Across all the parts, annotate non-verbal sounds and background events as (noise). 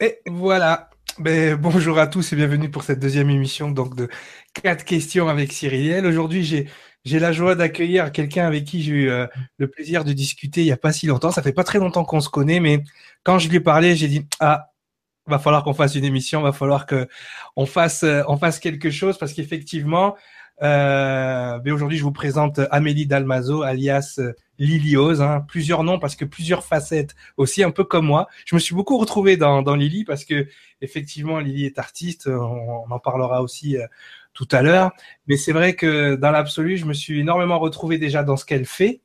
Et voilà. Ben, bonjour à tous et bienvenue pour cette deuxième émission donc de quatre questions avec Cyrielle. Aujourd'hui, j'ai la joie d'accueillir quelqu'un avec qui j'ai eu euh, le plaisir de discuter il y a pas si longtemps. Ça fait pas très longtemps qu'on se connaît, mais quand je lui ai parlé, j'ai dit ah va falloir qu'on fasse une émission, va falloir que on fasse euh, on fasse quelque chose parce qu'effectivement euh, ben aujourd'hui je vous présente Amélie Dalmazo alias euh, Liliose, hein, plusieurs noms parce que plusieurs facettes aussi, un peu comme moi. Je me suis beaucoup retrouvé dans, dans Lily parce que effectivement Lily est artiste, on, en parlera aussi euh, tout à l'heure. Mais c'est vrai que dans l'absolu, je me suis énormément retrouvé déjà dans ce qu'elle fait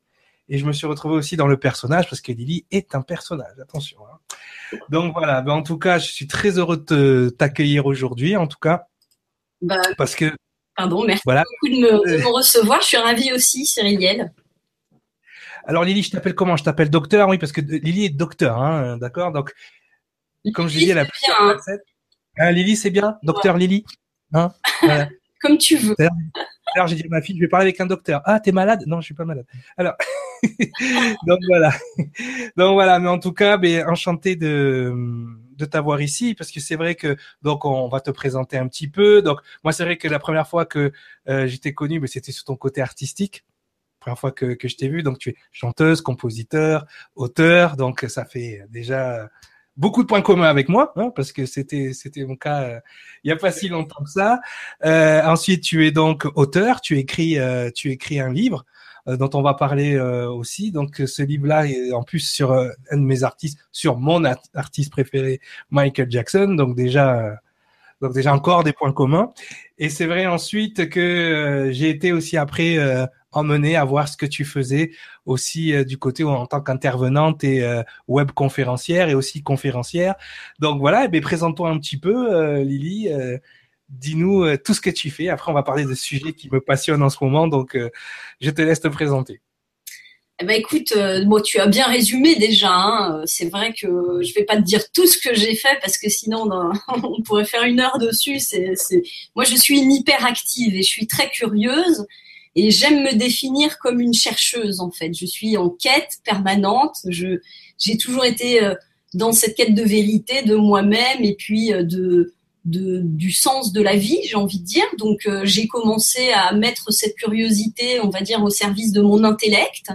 et je me suis retrouvé aussi dans le personnage parce que Lily est un personnage. Attention. Hein. Donc voilà. Ben, en tout cas, je suis très heureux de t'accueillir aujourd'hui. En tout cas, bah, parce que pardon, merci voilà. beaucoup de me, de me, recevoir. Je suis ravie aussi, Cyrielle. Alors Lily, je t'appelle comment? Je t'appelle docteur, oui, parce que Lily est docteur, hein, d'accord? Donc, comme je disais, elle a bien. Hein, Lily, c'est bien, docteur ouais. Lily. Hein? Voilà. (laughs) comme tu veux. Alors j'ai dit à ma fille, je vais parler avec un docteur. Ah, t'es malade? Non, je suis pas malade. Alors, (laughs) donc voilà. (laughs) Donc voilà, mais en tout cas, ben, enchanté de de t'avoir ici parce que c'est vrai que donc on va te présenter un petit peu. Donc moi c'est vrai que la première fois que euh, j'étais connu, mais c'était sur ton côté artistique première fois que, que je t'ai vu. Donc, tu es chanteuse, compositeur, auteur. Donc, ça fait déjà beaucoup de points communs avec moi, hein, parce que c'était c'était mon cas euh, il y a pas si longtemps que ça. Euh, ensuite, tu es donc auteur. Tu écris euh, tu écris un livre dont on va parler euh, aussi. Donc, ce livre-là est en plus sur un de mes artistes, sur mon artiste préféré, Michael Jackson. Donc déjà. Donc déjà encore des points communs. Et c'est vrai ensuite que j'ai été aussi après emmené à voir ce que tu faisais aussi euh, du côté en tant qu'intervenante et euh, web conférencière et aussi conférencière. Donc voilà, eh présente-toi un petit peu, euh, Lily. Dis-nous tout ce que tu fais. Après, on va parler de sujets qui me passionnent en ce moment. Donc, je te laisse te présenter. Eh ben écoute, euh, bon, tu as bien résumé déjà. Hein. C'est vrai que je vais pas te dire tout ce que j'ai fait parce que sinon (laughs) on pourrait faire une heure dessus. C'est, c'est... Moi, je suis une hyperactive et je suis très curieuse et j'aime me définir comme une chercheuse en fait. Je suis en quête permanente. Je j'ai toujours été euh, dans cette quête de vérité de moi-même et puis euh, de, de du sens de la vie, j'ai envie de dire. Donc euh, j'ai commencé à mettre cette curiosité, on va dire, au service de mon intellect,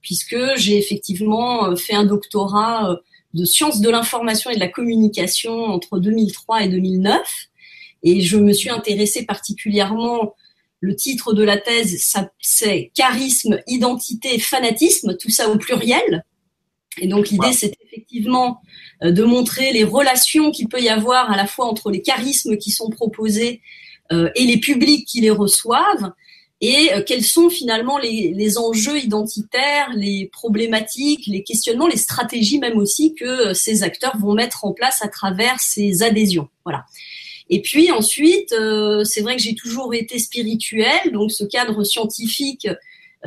puisque j'ai effectivement fait un doctorat de sciences de l'information et de la communication entre 2003 et 2009. Et je me suis intéressée particulièrement le titre de la thèse, c'est charisme, identité, fanatisme, tout ça au pluriel. Et donc l'idée, wow. c'est effectivement euh, de montrer les relations qu'il peut y avoir à la fois entre les charismes qui sont proposés euh, et les publics qui les reçoivent, et euh, quels sont finalement les, les, enjeux identitaires, les problématiques, les questionnements, les stratégies même aussi que ces acteurs vont mettre en place à travers ces adhésions. Voilà. Et puis ensuite, euh, c'est vrai que j'ai toujours été spirituelle, donc ce cadre scientifique euh,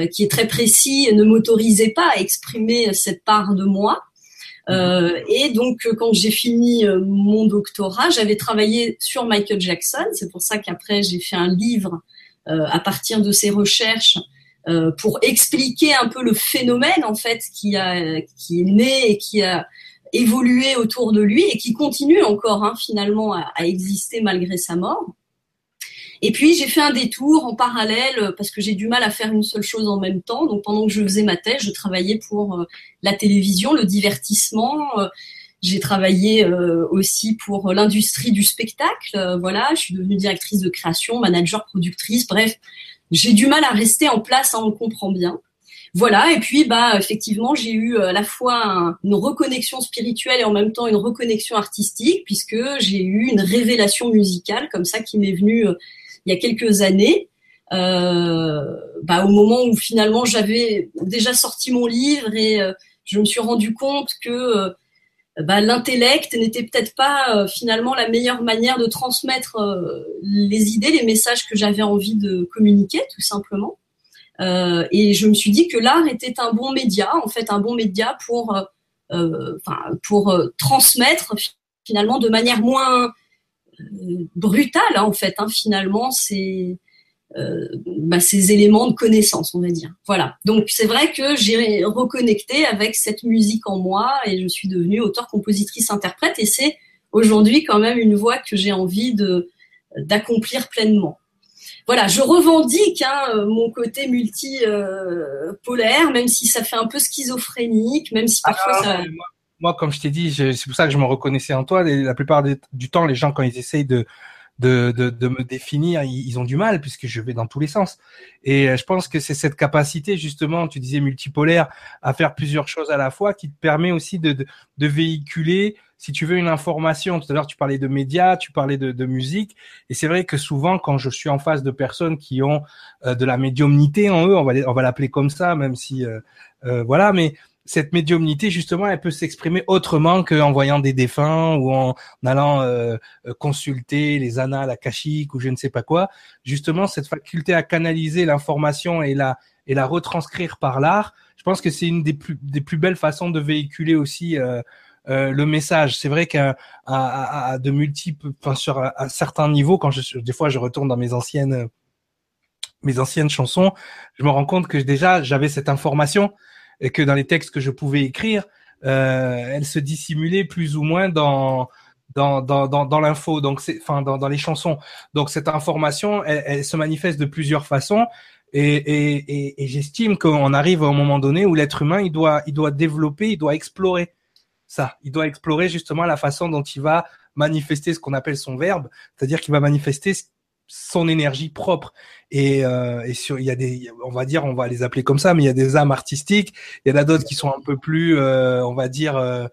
qui est très précis ne m'autorisait pas à exprimer cette part de moi. Euh, et donc, quand j'ai fini euh, mon doctorat, j'avais travaillé sur Michael Jackson. C'est pour ça qu'après, j'ai fait un livre euh, à partir de ces recherches pour expliquer un peu le phénomène en fait qui a qui est né et qui a évolué autour de lui et qui continue encore hein, finalement à, à, exister malgré sa mort. Et puis j'ai fait un détour en parallèle parce que j'ai du mal à faire une seule chose en même temps. Donc pendant que je faisais ma thèse, je travaillais pour euh, la télévision, le divertissement. Euh, j'ai travaillé euh, aussi pour l'industrie du spectacle. voilà, je suis devenue directrice de création, manager, productrice. Bref, j'ai du mal à rester en place, hein, on comprend bien. Voilà, et puis bah effectivement, j'ai eu à la fois un, une reconnexion spirituelle et en même temps une reconnexion artistique puisque j'ai eu une révélation musicale comme ça qui m'est venue euh, il y a quelques années. Euh, bah, au moment où finalement j'avais déjà sorti mon livre et euh, je me suis rendu compte que euh, bah, l'intellect n'était peut-être pas finalement la meilleure manière de transmettre les idées, les messages que j'avais envie de communiquer, tout simplement. Et je me suis dit que l'art était un bon média, en fait, un bon média pour, pour transmettre finalement de manière moins brutale, hein, en fait, hein, finalement, ces, bah, ces éléments de connaissance, on va dire. Voilà. Donc c'est vrai que j'ai reconnecté avec cette musique en moi et je suis devenue auteur, compositrice, interprète, et c'est aujourd'hui quand même une voie que j'ai envie de d'accomplir pleinement. Voilà, je revendique hein, mon côté multipolaire, même si ça fait un peu schizophrénique, même si parfois ah, ça. Moi, comme je t'ai dit, c'est pour ça que je me reconnaissais en toi. la plupart du temps, les gens quand ils essayent de de, de, de me définir, ils, ont du mal puisque je vais dans tous les sens. Et euh, je pense que c'est cette capacité, justement, tu disais multipolaire, à faire plusieurs choses à la fois qui te permet aussi de, de, de véhiculer, si tu veux, une information. Tout à l'heure, tu parlais de médias, tu parlais de, de musique. Et c'est vrai que souvent, quand je suis en face de personnes qui ont euh, de la médiumnité en eux, on va, on va l'appeler comme ça, même si, euh, voilà, mais cette médiumnité, justement, elle peut s'exprimer autrement qu'en voyant des défunts ou en allant euh, euh, consulter les annales akashiques ou je ne sais pas quoi. Justement, cette faculté à canaliser l'information et la, et la retranscrire par l'art, je pense que c'est une des plus, des plus belles façons de véhiculer aussi euh, le message. C'est vrai qu'à à, de multiples, enfin sur à, certains niveaux, quand je, des fois je retourne dans mes anciennes mes anciennes chansons, je me rends compte que déjà j'avais cette information, et que dans les textes que je pouvais écrire, euh, elle se dissimulait plus ou moins dans dans dans dans, dans l'info, donc c'est enfin dans, dans les chansons. Donc cette information, elle, se manifeste de plusieurs façons. Et, et, et, et j'estime qu'on arrive à un moment donné où l'être humain, il doit, il doit développer, il doit explorer ça. Il doit explorer justement la façon dont il va manifester ce qu'on appelle son verbe, c'est-à-dire qu'il va manifester son énergie propre. Et, euh, et sur il y a des on va dire on va les appeler comme ça mais il y a des âmes artistiques. Il y en a d'autres qui sont un peu plus euh, on va dire euh,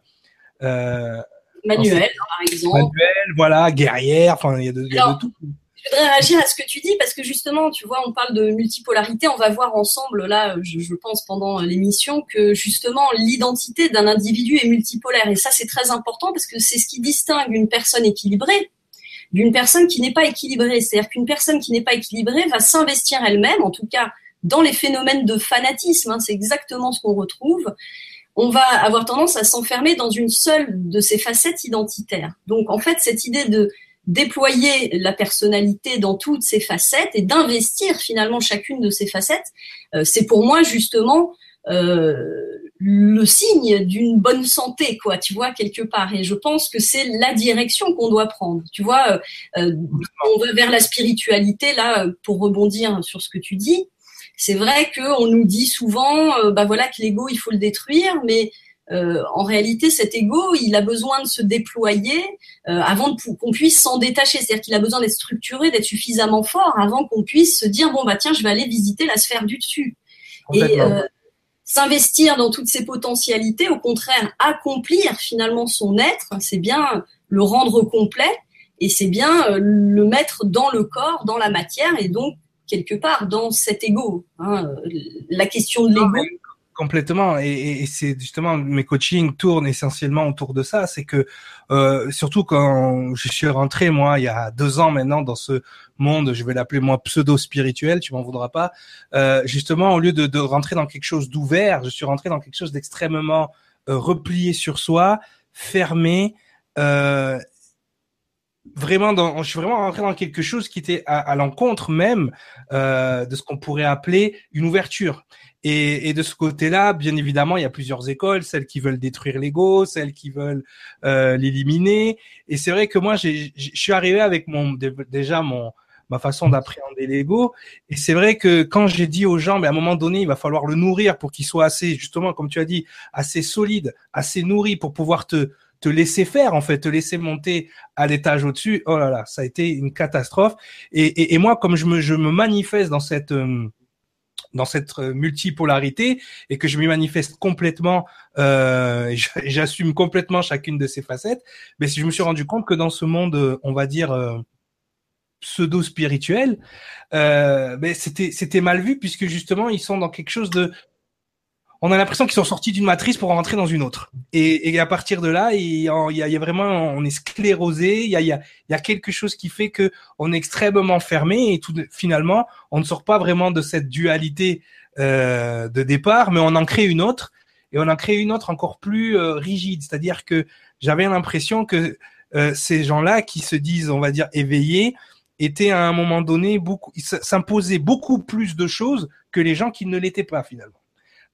euh manuel par exemple. Manuel voilà guerrière enfin il y a de, il y a de tout. je voudrais réagir à ce que tu dis parce que justement, tu vois, on parle de multipolarité. On va voir ensemble là, je, je pense pendant l'émission que justement l'identité d'un individu est multipolaire. Et ça c'est très important parce que c'est ce qui distingue une personne équilibrée d'une personne qui n'est pas équilibrée. C'est-à-dire qu'une personne qui n'est pas équilibrée va s'investir elle-même, en tout cas dans les phénomènes de fanatisme, hein, c'est exactement ce qu'on retrouve. On va avoir tendance à s'enfermer dans une seule de ces facettes identitaires. Donc en fait, cette idée de déployer la personnalité dans toutes ses facettes et d'investir finalement chacune de ces facettes, euh, c'est pour moi justement euh, le signe d'une bonne santé, quoi, tu vois, quelque part. Et je pense que c'est la direction qu'on doit prendre. Tu vois, euh, euh, on va vers la spiritualité, là, pour rebondir sur ce que tu dis. C'est vrai qu'on nous dit souvent, euh, bah voilà, que l'ego, il faut le détruire, mais en réalité, cet ego, il a besoin de se déployer avant qu'on puisse s'en détacher. C'est-à-dire qu'il a besoin d'être structuré, d'être suffisamment fort avant qu'on puisse se dire bon bah tiens, je vais aller visiter la sphère du dessus. Et s'investir dans toutes ses potentialités, au contraire, accomplir finalement son être, c'est bien le rendre complet et c'est bien euh, le mettre dans le corps, dans la matière et donc quelque part dans cet ego. Hein, la question de l'ego. Complètement. Et, et c'est justement mes coachings tournent essentiellement autour de ça. C'est que euh, surtout quand je suis rentré moi il y a deux ans maintenant dans ce monde, je vais l'appeler moi pseudo spirituel, tu m'en voudras pas. Euh, justement, au lieu de, de, rentrer dans quelque chose d'ouvert, je suis rentré dans quelque chose d'extrêmement euh, replié sur soi, fermé. Euh, vraiment dans, je suis vraiment rentré dans quelque chose qui était à, à l'encontre même euh, de ce qu'on pourrait appeler une ouverture. Et, et, de ce côté-là, bien évidemment, il y a plusieurs écoles, celles qui veulent détruire l'ego, celles qui veulent euh, l'éliminer. Et c'est vrai que moi, je suis arrivé avec mon déjà mon ma façon d'appréhender l'ego. Et c'est vrai que quand j'ai dit aux gens, mais à un moment donné, il va falloir le nourrir pour qu'il soit assez, justement, comme tu as dit, assez solide, assez nourri pour pouvoir te te laisser faire, en fait, te laisser monter à l'étage au-dessus. Oh là là, ça a été une catastrophe. Et, et, et moi, comme je me, je me manifeste dans cette euh, dans cette euh, multipolarité et que je m'y manifeste complètement, euh, j'assume complètement chacune de ces facettes, mais si je me suis rendu compte que dans ce monde, on va dire euh, pseudo spirituel, euh, ben c'était c'était mal vu puisque justement ils sont dans quelque chose de on a l'impression qu'ils sont sortis d'une matrice pour rentrer dans une autre. Et, et à partir de là, il y, a, il y a vraiment, on est sclérosé. Il y a, il y a, quelque chose qui fait que on est extrêmement fermé et tout finalement, on ne sort pas vraiment de cette dualité euh, de départ, mais on en crée une autre et on en crée une autre encore plus euh, rigide. C'est-à-dire que j'avais l'impression que euh, ces gens-là qui se disent, on va dire, éveillés, étaient à un moment donné beaucoup, s'imposaient beaucoup plus de choses que les gens qui ne l'étaient pas finalement.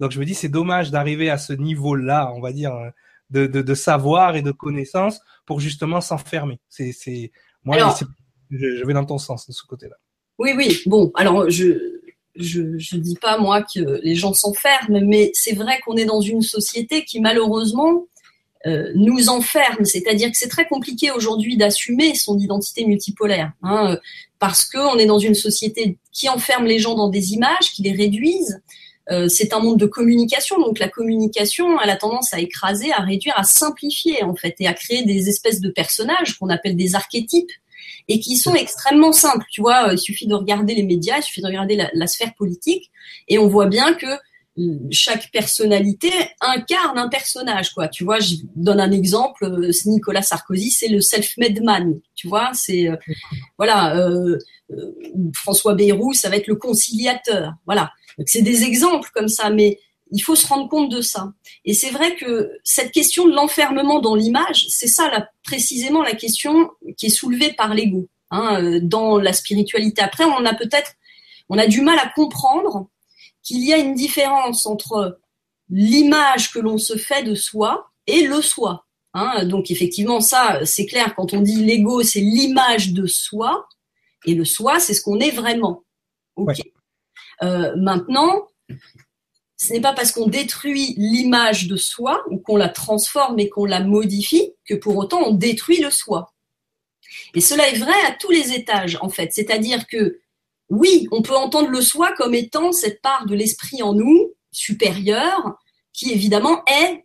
Donc je me dis c'est dommage d'arriver à ce niveau-là, on va dire, de, de, de savoir et de connaissances pour justement s'enfermer. C'est, c'est, moi, je, vais dans ton sens de ce côté-là. Oui, oui. Bon, alors je, je, je dis pas moi que les gens s'enferment, mais c'est vrai qu'on est dans une société qui malheureusement euh, nous enferme. C'est-à-dire que c'est très compliqué aujourd'hui d'assumer son identité multipolaire, hein, parce qu'on est dans une société qui enferme les gens dans des images, qui les réduisent. Euh, c'est un monde de communication, donc la communication, elle a tendance à écraser, à réduire, à simplifier en fait, et à créer des espèces de personnages qu'on appelle des archétypes, et qui sont extrêmement simples. Tu vois, euh, il suffit de regarder les médias, il suffit de regarder la, sphère politique, et on voit bien que chaque personnalité incarne un personnage quoi tu vois je donne un exemple euh, Nicolas Sarkozy c'est le self-made man tu vois c'est euh, voilà euh, euh, François Bayrou ça va être le conciliateur voilà c'est des exemples comme ça mais il faut se rendre compte de ça et c'est vrai que cette question de l'enfermement dans l'image c'est ça là, précisément la question qui est soulevée par l'ego hein, dans la spiritualité après on a peut-être on a du mal à comprendre qu'il y a une différence entre l'image que l'on se fait de soi et le soi. Hein. Donc effectivement, ça, c'est clair, quand on dit l'ego, c'est l'image de soi, et le soi, c'est ce qu'on est vraiment. Euh, maintenant, ce n'est pas parce qu'on détruit l'image de soi ou qu'on la transforme et qu'on la modifie que pour autant on détruit le soi. Et cela est vrai à tous les étages, en fait. C'est-à-dire que oui, on peut entendre le soi comme étant cette part de l'esprit en nous, supérieure, qui évidemment est,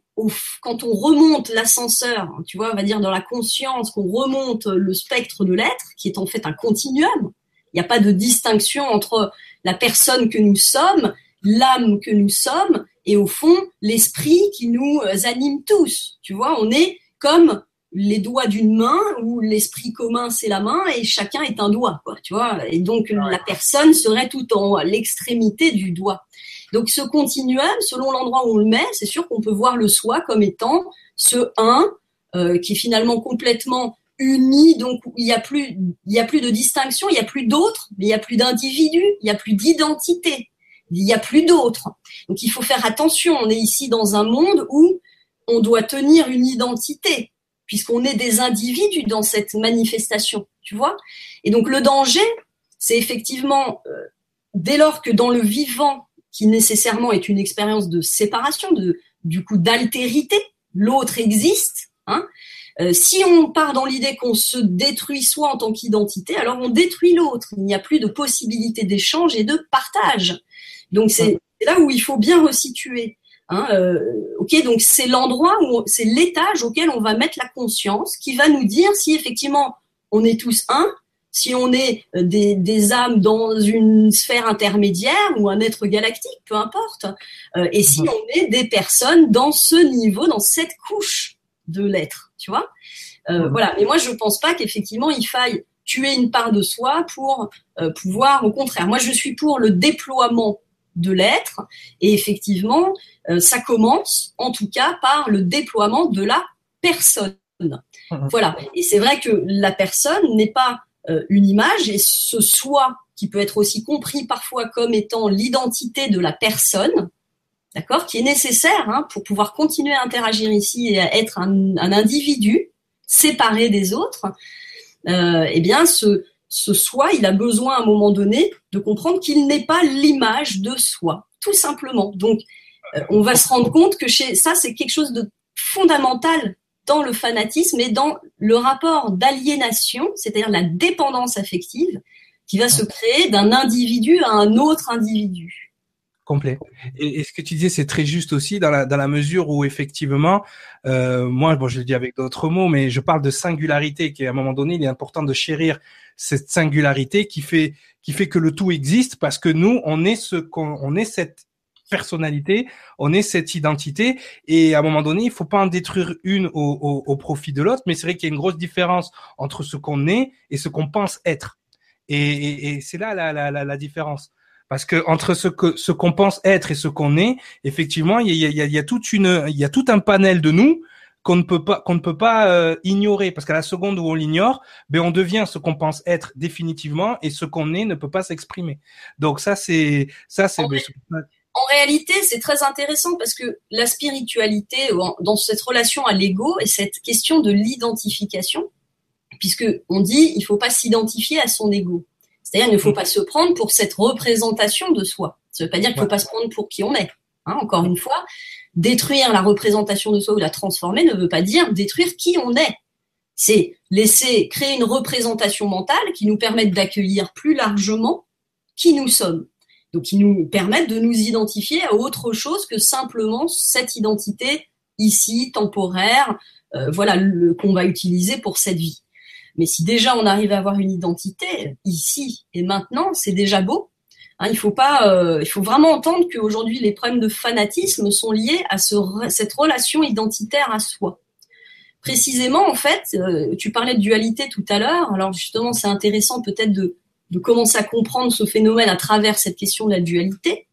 quand on remonte l'ascenseur, tu vois, on va dire dans la conscience, qu'on remonte le spectre de l'être, qui est en fait un continuum. Il n'y a pas de distinction entre la personne que nous sommes, l'âme que nous sommes, et au fond, l'esprit qui nous anime tous. Tu vois, on est comme les doigts d'une main où l'esprit commun c'est la main et chacun est un doigt quoi tu vois. Et donc la personne serait tout en l'extrémité du doigt. Donc ce continuum selon l'endroit où on le met c'est sûr qu'on peut voir le soi comme étant ce un euh, qui est finalement complètement uni donc il y a plus il y a plus de distinction il y a plus d'autres il y a plus d'individus il y a plus d'identité il y a plus d'autres donc il faut faire attention on est ici dans un monde où on doit tenir une identité puisqu'on est des individus dans cette manifestation, tu vois. Et donc le danger, c'est effectivement euh, dès lors que dans le vivant, qui nécessairement est une expérience de séparation, de du coup d'altérité, l'autre existe. Hein, euh, si on part dans l'idée qu'on se détruit soi en tant qu'identité, alors on détruit l'autre. Il n'y a plus de possibilité d'échange et de partage. Donc c'est là où il faut bien resituer. Hein, euh, ok, donc c'est l'endroit où c'est l'étage auquel on va mettre la conscience, qui va nous dire si effectivement on est tous un, si on est euh, des, des âmes dans une sphère intermédiaire ou un être galactique, peu importe, euh, et si on est des personnes dans ce niveau, dans cette couche de l'être, tu vois. Euh. Voilà. Mais moi, je pense pas qu'effectivement il faille tuer une part de soi pour euh, pouvoir, au contraire. Moi, je suis pour le déploiement de l'être. Et effectivement, euh, ça commence en tout cas par le déploiement de la personne. Mhm. Voilà. Et c'est vrai que la personne n'est pas euh, une image et ce soi qui peut être aussi compris parfois comme étant l'identité de la personne, d'accord, qui est nécessaire hein, pour pouvoir continuer à interagir ici et à être un, individu séparé des autres. Euh, eh bien, ce, soi, il a besoin à un moment donné de comprendre qu'il n'est pas l'image de soi, tout simplement. Donc, euh, on va se rendre compte que chez ça, c'est quelque chose de fondamental dans le fanatisme et dans le rapport d'aliénation, c'est-à-dire la dépendance affective, qui va se créer d'un individu à un autre individu complet. Et, ce que tu disais, c'est très juste aussi dans la, dans la mesure où effectivement, euh, moi, bon, je le dis avec d'autres mots, mais je parle de singularité, qui à un moment donné, il est important de chérir cette singularité qui fait qui fait que le tout existe parce que nous, on est ce qu'on on est cette personnalité, on est cette identité, et à un moment donné, il faut pas en détruire une au, au, profit de l'autre, mais c'est vrai qu'il y a une grosse différence entre ce qu'on est et ce qu'on pense être. Et, et, et c'est là la, la, la différence. Parce que entre ce que ce qu'on pense être et ce qu'on est, effectivement, il y a, y, a, y a toute une, il y a tout un panel de nous qu'on ne peut pas qu'on ne peut pas euh, ignorer parce qu'à la seconde où on l'ignore, ben on devient ce qu'on pense être définitivement et ce qu'on est ne peut pas s'exprimer. Donc ça c'est ça c'est en, en réalité, c'est très intéressant parce que la spiritualité, dans cette relation à l'ego, et cette question de l'identification, puisque on dit il faut pas s'identifier à son ego. C'est-à-dire, il ne faut mm. pas se prendre pour cette représentation de soi. Ça ne veut pas dire qu'il ne faut pas se prendre pour qui on est. Hein, encore une fois, détruire la représentation de soi ou la transformer ne veut pas dire détruire qui on est. C'est laisser créer une représentation mentale qui nous permette d'accueillir plus largement qui nous sommes. Donc, qui nous permettent de nous identifier à autre chose que simplement cette identité ici, temporaire, euh, voilà, qu'on va utiliser pour cette vie. Mais si déjà on arrive à avoir une identité ici et maintenant, c'est déjà beau. Hein, il faut pas, euh, il faut vraiment entendre qu'aujourd'hui les problèmes de fanatisme sont liés à ce, cette relation identitaire à soi. Précisément, en fait, euh, tu parlais de dualité tout à l'heure. Alors justement, c'est intéressant peut-être de commencer à comprendre ce phénomène à travers cette question de la dualité.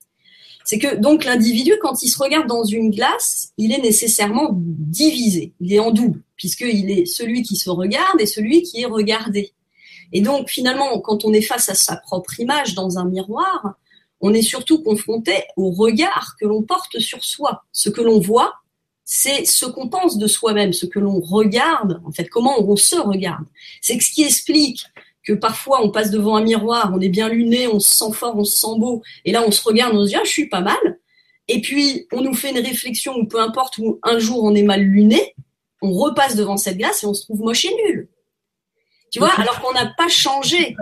C'est que donc l'individu, quand il se regarde dans une glace, il est nécessairement divisé, il est en double, puisqu'il est celui qui se regarde et celui qui est regardé. Et donc finalement, quand on est face à sa propre image dans un miroir, on est surtout confronté au regard que l'on porte sur soi. Ce que l'on voit, c'est ce qu'on pense de soi-même, ce que l'on regarde, en fait, comment on se regarde. C'est ce qui explique que parfois on passe devant un miroir, on est bien luné, on se sent fort, on se sent beau, et là on se regarde, on se dit ah je suis pas mal, et puis on nous fait une réflexion ou peu importe où un jour on est mal luné, on repasse devant cette glace et on se trouve moche et nul. Tu vois, alors qu'on n'a pas changé.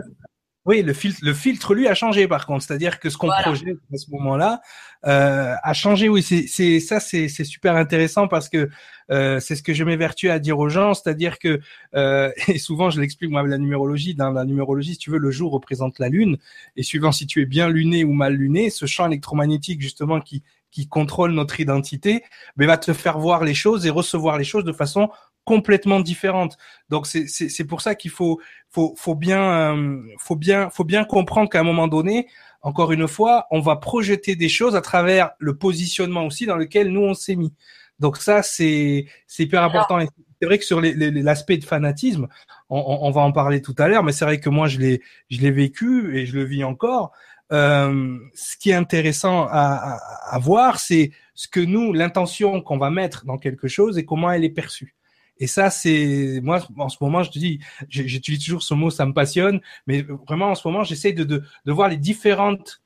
Oui, le filtre, le filtre lui a changé par contre, c'est-à-dire que ce qu'on projette à ce moment-là euh, a changé. Oui, c'est ça, c'est super intéressant parce que euh, c'est ce que je m'évertue à dire aux gens, c'est-à-dire que euh, (laughs) et souvent je l'explique moi la numérologie. Dans la numérologie, si tu veux, le jour représente la lune et suivant si tu es bien luné ou mal luné, ce champ électromagnétique justement qui qui contrôle notre identité, mais va te faire voir les choses et recevoir les choses de façon complètement différente. Donc c'est pour ça qu'il faut faut faut bien euh, faut bien faut bien comprendre qu'à un moment donné, encore une fois, on va projeter des choses à travers le positionnement aussi dans lequel nous on s'est mis. Donc ça c'est c'est hyper important. C'est vrai que sur l'aspect de fanatisme, on, on, va en parler tout à l'heure, mais c'est vrai que moi je l'ai je l'ai vécu et je le vis encore. Euh, ce qui est intéressant à, à, à voir, c'est ce que nous, l'intention qu'on va mettre dans quelque chose et comment elle est perçue. Et ça, c'est moi en ce moment, je te dis, j'utilise toujours ce mot, ça me passionne, mais vraiment en ce moment, j'essaie de, de, de, voir les différentes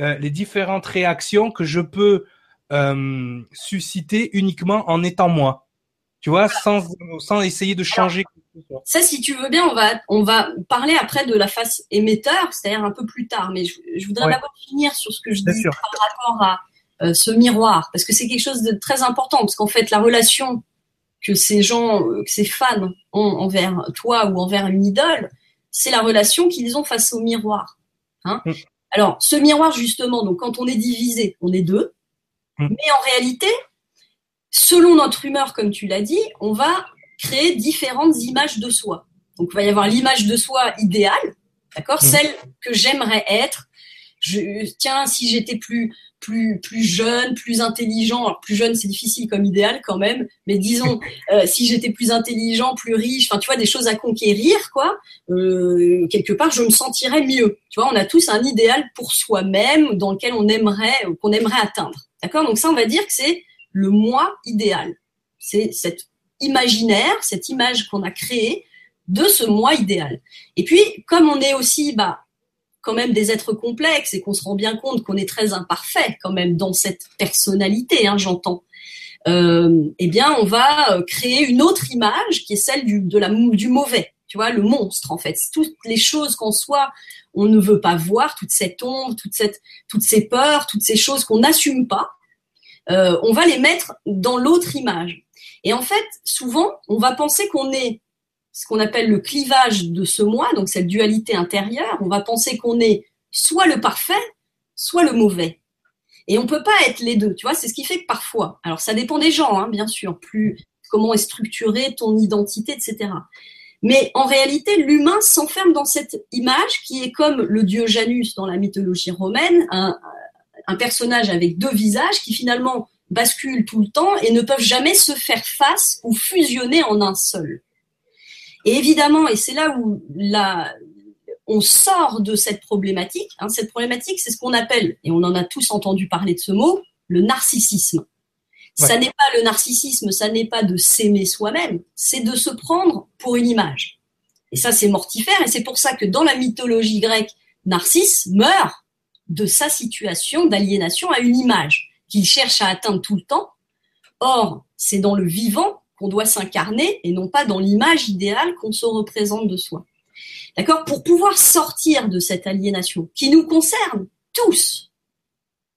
euh, les différentes réactions que je peux euh, susciter uniquement en étant moi. Tu vois, sans sans essayer de changer. Ça, si tu veux bien, on va on va parler après de la face émetteur, c'est-à-dire un peu plus tard. Mais je, je voudrais d'abord finir sur ce que je dis par rapport à euh, ce miroir, parce que c'est quelque chose de très important, parce qu'en fait, la relation que ces gens, euh, que ces fans ont envers toi ou envers une idole, c'est la relation qu'ils ont face au miroir. Hein mm. Alors, ce miroir, justement, donc quand on est divisé, on est deux. Mm. Mais en réalité, selon notre humeur, comme tu l'as dit, on va créer différentes images de soi. Donc, il va y avoir l'image de soi idéale, d'accord, mm. celle que j'aimerais être. Je, tiens, si j'étais plus plus plus jeune, plus intelligent. Alors plus jeune, c'est difficile comme idéal quand même, mais disons euh, si j'étais plus intelligent, plus riche, enfin tu vois des choses à conquérir quoi. Euh, quelque part, je me sentirais mieux. Tu vois, on a tous un idéal pour soi-même dans lequel on aimerait qu'on aimerait atteindre. D'accord? Donc ça, on va dire que c'est le moi idéal. C'est cet imaginaire, cette image qu'on a créée de ce moi idéal. Et puis, comme on est aussi bah, quand même des êtres complexes et qu'on se rend bien compte qu'on est très imparfait quand même dans cette personnalité, hein, j'entends. Euh, eh bien, on va euh, créer une autre image qui est celle du, de la, du mauvais, tu vois, le monstre en fait. Toutes les choses qu'en soi on ne veut pas voir, toute cette ombre, toute cette, toutes ces peurs, toutes ces choses qu'on n'assume pas, euh, on va les mettre dans l'autre image. Et en fait, souvent, on va penser qu'on est ce qu'on appelle le clivage de ce moi, donc cette dualité intérieure, on va penser qu'on est soit le parfait, soit le mauvais. Et on peut pas être les deux, tu vois, c'est ce qui fait que parfois, alors ça dépend des gens, hein, bien sûr, plus comment est structurée ton identité, etc. Mais en réalité, l'humain s'enferme dans cette image qui est comme le dieu Janus dans la mythologie romaine, un, un personnage avec deux visages qui finalement basculent tout le temps et ne peuvent jamais se faire face ou fusionner en un seul. Et évidemment, et c'est là où la, on sort de cette problématique. Hein, cette problématique, c'est ce qu'on appelle, et on en a tous entendu parler de ce mot, le narcissisme. Ça n'est pas le narcissisme, ça n'est pas de s'aimer soi-même, c'est de se prendre pour une image. Et ça, c'est mortifère, et c'est pour ça que dans la mythologie grecque, Narcisse meurt de sa situation d'aliénation à une image qu'il cherche à atteindre tout le temps. Or, c'est dans le vivant qu'on doit s'incarner et non pas dans l'image idéale qu'on se représente de soi. D'accord? Pour pouvoir sortir de cette aliénation qui nous concerne tous,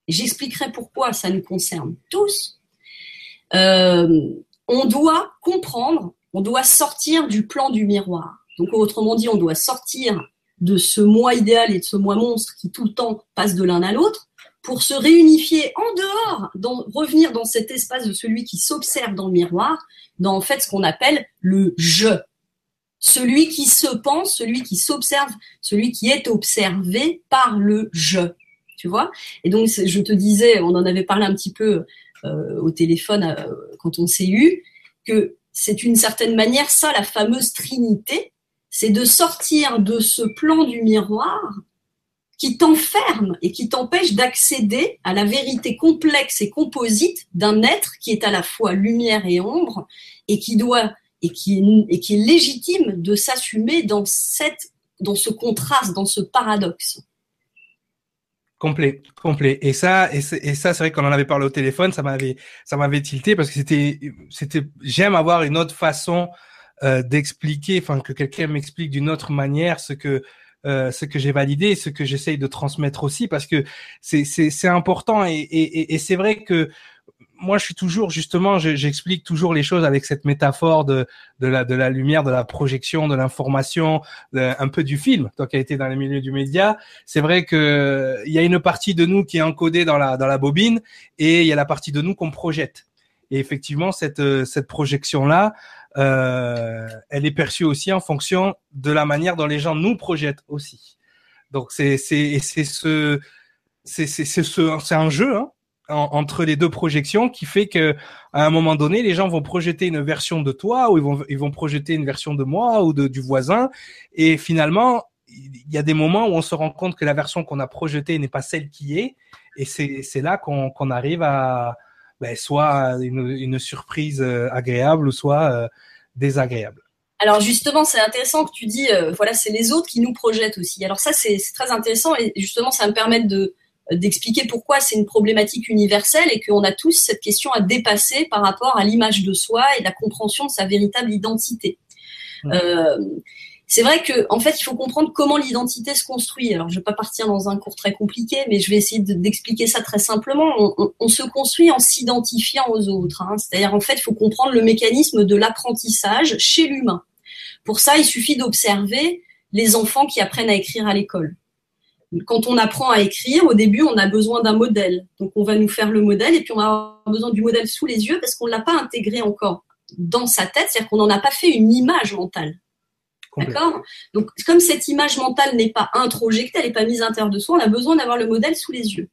j'expliquerai pourquoi ça nous concerne tous, euh, on doit comprendre, on doit sortir du plan du miroir. Donc autrement dit, on doit sortir de ce moi idéal et de ce moi monstre qui tout le temps passe de l'un à l'autre pour se réunifier en dehors, dans, revenir dans cet espace de celui qui s'observe dans le miroir, dans en fait ce qu'on appelle le je. Celui qui se pense, celui qui s'observe, celui qui est observé par le je. Tu vois? Et donc, je te disais, on en avait parlé un petit peu euh, au téléphone euh, quand on s'est eu, que c'est une certaine manière ça, la fameuse trinité, c'est de sortir de ce plan du miroir qui t'enferme et qui t'empêche d'accéder à la vérité complexe et composite d'un être qui est à la fois lumière et ombre et qui doit et qui est, et qui est légitime de s'assumer dans cette dans ce contraste, dans ce paradoxe. Complet, complet. Et ça, et, ça, c'est vrai qu'on en avait parlé au téléphone, ça m'avait, ça m'avait tilté parce que c'était, c'était, j'aime avoir une autre façon euh, d'expliquer, enfin que quelqu'un m'explique d'une autre manière ce que euh, ce que j'ai validé, ce que j'essaye de transmettre aussi, parce que c'est important et, et, et c'est vrai que moi, je suis toujours justement, j'explique toujours les choses avec cette métaphore de, de, la, de la lumière, de la projection, de l'information, un peu du film. Toi qui as été dans les milieux du média, c'est vrai que il y a une partie de nous qui est encodée dans la dans la bobine et il y a la partie de nous qu'on projette. Et effectivement, cette cette projection là, euh, elle est perçue aussi en fonction de la manière dont les gens nous projettent aussi. Donc c'est c'est c'est ce c'est c'est ce c'est un jeu hein, entre les deux projections qui fait que à un moment donné les gens vont projeter une version de toi ou ils vont ils vont projeter une version de moi ou de, du voisin et finalement il y a des moments où on se rend compte que la version qu'on a projetée n'est pas celle qui est et c'est c'est là qu'on qu'on arrive à ben, soit une, une, surprise euh, agréable ou soit euh, désagréable. Alors justement, c'est intéressant que tu dis, euh, voilà, c'est les autres qui nous projettent aussi. Alors ça, c'est très intéressant et justement, ça me permet de d'expliquer pourquoi c'est une problématique universelle et qu'on a tous cette question à dépasser par rapport à l'image de soi et la compréhension de sa véritable identité. Euh, c'est vrai que en fait, il faut comprendre comment l'identité se construit. Alors, je vais pas partir dans un cours très compliqué, mais je vais essayer d'expliquer ça très simplement. On, se construit en s'identifiant aux autres. Hein. C'est-à-dire, en fait, il faut comprendre le mécanisme de l'apprentissage chez l'humain. Pour ça, il suffit d'observer les enfants qui apprennent à écrire à l'école. Quand on apprend à écrire, au début, on a besoin d'un modèle. Donc, on va nous faire le modèle et puis on va avoir besoin du modèle sous les yeux parce qu'on ne l'a pas intégré encore dans sa tête, c'est-à-dire qu'on n'en a pas fait une image mentale. D'accord Donc, comme cette image mentale n'est pas introjectée, elle n'est pas mise à l'intérieur de soi, on a besoin d'avoir le modèle sous les yeux.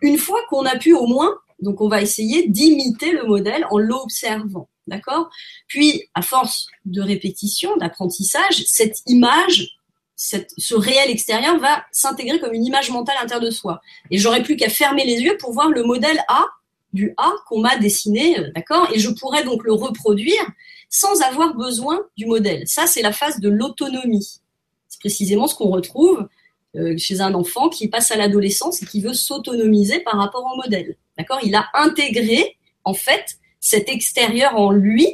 Une fois qu'on a pu au moins, donc on va essayer d'imiter le modèle en l'observant. D'accord? Puis, à force de répétition, d'apprentissage, cette image, ce réel extérieur va s'intégrer comme une image mentale à l'intérieur de soi. Et j'aurais plus qu'à fermer les yeux pour voir le modèle A du A qu'on m'a dessiné, euh, d'accord? Et je pourrais donc le reproduire sans avoir besoin du modèle. Ça, c'est la phase de l'autonomie. C'est précisément ce qu'on retrouve euh, chez un enfant qui passe à l'adolescence et qui veut s'autonomiser par rapport au modèle. D'accord? Il a intégré, en fait, cet extérieur en lui.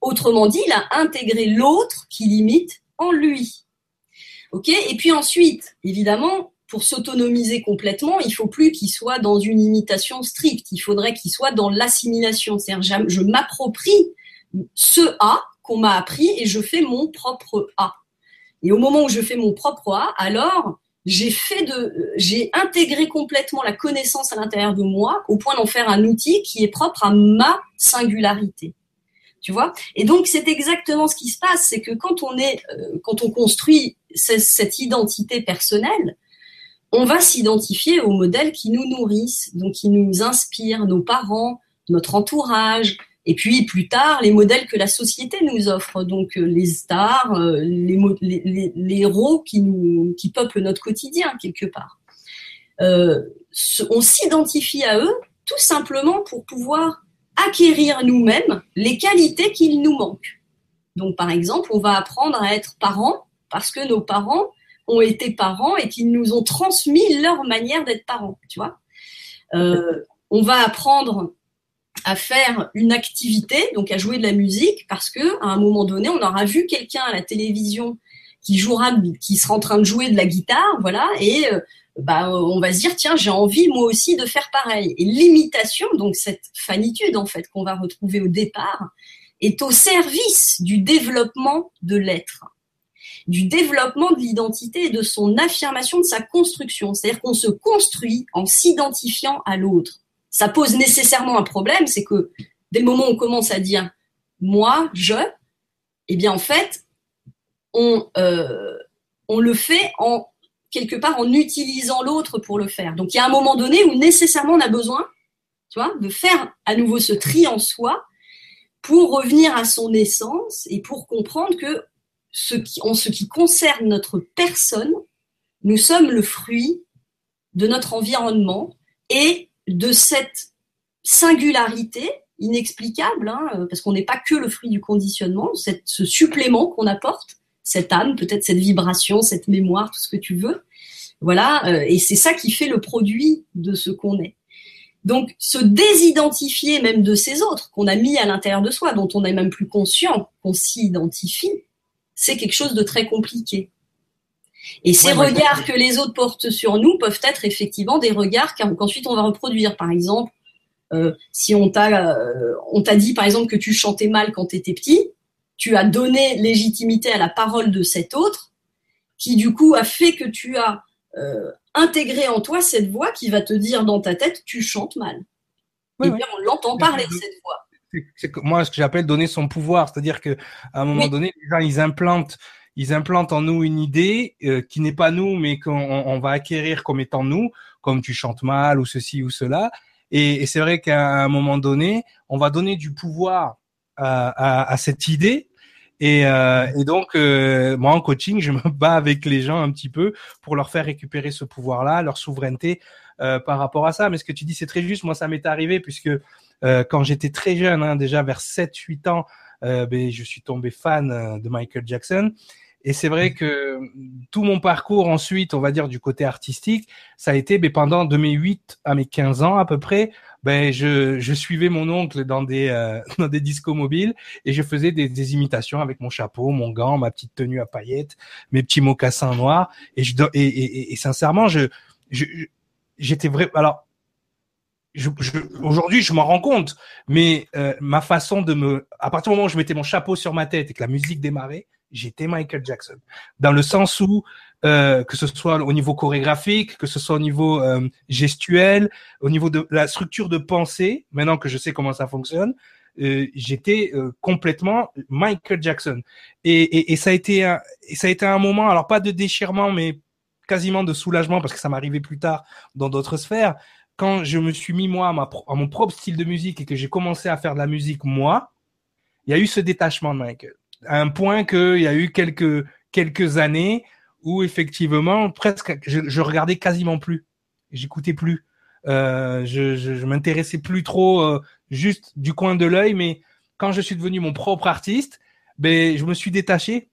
Autrement dit, il a intégré l'autre qui limite en lui. OK? Et puis ensuite, évidemment, pour s'autonomiser complètement, il faut plus qu'il soit dans une imitation stricte. Il faudrait qu'il soit dans l'assimilation. C'est-à-dire, je m'approprie ce A qu'on m'a appris et je fais mon propre A. Et au moment où je fais mon propre A, alors j'ai fait de, j'ai intégré complètement la connaissance à l'intérieur de moi au point d'en faire un outil qui est propre à ma singularité. Tu vois? Et donc c'est exactement ce qui se passe, c'est que quand on est, euh, quand on construit cette identité personnelle, on va s'identifier aux modèles qui nous nourrissent, donc qui nous inspirent, nos parents, notre entourage, Et puis plus tard, les modèles que la société nous offre, donc euh, les stars, euh, les, héros qui, nous, qui peuplent notre quotidien quelque part. Euh, on s'identifie à eux tout simplement pour pouvoir acquérir nous-mêmes les qualités qu'il nous manquent. Donc par exemple, on va apprendre à être parents parce que nos parents ont été parents et qu'ils nous ont transmis leur manière d'être parents, tu vois. Euh, on va apprendre à faire une activité, donc à jouer de la musique, parce que à un moment donné, on aura vu quelqu'un à la télévision qui jouera, qui sera en train de jouer de la guitare, voilà, et euh, bah, on va se dire tiens, j'ai envie moi aussi de faire pareil. Et l'imitation, donc cette fanitude en fait qu'on va retrouver au départ, est au service du développement de l'être, du développement de l'identité et de son affirmation de sa construction. C'est-à-dire qu'on se construit en s'identifiant à l'autre ça pose nécessairement un problème, c'est que dès le moment où on commence à dire moi, je, eh bien en fait, on, euh, on le fait en quelque part en utilisant l'autre pour le faire. Donc il y a un moment donné où nécessairement on a besoin, tu vois, de faire à nouveau ce tri en soi pour revenir à son essence et pour comprendre que ce qui, en ce qui concerne notre personne, nous sommes le fruit de notre environnement et de cette singularité inexplicable, hein, parce qu'on n'est pas que le fruit du conditionnement, ce supplément qu'on apporte, cette âme, peut-être cette vibration, cette mémoire, tout ce que tu veux. Voilà, euh, et c'est ça qui fait le produit de ce qu'on est. Donc, se désidentifier même de ces autres qu'on a mis à l'intérieur de soi, dont on n'est même plus conscient qu'on s'y identifie, c'est quelque chose de très compliqué. Et ces regards que les autres portent sur nous peuvent être effectivement des regards qu'ensuite on va reproduire. Par exemple, euh, si on t'a euh, on t'a dit par exemple que tu chantais mal quand tu étais petit, tu as donné légitimité à la parole de cet autre, qui du coup a fait que tu as euh, intégré en toi cette voix qui va te dire dans ta tête tu chantes mal. Et bien on l'entend parler cette voix. C'est moi ce que j'appelle donner son pouvoir, c'est-à-dire que à un moment donné les gens ils implantent ils implantent en nous une idée euh, qui n'est pas nous, mais qu'on on va acquérir comme étant nous, comme tu chantes mal ou ceci ou cela. Et, et c'est vrai qu'à un moment donné, on va donner du pouvoir à, à, à cette idée. Et, euh, et donc, euh, moi en coaching, je me bats avec les gens un petit peu pour leur faire récupérer ce pouvoir-là, leur souveraineté euh, par rapport à ça. Mais ce que tu dis, c'est très juste. Moi, ça m'est arrivé puisque quand j'étais très jeune, hein, déjà vers 7-8 ans, ben, je suis tombé fan de Michael Jackson. Et c'est vrai que tout mon parcours ensuite, on va dire du côté artistique, ça a été ben, pendant de mes 8 à mes 15 ans à peu près, ben je, je suivais mon oncle dans des euh, (laughs) dans des discos mobiles et je faisais des, des, imitations avec mon chapeau, mon gant, ma petite tenue à paillettes, mes petits mocassins noirs. Et je et, et, et sincèrement je j'étais vrai alors je, je, aujourd'hui, je m'en rends compte, mais euh, ma façon de me, à partir du moment où je mettais mon chapeau sur ma tête et que la musique démarrait, j'étais Michael Jackson. Dans le sens où, euh, que ce soit au niveau chorégraphique, que ce soit au niveau euh, gestuel, au niveau de la structure de pensée, maintenant que je sais comment ça fonctionne, euh, j'étais euh, complètement Michael Jackson. Et, et, et, ça a été un, et ça a été un moment, alors pas de déchirement, mais quasiment de soulagement parce que ça m'arrivait plus tard dans d'autres sphères. Quand je me suis mis moi à, ma, à mon propre style de musique et que j'ai commencé à faire de la musique moi, il y a eu ce détachement de Michael à un point qu'il y a eu quelques quelques années où effectivement presque je, je regardais quasiment plus, j'écoutais plus, euh, je, je, je m'intéressais plus trop euh, juste du coin de l'œil, mais quand je suis devenu mon propre artiste, ben je me suis détaché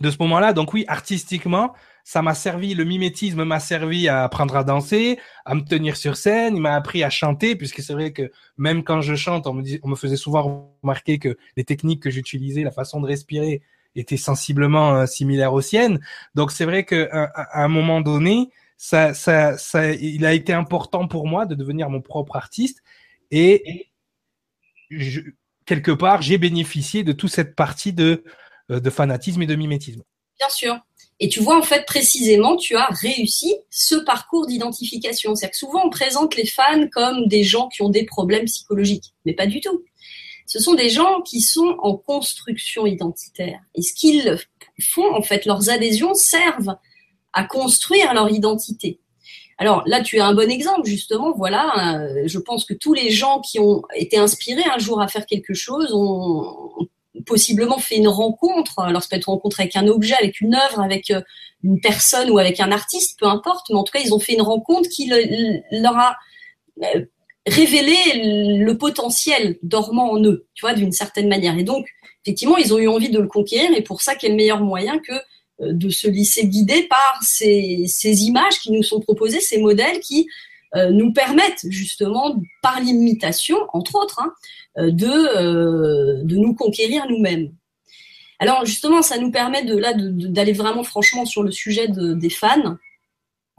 de ce moment-là. Donc oui, artistiquement, ça m'a servi, le mimétisme m'a servi à apprendre à danser, à me tenir sur scène, il m'a appris à chanter, puisque c'est vrai que même quand je chante, on me, dit, on me faisait souvent remarquer que les techniques que j'utilisais, la façon de respirer, étaient sensiblement euh, similaires aux siennes. Donc c'est vrai qu'à à un moment donné, ça, ça, ça, il a été important pour moi de devenir mon propre artiste et je, quelque part, j'ai bénéficié de toute cette partie de, euh, de fanatisme et de mimétisme. Bien sûr. Et tu vois, en fait, précisément, tu as réussi ce parcours d'identification. C'est-à-dire que souvent, on présente les fans comme des gens qui ont des problèmes psychologiques, mais pas du tout. Ce sont des gens qui sont en construction identitaire. Et ce qu'ils font, en fait, leurs adhésions servent à construire leur identité. Alors là, tu as un bon exemple, justement. Voilà, euh, je pense que tous les gens qui ont été inspirés un jour à faire quelque chose ont possiblement fait une rencontre. Alors ça peut être une rencontre avec un objet, avec une œuvre, avec euh, une personne ou avec un artiste, peu importe. Mais en tout cas, ils ont fait une rencontre qui leur a euh, révélé le potentiel dormant en eux, tu vois, d'une certaine manière. Et donc, effectivement, ils ont eu envie de le conquérir. Et pour ça, quel meilleur moyen que euh, de se laisser guider par ces, images qui nous sont proposées, ces modèles qui nous permettent justement, par l'imitation, entre autres, hein, de, de nous conquérir nous-mêmes. Alors justement, ça nous permet de là d'aller vraiment franchement sur le sujet de, des fans.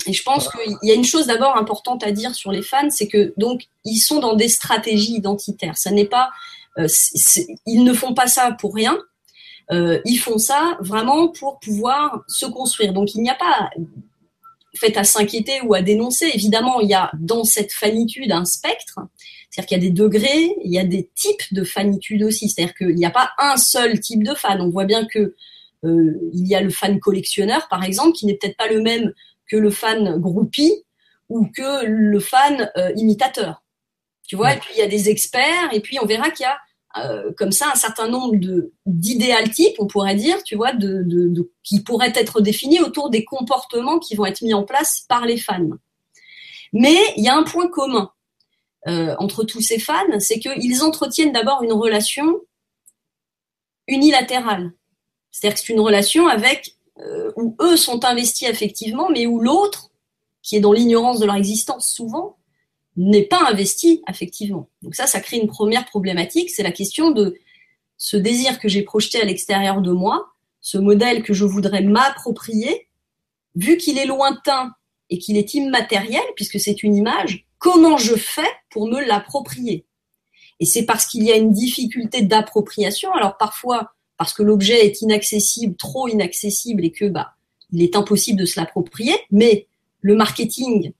Et je pense qu'il y a une chose d'abord importante à dire sur les fans, c'est que donc ils sont dans des stratégies identitaires. Ça n'est pas, ils ne font pas ça pour rien. Euh, ils font ça vraiment pour pouvoir se construire. Donc il n'y a pas fait à s'inquiéter ou à dénoncer. Évidemment, il y a dans cette fanitude un spectre, c'est-à-dire qu'il y a des degrés, il y a des types de fanitude aussi. C'est-à-dire qu'il n'y a pas un seul type de fan. On voit bien que euh, il y a le fan collectionneur, par exemple, qui n'est peut-être pas le même que le fan groupie ou que le fan euh, imitateur. Tu vois, et puis il y a des experts, et puis on verra qu'il y a euh, comme ça un certain nombre de d'idéal types, on pourrait dire, tu vois, de, de, qui pourraient être définis autour des comportements qui vont être mis en place par les fans. Mais il y a un point commun euh, entre tous ces fans, c'est qu'ils entretiennent d'abord une relation unilatérale. C'est-à-dire que c'est une relation avec euh, où eux sont investis affectivement, mais où l'autre, qui est dans l'ignorance de leur existence souvent, n'est pas investi affectivement. Donc ça, ça crée une première problématique, c'est la question de ce désir que j'ai projeté à l'extérieur de moi, ce modèle que je voudrais m'approprier, vu qu'il est lointain et qu'il est immatériel, puisque c'est une image, comment je fais pour me l'approprier Et c'est parce qu'il y a une difficulté d'appropriation, alors parfois parce que l'objet est inaccessible, trop inaccessible, et que bah il est impossible de se l'approprier, mais le marketing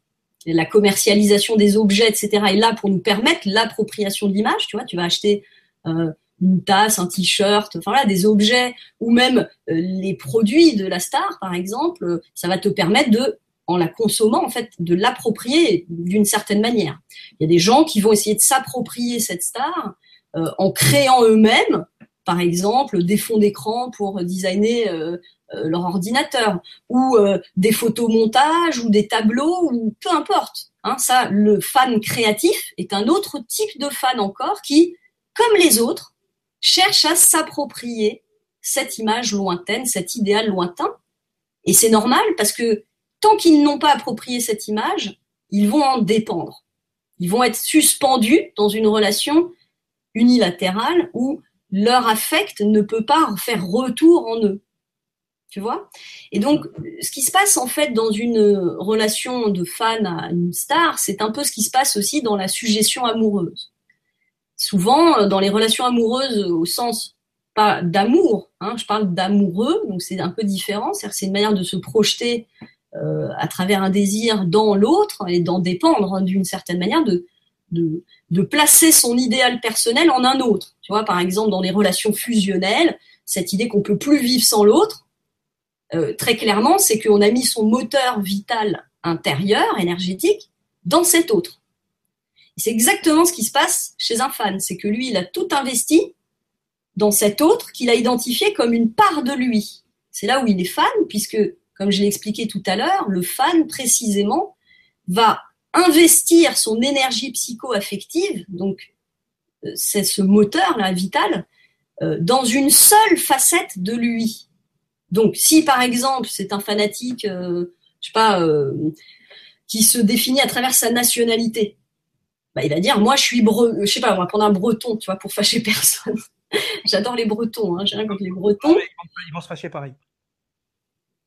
la commercialisation des objets, etc. est là pour nous permettre l'appropriation de l'image. Tu vois, tu vas acheter euh, une tasse, un t-shirt, enfin là, des objets ou même euh, les produits de la star, par exemple, ça va te permettre de, en la consommant, en fait, de l'approprier d'une certaine manière. Il y a des gens qui vont essayer de s'approprier cette star euh, en créant eux-mêmes, par exemple, des fonds d'écran pour designer euh, leur ordinateur, ou euh, des photomontages, ou des tableaux, ou peu importe. Hein, ça, le fan créatif est un autre type de fan encore qui, comme les autres, cherche à s'approprier cette image lointaine, cet idéal lointain. Et c'est normal parce que tant qu'ils n'ont pas approprié cette image, ils vont en dépendre. Ils vont être suspendus dans une relation unilatérale où leur affect ne peut pas faire retour en eux tu vois? Et donc, ce qui se passe en fait dans une relation de fan à une star, c'est un peu ce qui se passe aussi dans la suggestion amoureuse. Souvent, dans les relations amoureuses au sens pas d'amour, hein, je parle d'amoureux, donc c'est un peu différent, c'est-à-dire c'est une manière de se projeter euh, à travers un désir dans l'autre et d'en dépendre hein, d'une certaine manière, de, de, de placer son idéal personnel en un autre. Tu vois, par exemple, dans les relations fusionnelles, cette idée qu'on peut plus vivre sans l'autre, euh, très clairement, c'est qu'on a mis son moteur vital intérieur, énergétique, dans cet autre. C'est exactement ce qui se passe chez un fan. C'est que lui, il a tout investi dans cet autre qu'il a identifié comme une part de lui. C'est là où il est fan, puisque, comme je l'ai expliqué tout à l'heure, le fan, précisément, va investir son énergie psycho-affective, donc euh, c'est ce moteur-là vital, euh, dans une seule facette de lui. Donc, si par exemple c'est un fanatique, euh, je sais pas, qui se définit à travers sa nationalité, bah, il va dire moi je suis breton, je sais pas, on va prendre un breton, tu vois, pour fâcher (laughs) personne. J'adore les bretons, hein, j'ai rien contre les bretons. ils vont se fâcher pareil.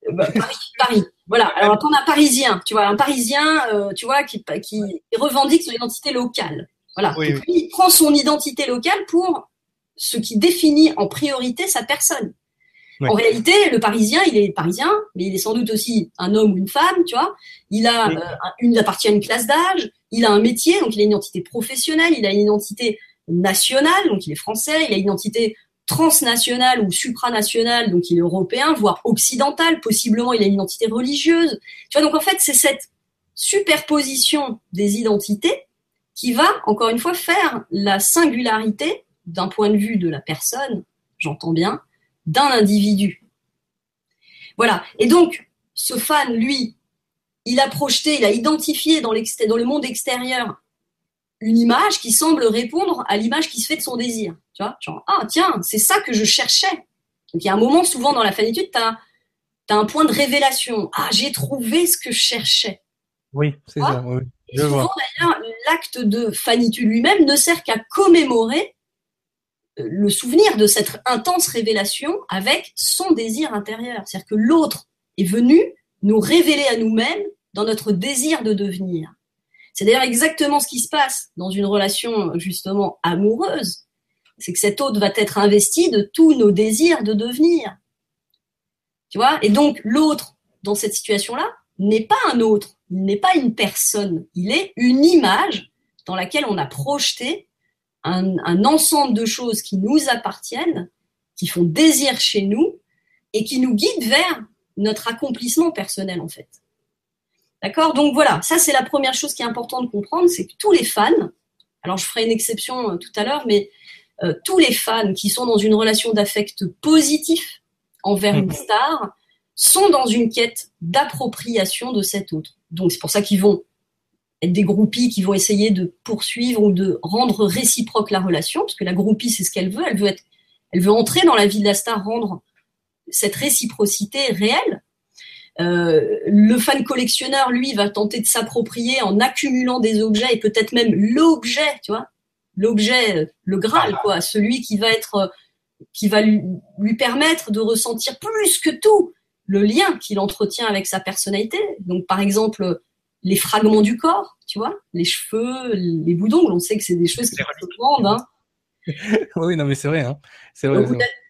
Euh, bah, Paris, Paris, Voilà. Alors, prendre un Parisien, tu vois, un Parisien, tu vois, qui, qui revendique son identité locale. Voilà. Donc, Lui, il prend son identité locale pour ce qui définit en priorité sa personne. En réalité, le Parisien, il est parisien, mais il est sans doute aussi un homme ou une femme, tu vois. Il a euh, une, appartient à une classe d'âge, il a un métier, donc il a une identité professionnelle, il a une identité nationale, donc il est français, il a une identité transnationale ou supranationale, donc il est européen, voire occidental, possiblement il a une identité religieuse. Tu vois, donc en fait, c'est cette superposition des identités qui va, encore une fois, faire la singularité d'un point de vue de la personne, j'entends bien, d'un individu. Voilà. Et donc, ce fan, lui, il a projeté, il a identifié dans, dans le monde extérieur une image qui semble répondre à l'image qui se fait de son désir. Tu vois, genre, ah tiens, c'est ça que je cherchais. Donc il y a un moment, souvent dans la fanitude, tu as, un point de révélation. Ah, j'ai trouvé ce que je cherchais. Oui, c'est ça. Oui. souvent d'ailleurs, l'acte de fanitude lui-même ne sert qu'à commémorer euh, le souvenir de cette intense révélation avec son désir intérieur. C'est-à-dire que l'autre est venu nous révéler à nous-mêmes dans notre désir de devenir. C'est d'ailleurs exactement ce qui se passe dans une relation justement amoureuse. C'est que cet autre va être investi de tous nos désirs de devenir. Tu vois? Et donc l'autre, dans cette situation-là, n'est pas un autre, il n'est pas une personne, il est une image dans laquelle on a projeté un, un ensemble de choses qui nous appartiennent, qui font désir chez nous et qui nous guident vers notre accomplissement personnel en fait. D'accord? Donc voilà, ça c'est la première chose qui est importante de comprendre, c'est que tous les fans, alors je ferai une exception euh, tout à l'heure, mais euh, tous les fans qui sont dans une relation d'affect positif envers une mhm. star sont dans une quête d'appropriation de cet autre. Donc c'est pour ça qu'ils vont être des groupies qui vont essayer de poursuivre ou de rendre réciproque la relation, parce que la groupie c'est ce qu'elle veut, elle veut être, elle veut entrer dans la vie de la star, rendre cette réciprocité réelle. Euh, le fan collectionneur, lui, va tenter de s'approprier en accumulant des objets et peut-être même l'objet, tu vois, l'objet, le Graal, quoi, celui qui va être, qui va lui, lui permettre de ressentir plus que tout le lien qu'il entretient avec sa personnalité. Donc, par exemple, les fragments du corps, tu vois, les cheveux, les boudons, on sait que c'est des choses qui se vendent. Hein. (laughs) oui, non, mais c'est vrai. Hein. C'est vrai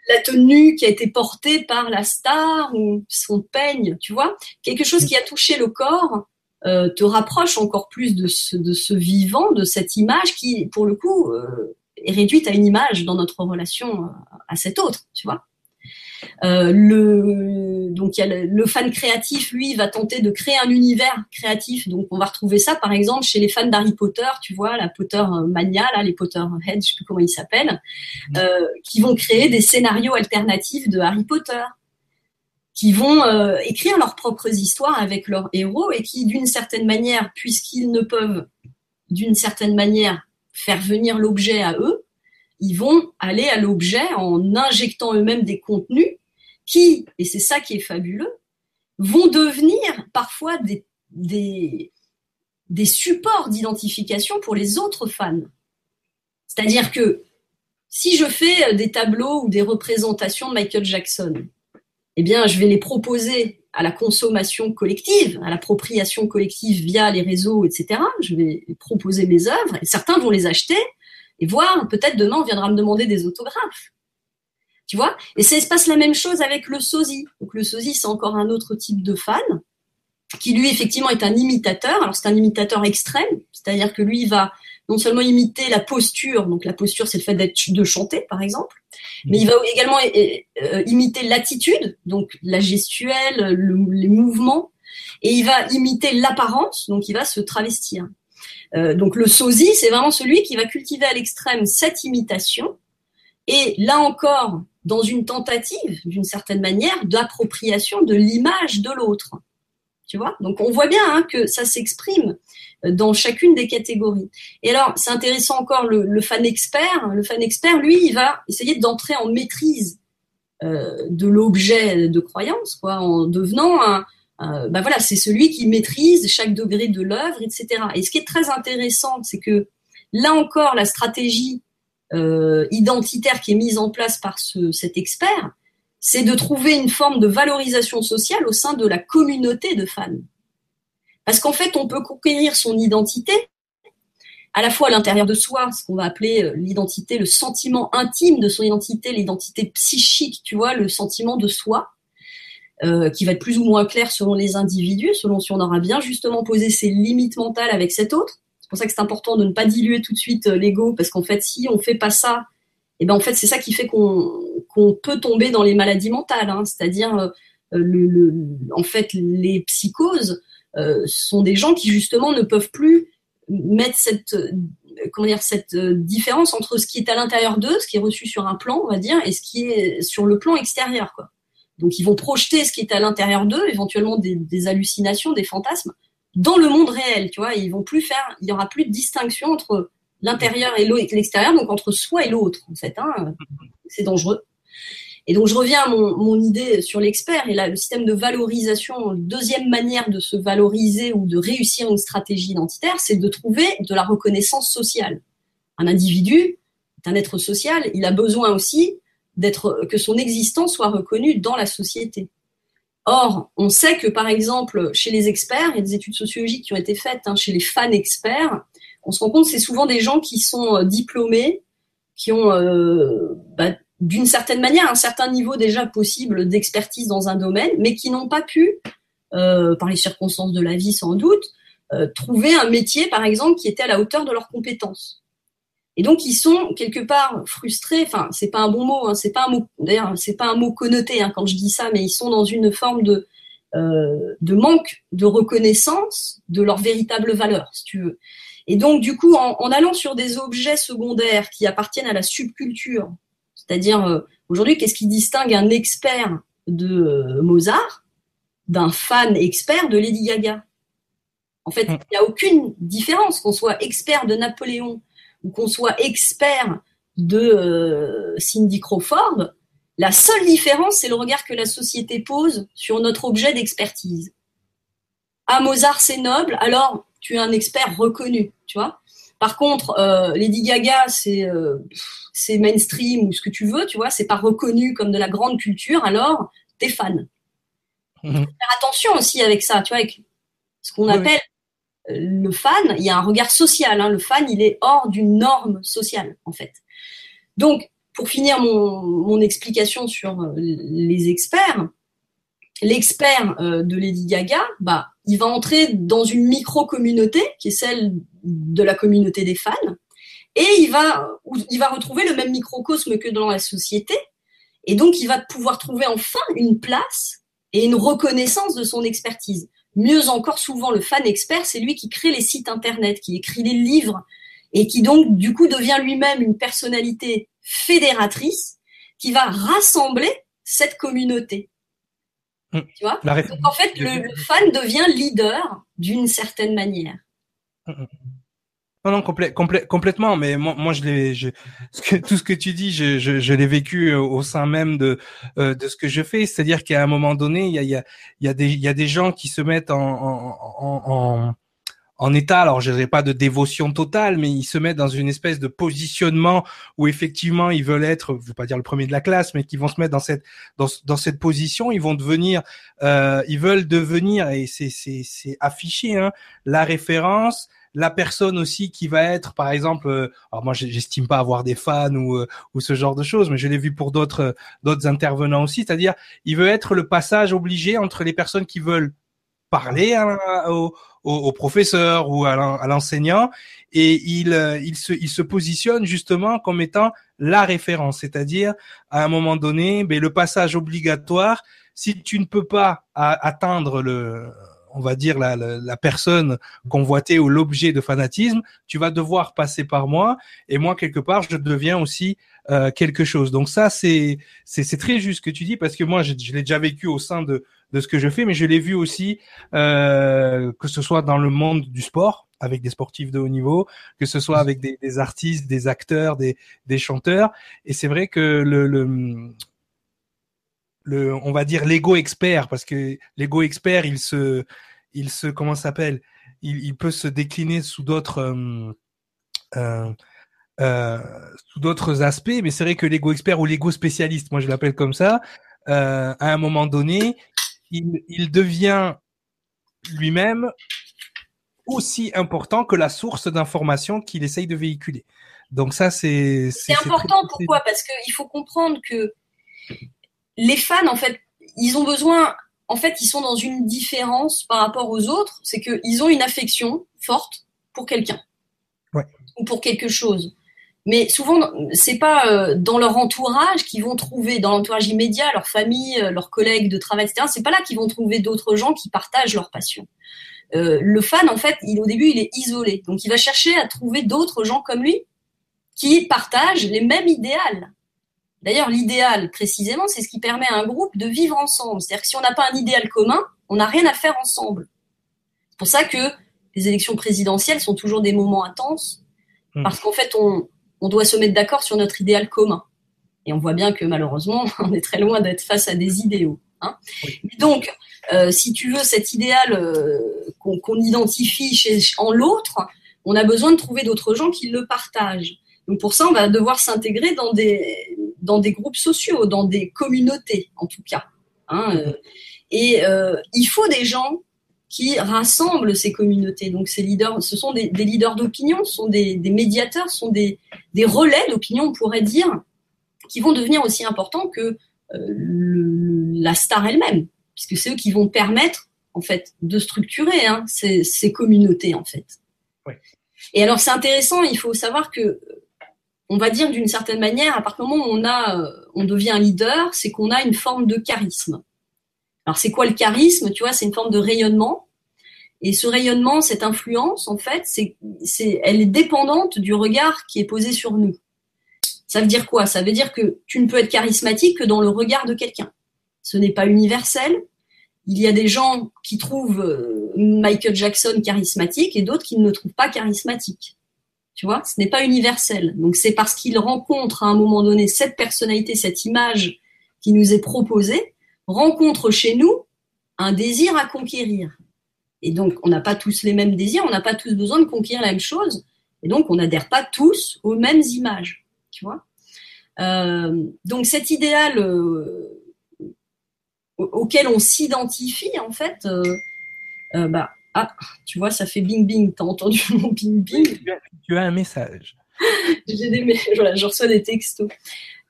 la tenue qui a été portée par la star ou son peigne, tu vois, quelque chose qui a touché le corps euh, te rapproche encore plus de ce, de ce vivant, de cette image qui, pour le coup, euh, est réduite à une image dans notre relation à cet autre, tu vois. Euh, le, donc il y a le, fan créatif, lui, va tenter de créer un univers créatif. Donc on va retrouver ça, par exemple, chez les fans d'Harry Potter, tu vois, la Potter mania, là, les Potterheads, je sais plus comment ils s'appellent, euh, qui vont créer des scénarios alternatifs de Harry Potter qui vont euh, écrire leurs propres histoires avec leurs héros et qui, d'une certaine manière, puisqu'ils ne peuvent, d'une certaine manière, faire venir l'objet à eux, ils vont aller à l'objet en injectant eux-mêmes des contenus qui, et c'est ça qui est fabuleux, vont devenir parfois des, des, des supports d'identification pour les autres fans. C'est-à-dire que si je fais des tableaux ou des représentations de Michael Jackson, eh bien, je vais les proposer à la consommation collective, à l'appropriation collective via les réseaux, etc. Je vais proposer mes œuvres et certains vont les acheter et voir, peut-être demain, on viendra me demander des autographes. Tu vois? Et ça se passe la même chose avec le sosie. Donc le sosie, c'est encore un autre type de fan qui lui effectivement est un imitateur. Alors c'est un imitateur extrême, c'est-à-dire que lui il va non seulement imiter la posture, donc la posture c'est le fait de chanter par exemple, mais il va également euh, imiter l'attitude, donc la gestuelle, les mouvements, et il va imiter l'apparence, donc il va se travestir. Euh, donc le sosie, c'est vraiment celui qui va cultiver à l'extrême cette imitation. Et là encore, dans une tentative, d'une certaine manière, d'appropriation de l'image de l'autre. Donc on voit bien hein, que ça s'exprime dans chacune des catégories. Et alors, c'est intéressant encore le, fan expert. Le fan expert, lui, il va essayer d'entrer en maîtrise euh, de l'objet de croyance, en devenant un, euh, bah c'est celui qui maîtrise chaque degré de l'œuvre, etc. Et ce qui est très intéressant, c'est que là encore, la stratégie euh, identitaire qui est mise en place par cet expert, c'est de trouver une forme de valorisation sociale au sein de la communauté de fans. Parce qu'en fait, on peut conquérir son identité à la fois à l'intérieur de soi, ce qu'on va appeler euh, l'identité, le sentiment intime de son identité, l'identité psychique, tu vois, le sentiment de soi, euh, qui va être plus ou moins clair selon les individus, selon si on aura bien justement posé ses limites mentales avec cet autre. C'est pour ça que c'est important de ne pas diluer tout de suite euh, l'ego, parce qu'en fait, si on fait pas ça, et eh ben en fait, c'est ça qui fait qu'on peut tomber dans les maladies mentales, hein. c'est-à-dire euh, le, le, en fait les psychoses sont des gens qui justement ne peuvent plus mettre cette comment dire cette différence entre ce qui est à l'intérieur d'eux, ce qui est reçu sur un plan, on va dire, et ce qui est sur le plan extérieur, quoi. Donc ils vont projeter ce qui est à l'intérieur d'eux, éventuellement des, hallucinations, des fantasmes, dans le monde réel, tu vois. ils vont plus faire, il y aura plus de distinction entre l'intérieur et l'extérieur, donc entre soi et l'autre, en fait. Hein. (laughs) C'est dangereux. Et donc je reviens à mon, idée sur l'expert et là le système de valorisation, deuxième manière de se valoriser ou de réussir une stratégie identitaire, c'est de trouver de la reconnaissance sociale. Un individu est un être social, il a besoin aussi d'être que son existence soit reconnue dans la société. Or, on sait que par exemple chez les experts, il y a des études sociologiques qui ont été faites hein, chez les fans experts, on se rend compte c'est souvent des gens qui sont euh, diplômés, qui ont euh, bah, d'une certaine manière un certain niveau déjà possible d'expertise dans un domaine, mais qui n'ont pas pu, euh, par les circonstances de la vie sans doute, euh, trouver un métier, par exemple, qui était à la hauteur de leurs compétences. Et donc ils sont quelque part frustrés. Enfin, c'est pas un bon mot. Hein, c'est pas un mot. D'ailleurs, c'est pas un mot connoté hein, quand je dis ça, mais ils sont dans une forme de euh, de manque de reconnaissance de leur véritable valeur, si tu veux. Et donc, du coup, en, en, allant sur des objets secondaires qui appartiennent à la subculture, c'est-à-dire, euh, aujourd'hui, qu'est-ce qui distingue un expert de euh, Mozart d'un fan expert de Lady Gaga? En fait, mm. il n'y a aucune différence qu'on soit expert de Napoléon ou qu'on soit expert de euh, Cindy Crawford. La seule différence, c'est le regard que la société pose sur notre objet d'expertise. Ah, Mozart, c'est noble, alors tu es un expert reconnu, tu vois? Par contre, euh, Lady Gaga, euh, c'est mainstream ou ce que tu veux, tu vois, c'est pas reconnu comme de la grande culture, alors t'es fan. Mhm. Faire attention aussi avec ça, tu vois, avec ce qu'on appelle euh, le fan, il y a un regard social. Hein. le fan, il est hors d'une norme sociale, en fait. Donc, pour finir mon explication sur les experts, l'expert de Lady Gaga, bah, il va entrer dans une micro-communauté qui est celle de la communauté des fans, et il va, il va retrouver le même microcosme que dans la société, et donc il va pouvoir trouver enfin une place et une reconnaissance de son expertise. Mieux encore, souvent, le fan expert, c'est lui qui crée les sites internet, qui écrit les livres, et qui donc, du coup, devient lui-même une personnalité fédératrice qui va rassembler cette communauté. Mm. Tu vois Donc, en fait, le, fan devient leader d'une certaine manière. Mm, mm, non, non, complètement. Mais moi, moi je l'ai, je, tout ce que tu dis, je, je, je l'ai vécu au sein même de euh, de ce que je fais. C'est-à-dire qu'à un moment donné, il y a, il y a, il y a des, il y a des gens qui se mettent en, en, en, en état, alors je dirais pas de dévotion totale, mais ils se mettent dans une espèce de positionnement où effectivement ils veulent être, je veux pas dire le premier de la classe, mais qui vont se mettre dans cette dans, dans cette position, ils vont devenir, euh, ils veulent devenir et c'est c'est c'est affiché hein, la référence, la personne aussi qui va être, par exemple, euh, alors moi j'estime pas avoir des fans ou euh, ou ce genre de choses, mais je l'ai vu pour d'autres d'autres intervenants aussi, c'est-à-dire il veut être le passage obligé entre les personnes qui veulent parler au, au, professeur ou à l'enseignant et il, euh, il, se, il se positionne justement comme étant la référence, c'est-à-dire à un moment donné, ben, le passage obligatoire, si tu ne peux pas atteindre le, on va dire la, la, personne convoitée ou l'objet de fanatisme, tu vas devoir passer par moi et moi quelque part je deviens aussi euh, quelque chose. Donc ça c'est c'est très juste que tu dis parce que moi je, je l'ai déjà vécu au sein de de ce que je fais, mais je l'ai vu aussi euh, que ce soit dans le monde du sport avec des sportifs de haut niveau, que ce soit avec des, des artistes, des acteurs, des, des chanteurs. Et c'est vrai que le, le, le, on va dire l'ego expert, parce que l'ego expert, il se, il se, comment s'appelle, il, il, peut se décliner sous d'autres, euh, euh, euh, sous d'autres aspects. Mais c'est vrai que l'ego expert ou l'ego spécialiste, moi je l'appelle comme ça, euh, à un moment donné, il, devient lui-même aussi important que la source d'information qu'il essaye de véhiculer. Donc ça, c'est... C'est important, pourquoi? Parce qu'il faut comprendre que les fans, en fait, ils ont besoin... En fait, ils sont dans une différence par rapport aux autres, c'est qu'ils ont une affection forte pour quelqu'un. Ou pour quelque chose mais souvent c'est pas euh, dans leur entourage qu'ils vont trouver dans l'entourage immédiat leur famille euh, leurs collègues de travail etc c'est pas là qu'ils vont trouver d'autres gens qui partagent leur passion le fan, en fait, il, au début, il est isolé. Donc, il va chercher à trouver d'autres gens comme lui qui partagent les mêmes idéales. D'ailleurs, l'idéal, précisément, c'est ce qui permet à un groupe de vivre ensemble. C'est-à-dire que si on n'a pas un idéal commun, on n'a rien à faire ensemble. C'est pour ça que les élections présidentielles sont toujours des moments intenses, hmm. parce qu'en fait, on, doit se mettre d'accord sur notre idéal commun. Et on voit bien que malheureusement, (laughs) on est très loin d'être face à des idéaux. Hein. Donc, euh, si tu veux cet idéal euh, qu'on identifie chez, en l'autre, on a besoin de trouver d'autres gens qui le partagent. Donc pour ça, on va devoir s'intégrer dans des, dans des groupes sociaux, dans des communautés en tout cas. Hein, euh. et il faut des gens qui rassemblent ces communautés. Donc ces leaders, ce sont des, leaders d'opinion, ce sont des, médiateurs, ce sont des, des relais d'opinion, on pourrait dire, qui vont devenir aussi importants que euh, la star elle-même, puisque c'est eux qui vont permettre en fait de structurer hein, ces, ces, communautés en fait. Et alors c'est intéressant, il faut savoir que on va dire d'une certaine manière, à partir du moment où on a, euh, on devient un leader, c'est qu'on a une forme de charisme. Alors c'est quoi le charisme Tu vois, c'est une forme de rayonnement. Et ce rayonnement, cette influence, en fait, c'est, c'est, elle est dépendante du regard qui est posé sur nous. Ça veut dire quoi? Ça veut dire que tu ne peux être charismatique que dans le regard de quelqu'un. Ce n'est pas universel. Il y a des gens qui trouvent euh, Michael Jackson charismatique et d'autres qui ne le trouvent pas charismatique. Tu vois, ce n'est pas universel. Donc c'est parce qu'il rencontre à un moment donné cette personnalité, cette image qui nous est proposée, rencontre chez nous un désir à conquérir. Et donc on n'a pas tous les mêmes désirs, on n'a pas tous besoin de conquérir la même chose, et donc on n'adhère pas tous aux mêmes images. Tu vois. Euh, donc cet idéal euh, auquel on s'identifie en fait, euh, bah, ah, tu vois, ça fait bing bing. T'as entendu mon bing bing? Tu as un message. (laughs) J'ai des, voilà, je reçois des textos.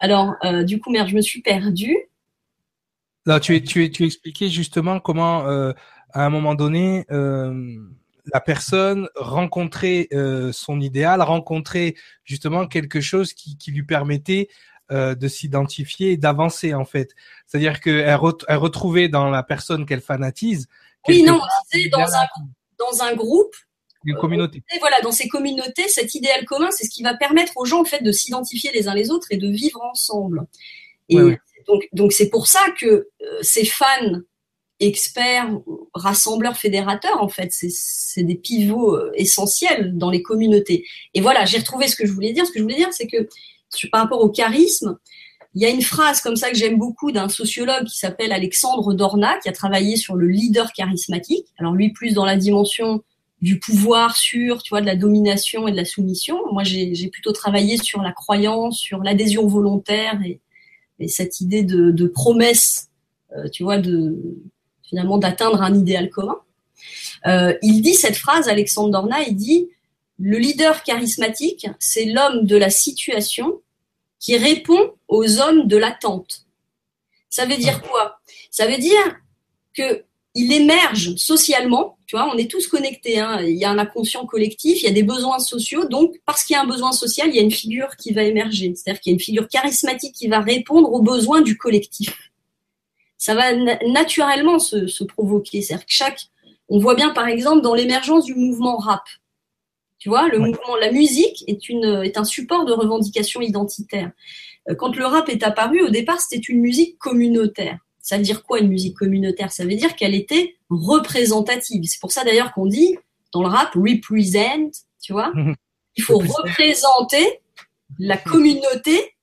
Alors, du coup, merde, je me suis perdue. Non, tu, tu, tu expliquais justement comment, euh, à un moment donné, euh, la personne rencontrait son idéal, rencontrait justement quelque chose qui, qui lui permettait de s'identifier et d'avancer en fait. C'est-à-dire qu'elle elle retrouvait dans la personne qu'elle fanatise oui, non, on disait dans un, dans un groupe. Une communauté. et voilà, dans ces communautés, cet idéal commun, c'est ce qui va permettre aux gens en fait de s'identifier les uns les autres et de vivre ensemble. Et donc, donc c'est pour ça que euh, ces fans experts, rassembleurs, fédérateurs, en fait, c'est des pivots euh, essentiels dans les communautés. Et voilà, j'ai retrouvé ce que je voulais dire. Ce que je voulais dire, c'est que par rapport au charisme, il y a une phrase comme ça que j'aime beaucoup d'un sociologue qui s'appelle Alexandre Dorna, qui a travaillé sur le leader charismatique. Alors lui, plus dans la dimension du pouvoir sur, tu vois, de la domination et de la soumission. Moi, j'ai plutôt travaillé sur la croyance, sur l'adhésion volontaire et, cette idée de, promesse, euh, tu vois, finalement d'atteindre un idéal commun. Euh, il dit cette phrase, Alexandre Dorna, il dit le leader charismatique, c'est l'homme de la situation qui répond aux hommes de l'attente. Ça veut dire quoi? Ça veut dire que il émerge socialement, tu vois, on est tous connectés, hein, il y a un inconscient collectif, il y a des besoins sociaux, donc parce qu'il y a un besoin social, il y a une figure qui va émerger, c'est-à-dire qu'il y a une figure charismatique qui va répondre aux besoins du collectif. Ça va naturellement se, se provoquer, c'est-à-dire que chaque, on voit bien par exemple dans l'émergence du mouvement rap, tu vois, le mouvement, la musique est, une, est un support de revendication identitaire. Euh, quand le rap est apparu, au départ, c'était une musique communautaire. Ça veut dire quoi une musique communautaire? Ça veut dire qu'elle était représentative. C'est pour ça d'ailleurs qu'on dit dans le rap represent, tu vois? (laughs) Il faut représenter la communauté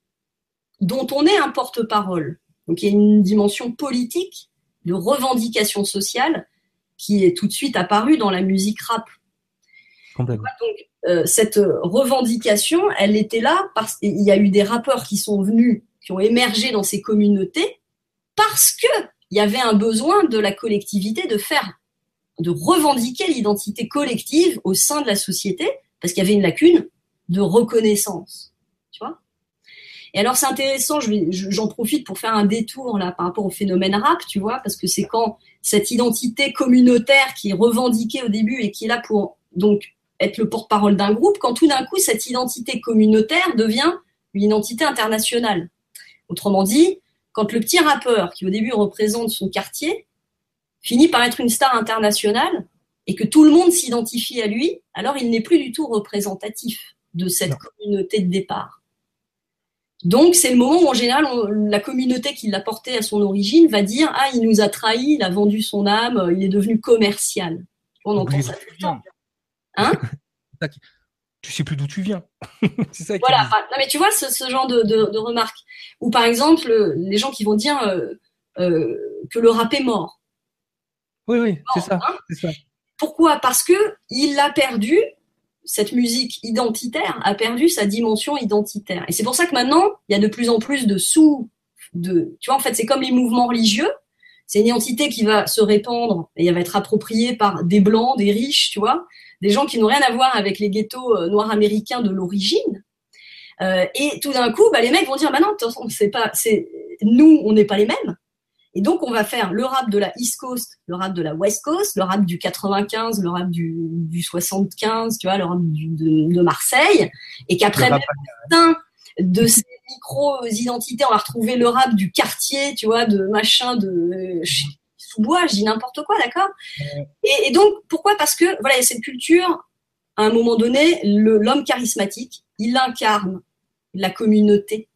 dont on est un porte-parole. Donc il y a une dimension politique de revendication sociale qui est tout de suite apparue dans la musique rap. Donc, euh, cette revendication, elle était là parce qu'il y a eu des rappeurs qui sont venus, qui ont émergé dans ces communautés parce que il y avait un besoin de la collectivité de faire, de revendiquer l'identité collective au sein de la société parce qu'il y avait une lacune de reconnaissance. Tu vois Et alors c'est intéressant, j'en profite pour faire un détour là par rapport au phénomène rap, tu vois, parce que c'est quand cette identité communautaire qui est revendiquée au début et qui est là pour donc être le porte-parole d'un groupe quand tout d'un coup cette identité communautaire devient une identité internationale. Autrement dit, quand le petit rappeur qui au début représente son quartier finit par être une star internationale et que tout le monde s'identifie à lui, alors il n'est plus du tout représentatif de cette communauté de départ. Donc c'est le moment où en général la communauté qui l'a porté à son origine va dire ah il nous a trahi, il a vendu son âme, il est devenu commercial. On entend ça tout le temps. Hein? (laughs) tu sais plus d'où tu viens. (laughs) c'est ça. Voilà. non, mais tu vois ce, genre de, de, remarques. Ou par exemple, les gens qui vont dire euh, euh, que le rap est mort. Oui, oui, c'est ça, hein ça, Pourquoi? Parce que il a perdu cette musique identitaire a perdu sa dimension identitaire. Et c'est pour ça que maintenant, il y a de plus en plus de sous, de, tu vois, en fait, c'est comme les mouvements religieux. C'est une identité qui va se répandre et elle va être appropriée par des blancs, des riches, tu vois des gens qui n'ont rien à voir avec les ghettos euh, noirs américains de l'origine. Euh, et tout d'un coup, bah, les mecs vont dire, bah non, c'est pas, c'est nous, on n'est pas les mêmes. Et donc, on va faire le rap de la East Coast, le rap de la West Coast, le rap du 95, le rap du, du 75, tu vois, le rap de, Marseille. Et qu'après, même de ces micro-identités, on va retrouver le rap du quartier, tu vois, de machin, de sous-bois, je dis n'importe quoi, d'accord et, donc, pourquoi? Parce que, voilà, il y a cette culture, à un moment donné, l'homme charismatique, il incarne la communauté.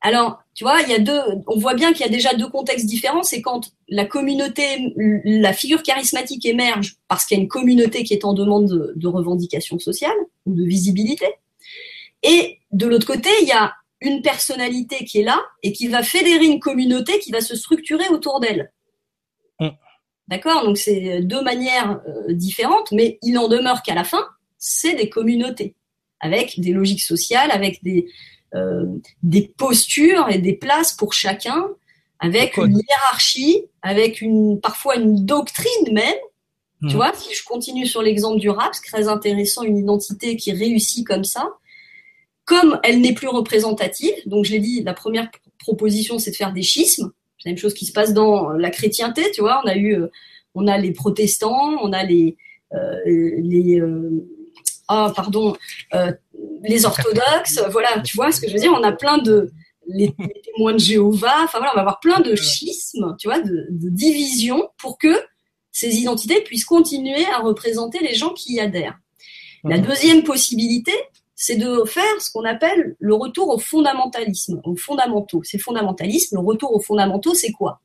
Alors, tu vois, il y a deux, on voit bien qu'il y a déjà deux contextes différents. C'est quand la communauté, la figure charismatique émerge parce qu'il y a une communauté qui est en demande de, de revendication sociale ou de visibilité. Et de l'autre côté, il y a une personnalité qui est là et qui va fédérer une communauté qui va se structurer autour d'elle. D'accord? Donc c'est deux manières euh, différentes, mais il en demeure qu'à la fin, c'est des communautés, avec des logiques sociales, avec des, euh, des postures et des places pour chacun, avec une hiérarchie, avec une parfois une doctrine même. Tu mmh. vois, si je continue sur l'exemple du rap, c'est très intéressant, une identité qui réussit comme ça. Comme elle n'est plus représentative, donc je l'ai dit, la première proposition, c'est de faire des schismes. La même chose qui se passe dans la chrétienté, tu vois. On a eu, euh, on a les protestants, on a les, euh, les, euh, ah pardon, les orthodoxes. Voilà, tu vois ce que je veux dire. On a plein de les, témoins de Jéhovah. Enfin voilà, on va avoir plein de schismes, tu vois, de, de divisions pour que ces identités puissent continuer à représenter les gens qui y adhèrent. La deuxième possibilité, c'est de faire ce qu'on appelle le retour au fondamentalisme, aux fondamentaux. Ces fondamentalismes, le retour aux fondamentaux, c'est quoi?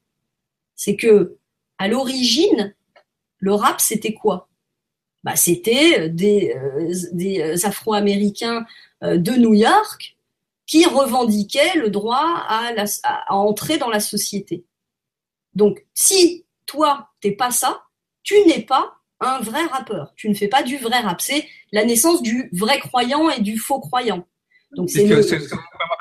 C'est que à l'origine, le rap, c'était quoi? Bah, C'était des, euh, des Afro-Américains euh, de New York qui revendiquaient le droit à, à entrer dans la société. Donc, si toi, t'es pas ça, tu n'es pas un vrai rappeur. Tu ne fais pas du vrai rap. C'est la naissance du vrai croyant et du faux croyant. Donc c'est le...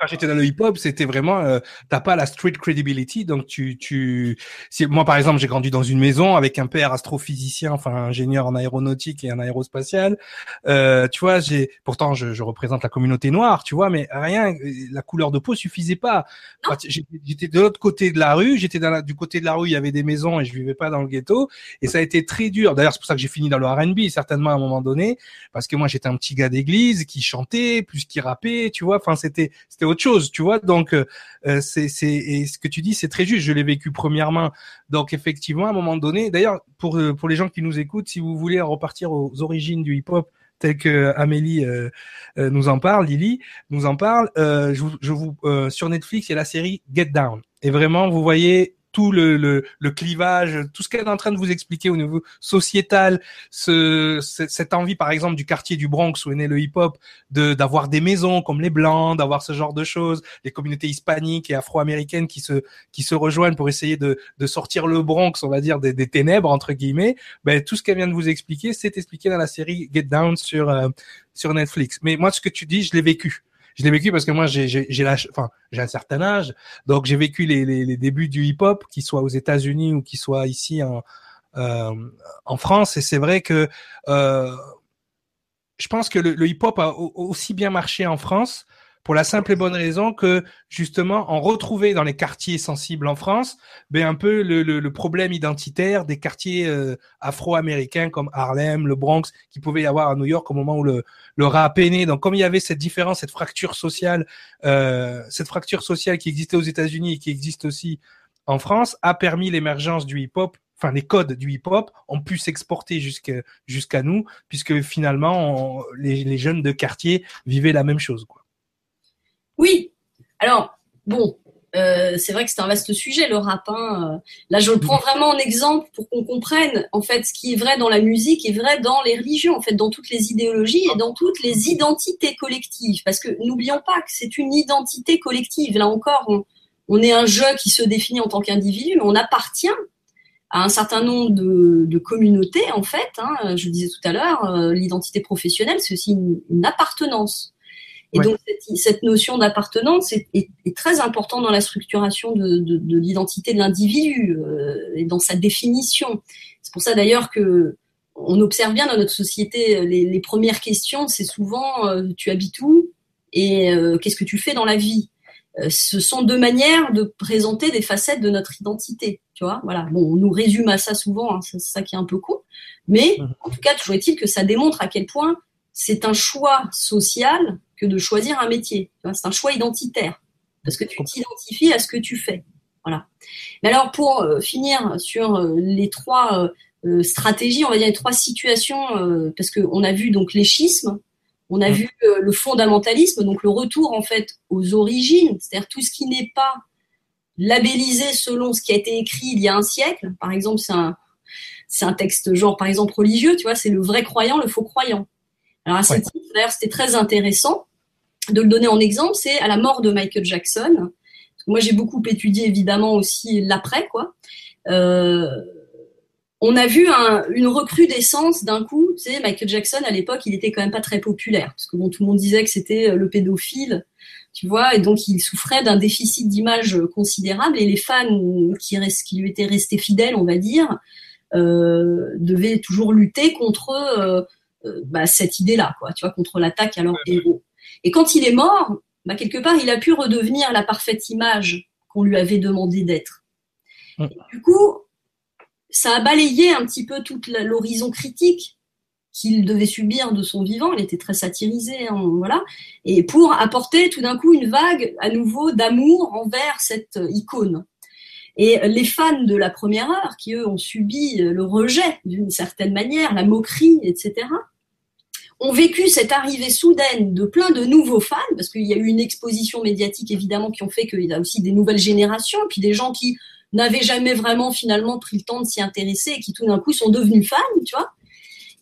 quand j'étais dans le hip-hop, c'était vraiment euh, t'as pas la street credibility, donc tu tu si moi par exemple j'ai grandi dans une maison avec un père astrophysicien, enfin ingénieur en aéronautique et en aérospatial, euh, tu vois j'ai pourtant je, je, représente la communauté noire, tu vois, mais rien la couleur de peau suffisait pas. J'étais de l'autre côté de la rue, j'étais du côté de la rue il y avait des maisons et je vivais pas dans le ghetto et ça a été très dur. D'ailleurs c'est pour ça que j'ai fini dans le R&B certainement à un moment donné parce que moi j'étais un petit gars d'église qui chantait plus qui rappait, tu vois, enfin c'était c'était autre chose, tu vois. Donc euh, euh, c'est c'est et ce que tu dis c'est très juste. Je l'ai vécu premièrement. Donc effectivement à un moment donné, d'ailleurs pour euh, pour les gens qui nous écoutent, si vous voulez repartir aux origines du hip-hop tel que Amélie nous en parle, Lily nous en parle. je, je vous sur Netflix, il y a la série Get Down. Et vraiment, vous voyez tout le, le, le clivage, tout ce qu'elle est en train de vous expliquer au niveau sociétal, ce, cette envie par exemple du quartier du Bronx où est né le hip-hop, de d'avoir des maisons comme les blancs, d'avoir ce genre de choses, les communautés hispaniques et afro-américaines qui se qui se rejoignent pour essayer de, de sortir le Bronx, on va dire des, des ténèbres entre guillemets. Ben tout ce qu'elle vient de vous expliquer, c'est expliqué dans la série Get Down sur euh, sur Netflix. Mais moi, ce que tu dis, je l'ai vécu je l'ai vécu parce que moi j'ai enfin j'ai un certain âge, donc j'ai vécu les, les, les, débuts du hip-hop, qu'ils soient aux États-Unis ou qu'ils soient ici en euh, en France, et c'est vrai que euh, je pense que le, le hip-hop a aussi bien marché en France pour la simple et bonne raison que justement on retrouvait dans les quartiers sensibles en France ben un peu le, le, le problème identitaire des quartiers euh, afro-américains comme Harlem, le Bronx qui pouvait y avoir à New York au moment où le, le rap est. Donc comme il y avait cette différence, cette fracture sociale, euh, cette fracture sociale qui existait aux États-Unis et qui existe aussi en France, a permis l'émergence du hip-hop enfin les codes du hip-hop ont pu s'exporter jusqu'à nous, puisque finalement les, les, jeunes de quartier vivaient la même chose. Quoi. Oui. Alors bon, euh, c'est vrai que c'est un vaste sujet le rap. Hein. Là, je le prends vraiment en exemple pour qu'on comprenne en fait ce qui est vrai dans la musique est vrai dans les religions, en fait, dans toutes les idéologies et dans toutes les identités collectives. Parce que n'oublions pas que c'est une identité collective. Là encore, on, on est un jeu qui se définit en tant qu'individu, mais on appartient à un certain nombre de, communautés en fait. Hein. je le disais tout à l'heure, euh, l'identité professionnelle, c'est aussi une appartenance. Et donc cette, notion d'appartenance est, très importante dans la structuration de, l'identité de l'individu euh, et dans sa définition. C'est pour ça d'ailleurs que on observe bien dans notre société les, premières questions, c'est souvent euh, tu habites où et euh, qu'est-ce que tu fais dans la vie? ce sont deux manières de présenter des facettes de notre identité. Tu vois, voilà. Bon, on nous résume à ça souvent, hein, c'est ça qui est un peu con. Mais mmh. en tout cas, toujours est-il que ça démontre à quel point c'est un choix social que de choisir un métier. C'est un choix identitaire parce que tu t'identifies à ce que tu fais. Voilà. Mais alors pour euh, finir sur euh, les trois euh, stratégies, on va dire les trois situations, parce qu'on a vu donc les schismes, on a mmh. vu le fondamentalisme, donc le retour en fait aux origines, c'est-à-dire tout ce qui n'est pas labellisé selon ce qui a été écrit il y a un siècle. Par exemple, c'est un, c'est un texte genre par exemple religieux, tu vois, c'est le vrai croyant, le faux croyant. Alors à ce titre, d'ailleurs, c'était très intéressant de le donner en exemple, c'est à la mort de Michael Jackson. Moi, j'ai beaucoup étudié évidemment aussi l'après, quoi. Euh, on a vu une recrudescence d'un coup. Tu sais, Michael Jackson à l'époque, il était quand même pas très populaire parce que bon, tout le monde disait que c'était euh, le pédophile, tu vois, et donc il souffrait d'un déficit d'image considérable et les fans qui, qui lui étaient restés fidèles, on va dire, euh, devaient toujours lutter contre bah, cette idée-là, quoi, tu vois, contre l'attaque à leur héros. Et quand il est mort, bah, quelque part, il a pu redevenir la parfaite image qu'on lui avait demandé d'être. Mm. Du coup, ça a balayé un petit peu toute l'horizon critique qu'il devait subir de son vivant. Il était très satirisé, hein, voilà. Et pour apporter tout d'un coup une vague à nouveau d'amour envers cette icône. Et les fans de la première heure, qui eux ont subi le rejet d'une certaine manière, la moquerie, etc., ont vécu cette arrivée soudaine de plein de nouveaux fans, parce qu'il y a eu une exposition médiatique évidemment qui ont fait qu'il y a aussi des nouvelles générations, puis des gens qui n'avaient jamais vraiment finalement pris le temps de s'y intéresser et qui tout d'un coup sont devenus fans, tu vois.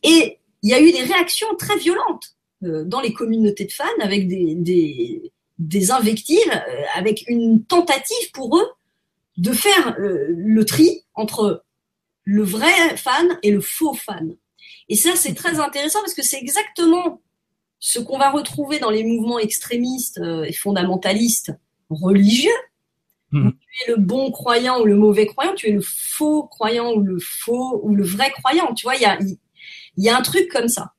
Et il y a eu des réactions très violentes euh, dans les communautés de fans avec des, des, des invectives, euh, avec une tentative pour eux de faire euh, le tri entre le vrai fan et le faux fan. Et ça, c'est très intéressant parce que c'est exactement ce qu'on va retrouver dans les mouvements extrémistes euh, et fondamentalistes religieux. Mmh. Tu es le bon croyant ou le mauvais croyant, tu es le faux croyant ou le faux ou le vrai croyant. Tu vois, il y a, y a un truc comme ça.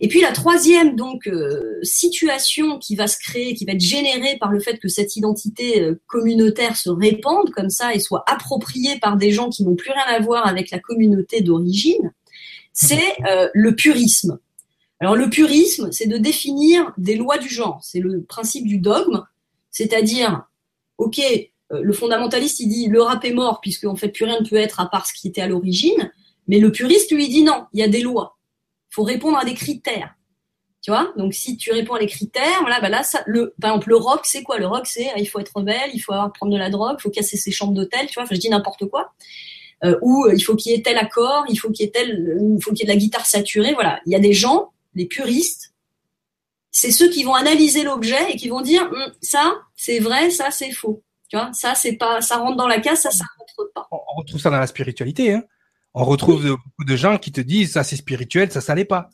Et puis la troisième donc euh, situation qui va se créer, qui va être générée par le fait que cette identité euh, communautaire se répande comme ça et soit appropriée par des gens qui n'ont plus rien à voir avec la communauté d'origine, c'est euh, le purisme. Alors le purisme, c'est de définir des lois du genre. C'est le principe du dogme, c'est-à-dire, ok, euh, le fondamentaliste il dit le rap est mort puisque en fait plus rien ne peut être à part ce qui était à l'origine, mais le puriste lui dit non, il y a des lois. Il faut répondre à des critères. Tu vois? Donc si tu réponds à des critères, voilà, bah là, ça, le, par exemple, le rock, c'est quoi? Le rock, c'est il faut être rebelle, il faut avoir, prendre de la drogue, il faut casser ses chambres d'hôtel, tu vois? Je dis n'importe quoi où il faut qu'il y ait tel accord, il faut qu'il y ait tel, il faut qu'il y ait de la guitare saturée. Voilà, il y a des gens, les puristes, c'est ceux qui vont analyser l'objet et qui vont dire hum, ça c'est vrai, ça c'est faux. Tu vois, ça c'est pas, ça rentre dans la case, ça ça rentre pas. On retrouve ça dans la spiritualité. Hein on retrouve beaucoup de gens qui te disent ça c'est spirituel, ça ça l'est pas.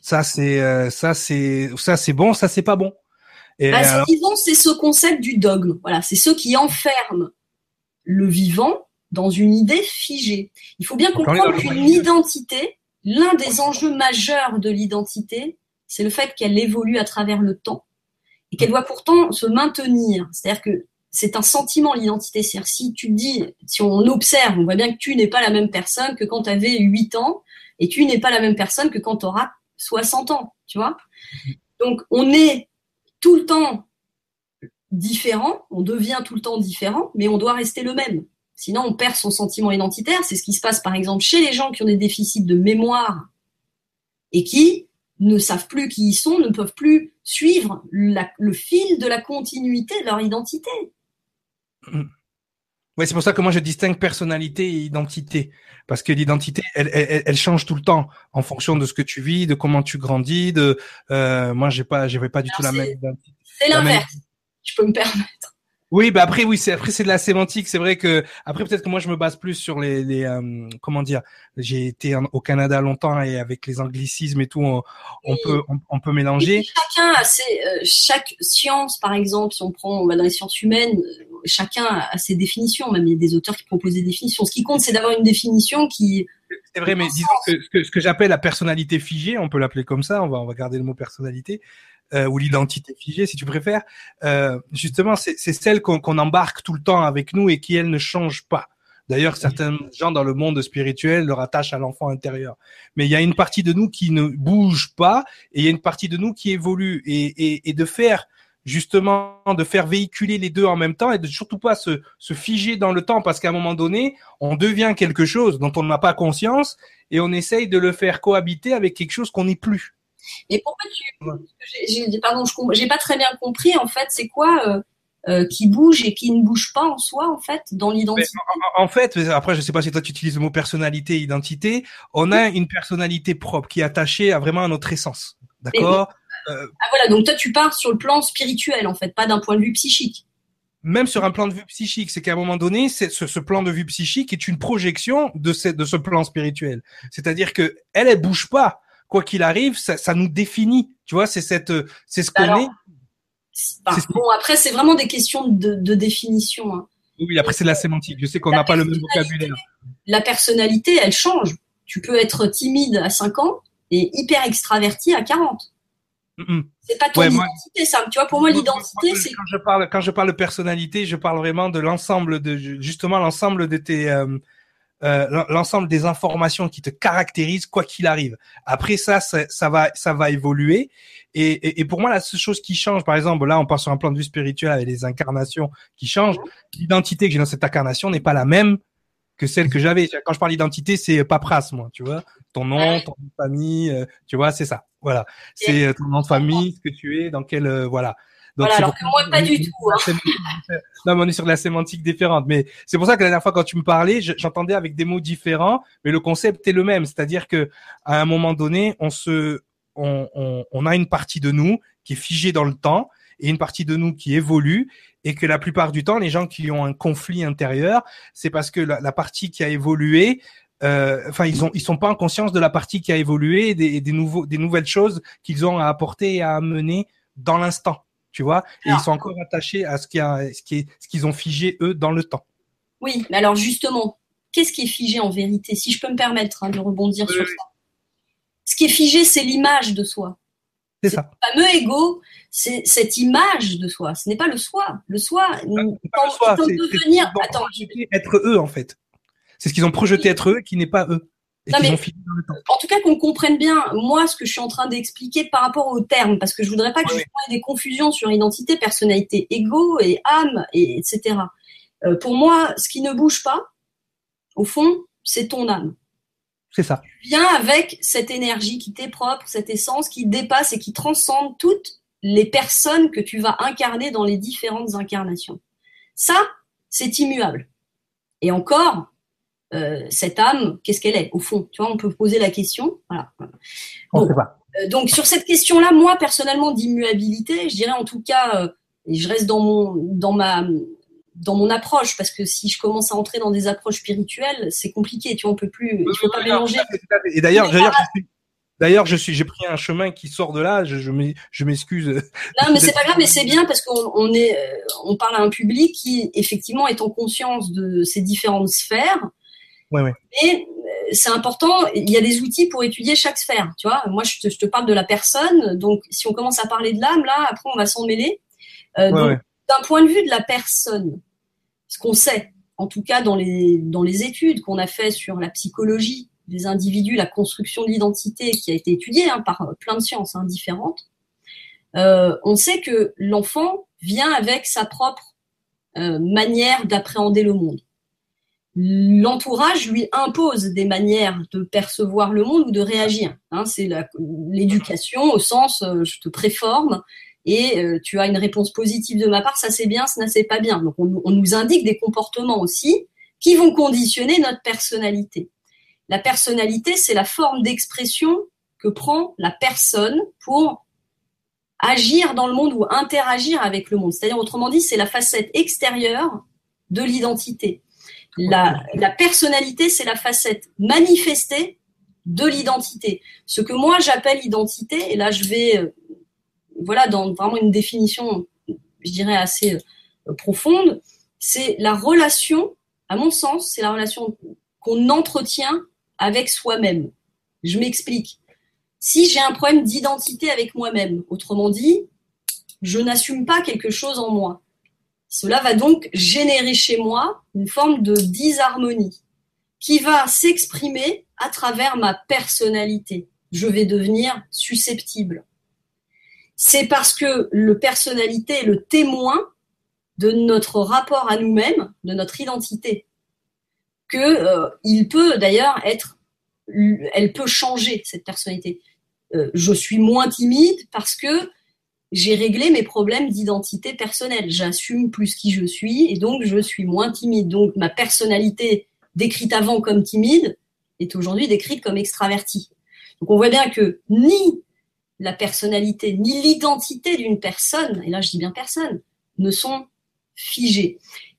Ça c'est euh, ça c'est ça c'est bon, ça c'est pas bon. Et bah, c'est ce concept du dogme. Voilà, c'est ceux qui enferment le vivant dans une idée figée. Il faut bien comprendre qu'une identité, l'un des enjeux majeurs de l'identité, c'est le fait qu'elle évolue à travers le temps et qu'elle doit pourtant se maintenir. C'est-à-dire que c'est un sentiment l'identité. C'est-à-dire si tu dis, si on observe, on voit bien que tu n'es pas la même personne que quand tu avais 8 ans et tu n'es pas la même personne que quand tu auras 60 ans, tu vois? Donc on est tout le temps différent, on devient tout le temps différent, mais on doit rester le même. Sinon, on perd son sentiment identitaire. C'est ce qui se passe, par exemple, chez les gens qui ont des déficits de mémoire et qui ne savent plus qui ils sont, ne peuvent plus suivre le fil de la continuité de leur identité. Oui, c'est pour ça que moi je distingue personnalité et identité, parce que l'identité, elle, elle, elle, change tout le temps en fonction de ce que tu vis, de comment tu grandis. De, euh, moi, j'ai pas, j'avais pas du tout la même identité. C'est l'inverse. Je peux me permettre. Oui, bah après oui, c'est après c'est de la sémantique. C'est vrai que après peut-être que moi je me base plus sur les, les euh, comment dire. J'ai été au Canada longtemps et avec les anglicismes et tout, on, peut on, peut mélanger. chacun a ses euh, chaque science par exemple, si on prend on va dans les sciences humaines, euh, chacun a ses définitions. Même il y a des auteurs qui proposent des définitions. Ce qui compte, c'est d'avoir une définition qui c'est vrai, mais disons que ce que, ce que j'appelle la personnalité figée, on peut l'appeler comme ça, on va, on va garder le mot personnalité, euh, ou l'identité figée, si tu préfères, euh, justement, c'est celle qu'on embarque tout le temps avec nous et qui, elle, ne change pas. D'ailleurs, certains gens dans le monde spirituel le rattachent à l'enfant intérieur. Mais il y a une partie de nous qui ne bouge pas et il y a une partie de nous qui évolue. Et, et, et de faire justement de faire véhiculer les deux en même temps et de surtout pas se, se figer dans le temps parce qu'à un moment donné, on devient quelque chose dont on n'a pas conscience et on essaye de le faire cohabiter avec quelque chose qu'on n'est plus. Et pourquoi tu, pardon, je j'ai pas très bien compris en fait, c'est quoi euh, euh, qui bouge et qui ne bouge pas en soi en fait dans l'identité? En, fait, après je sais pas si toi tu utilises le mot personnalité, identité, on a une personnalité propre qui est attachée à vraiment à notre essence, d'accord? Euh, ah voilà, donc toi tu pars sur le plan spirituel en fait, pas d'un point de vue psychique même sur un plan de vue psychique, c'est qu'à un moment donné, ce, ce, plan de vue psychique est une projection de ce, de ce plan spirituel. C'est-à-dire que elle, elle bouge pas quoi qu'il arrive, ça, ça, nous définit. Tu vois, c'est cette, c'est ce qu'on est. Bah, bon, après, c'est vraiment des questions de, de définition. Hein. Oui, après, c'est la sémantique. Je sais qu'on n'a pas le même vocabulaire. La personnalité, elle change. Tu peux être timide à 5 ans et hyper extraverti à 40. C'est pas ton identité, ça. Tu vois, pour moi, l'identité, c'est. Quand je parle, quand je parle de personnalité, je parle vraiment de l'ensemble de, justement, l'ensemble de tes, euh, euh, l'ensemble des informations qui te caractérisent quoi qu'il arrive. Après ça, ça, va, ça va évoluer. Et, et, pour moi, la seule chose qui change, par exemple, là, on part sur un plan de vue spirituel avec les incarnations qui changent. L'identité que j'ai dans cette incarnation n'est pas la même que celle que j'avais. Quand je parle d'identité, c'est paperasse, moi, tu vois. Ton nom, ton nom de famille, euh, tu vois, c'est ça. Voilà. C'est euh, ton nom de famille, ce que tu es, dans quel, voilà. Donc, voilà, alors que moi, pas du tout. Hein. (laughs) non, mais on est sur de la sémantique différente. Mais c'est pour ça que la dernière fois, quand tu me parlais, j'entendais avec des mots différents, mais le concept est le même. C'est-à-dire que à un moment donné, on se, on, on, on a une partie de nous qui est figée dans le temps et une partie de nous qui évolue et que la plupart du temps, les gens qui ont un conflit intérieur, c'est parce que la, la, partie qui a évolué, euh, enfin, ils ont, ils sont pas en conscience de la partie qui a évolué et des, des nouveaux, des nouvelles choses qu'ils ont à apporter et à amener dans l'instant tu vois, et ils sont encore attachés à ce qui a, ce qui est, ce qu'ils ont figé eux dans le temps. Oui, mais alors justement, qu'est-ce qui est figé en vérité, si je peux me permettre hein, de rebondir sur ça? Ce qui est figé, c'est l'image de soi. C'est ça. Le fameux ego, c'est cette image de soi. Ce n'est pas le soi. Le soi, pas, quand, devenir, attends, être eux en fait. C'est ce qu'ils ont projeté être eux qui n'est pas eux en tout cas, qu'on comprenne bien, moi, ce que je suis en train d'expliquer par rapport au terme, parce que je voudrais pas que je ait des confusions sur identité, personnalité, ego et âme, et, etc. Euh, pour moi, ce qui ne bouge pas, au fond, c'est ton âme. C'est ça. Tu viens avec cette énergie qui t'est propre, cette essence qui dépasse et qui transcende toutes les personnes que tu vas incarner dans les différentes incarnations. Ça, c'est immuable. Et encore, euh, cette âme, qu'est-ce qu'elle est au fond Tu vois, on peut poser la question. Voilà. Euh, donc sur cette question-là, moi personnellement d'immuabilité, je dirais en tout cas, euh, et je reste dans mon dans ma dans mon approche parce que si je commence à entrer dans des approches spirituelles, c'est compliqué. Tu vois, on peut plus. Il faut pas mélanger. Et d'ailleurs, d'ailleurs, D'ailleurs, je suis, j'ai pris un chemin qui sort de là. Je, je m'excuse. Non, mais c'est pas grave, mais (laughs) c'est bien parce qu'on est, on parle à un public qui effectivement est en conscience de ces différentes sphères Et euh, c'est important, il y a des outils pour étudier chaque sphère. Tu vois, moi, je te, je te parle de la personne. Donc, si on commence à parler de l'âme, là, après, on va s'en mêler. Euh, d'un point de vue de la personne, ce qu'on sait, en tout cas dans les, dans les études qu'on a fait sur la psychologie des individus, la construction de l'identité qui a été étudiée hein, par euh, plein de sciences hein, différentes, euh, on sait que l'enfant vient avec sa propre euh, manière d'appréhender le monde. L'entourage lui impose des manières de percevoir le monde ou de réagir. Hein, c'est l'éducation au sens euh, je te préforme et euh, tu as une réponse positive de ma part, ça c'est bien, ça c'est pas bien. Donc on, on, nous indique des comportements aussi qui vont conditionner notre personnalité. La personnalité, c'est la forme d'expression que prend la personne pour agir dans le monde ou interagir avec le monde. C'est-à-dire, autrement dit, c'est la facette extérieure de l'identité. La, la personnalité, c'est la facette manifestée de l'identité. Ce que moi j'appelle identité, et là je vais, euh, voilà, dans vraiment une définition, je dirais assez euh, profonde, c'est la relation, à mon sens, c'est la relation qu'on entretient avec soi-même. Je m'explique. Si j'ai un problème d'identité avec moi-même, autrement dit, je n'assume pas quelque chose en moi. Cela va donc générer chez moi une forme de disharmonie qui va s'exprimer à travers ma personnalité. Je vais devenir susceptible. C'est parce que le personnalité est le témoin de notre rapport à nous-mêmes, de notre identité, que euh, peut d'ailleurs être, elle peut changer cette personnalité. Euh, je suis moins timide parce que j'ai réglé mes problèmes d'identité personnelle. J'assume plus qui je suis et donc je suis moins timide. Donc ma personnalité décrite avant comme timide est aujourd'hui décrite comme extravertie. Donc on voit bien que ni la personnalité ni l'identité d'une personne, et là je dis bien personne, ne sont figées.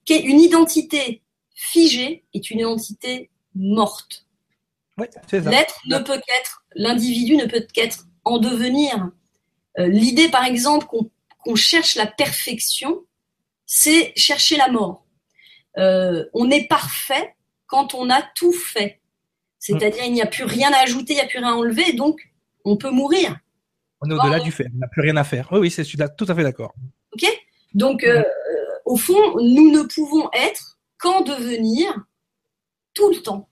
Une identité figée est une identité morte. L'être ne peut qu'être, l'individu ne peut qu'être en devenir. Euh, l'idée, par exemple, qu'on cherche la perfection, c'est chercher la mort. Euh, on est parfait quand on a tout fait. C'est-à-dire, il n'y a plus rien à ajouter, il n'y a plus rien à enlever, donc on peut mourir. On est au-delà du fait, on n'a plus rien à faire. Oui, oui, je suis tout à fait d'accord. Ok? Donc, euh, au fond, nous ne pouvons être qu'en devenir tout le temps.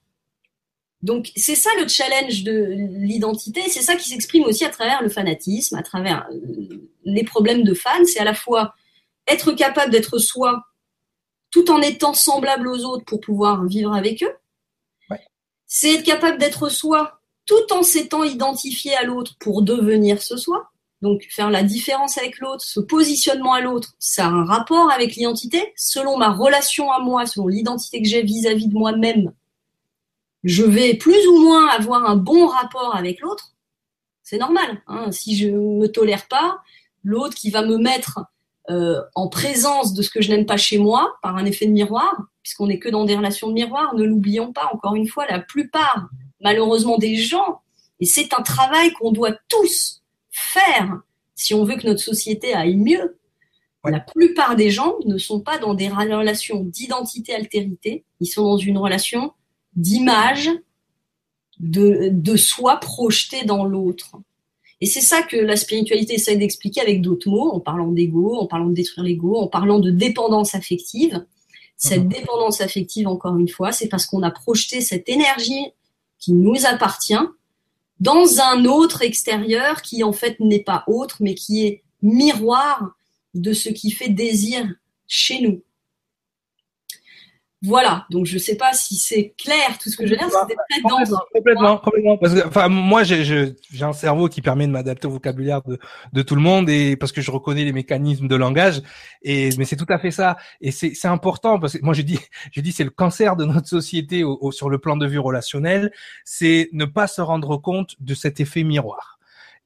Donc c'est ça le challenge de l'identité, c'est ça qui s'exprime aussi à travers le fanatisme, à travers euh, les problèmes de fans, c'est à la fois être capable d'être soi tout en étant semblable aux autres pour pouvoir vivre avec eux. C'est être capable d'être soi tout en s'étant identifié à l'autre pour devenir ce soi. Donc faire la différence avec l'autre, ce positionnement à l'autre, ça a un rapport avec l'identité. Selon ma relation à moi, selon l'identité que j'ai vis-à-vis de moi-même, je vais plus ou moins avoir un bon rapport avec l'autre. C'est normal. Hein. Si je me tolère pas, l'autre qui va me mettre euh, en présence de ce que je n'aime pas chez moi par un effet de miroir, puisqu'on n'est que dans des relations de miroir, ne l'oublions pas, encore une fois, la plupart, malheureusement, des gens, et c'est un travail qu'on doit tous faire si on veut que notre société aille mieux. La plupart des gens ne sont pas dans des relations d'identité-altérité, ils sont dans une relation d'image de, de soi projeté dans l'autre. Et c'est ça que la spiritualité essaie d'expliquer avec d'autres mots, en parlant d'ego, en parlant de détruire l'ego, en parlant de dépendance affective. Cette mhm. dépendance affective, encore une fois, c'est parce qu'on a projeté cette énergie qui nous appartient dans un autre extérieur qui en fait n'est pas autre, mais qui est miroir de ce qui fait désir chez nous. Voilà, donc je sais pas si c'est clair tout ce que je veux dire. C'était très dense. Complètement, complètement. Parce que, enfin, moi, j'ai un cerveau qui permet de m'adapter au vocabulaire de, de tout le monde et parce que je reconnais les mécanismes de langage. Et mais c'est tout à fait ça. Et c'est important parce que moi, je dis, je dis, c'est le cancer de notre société au, sur le plan de vue relationnel, c'est ne pas se rendre compte de cet effet miroir.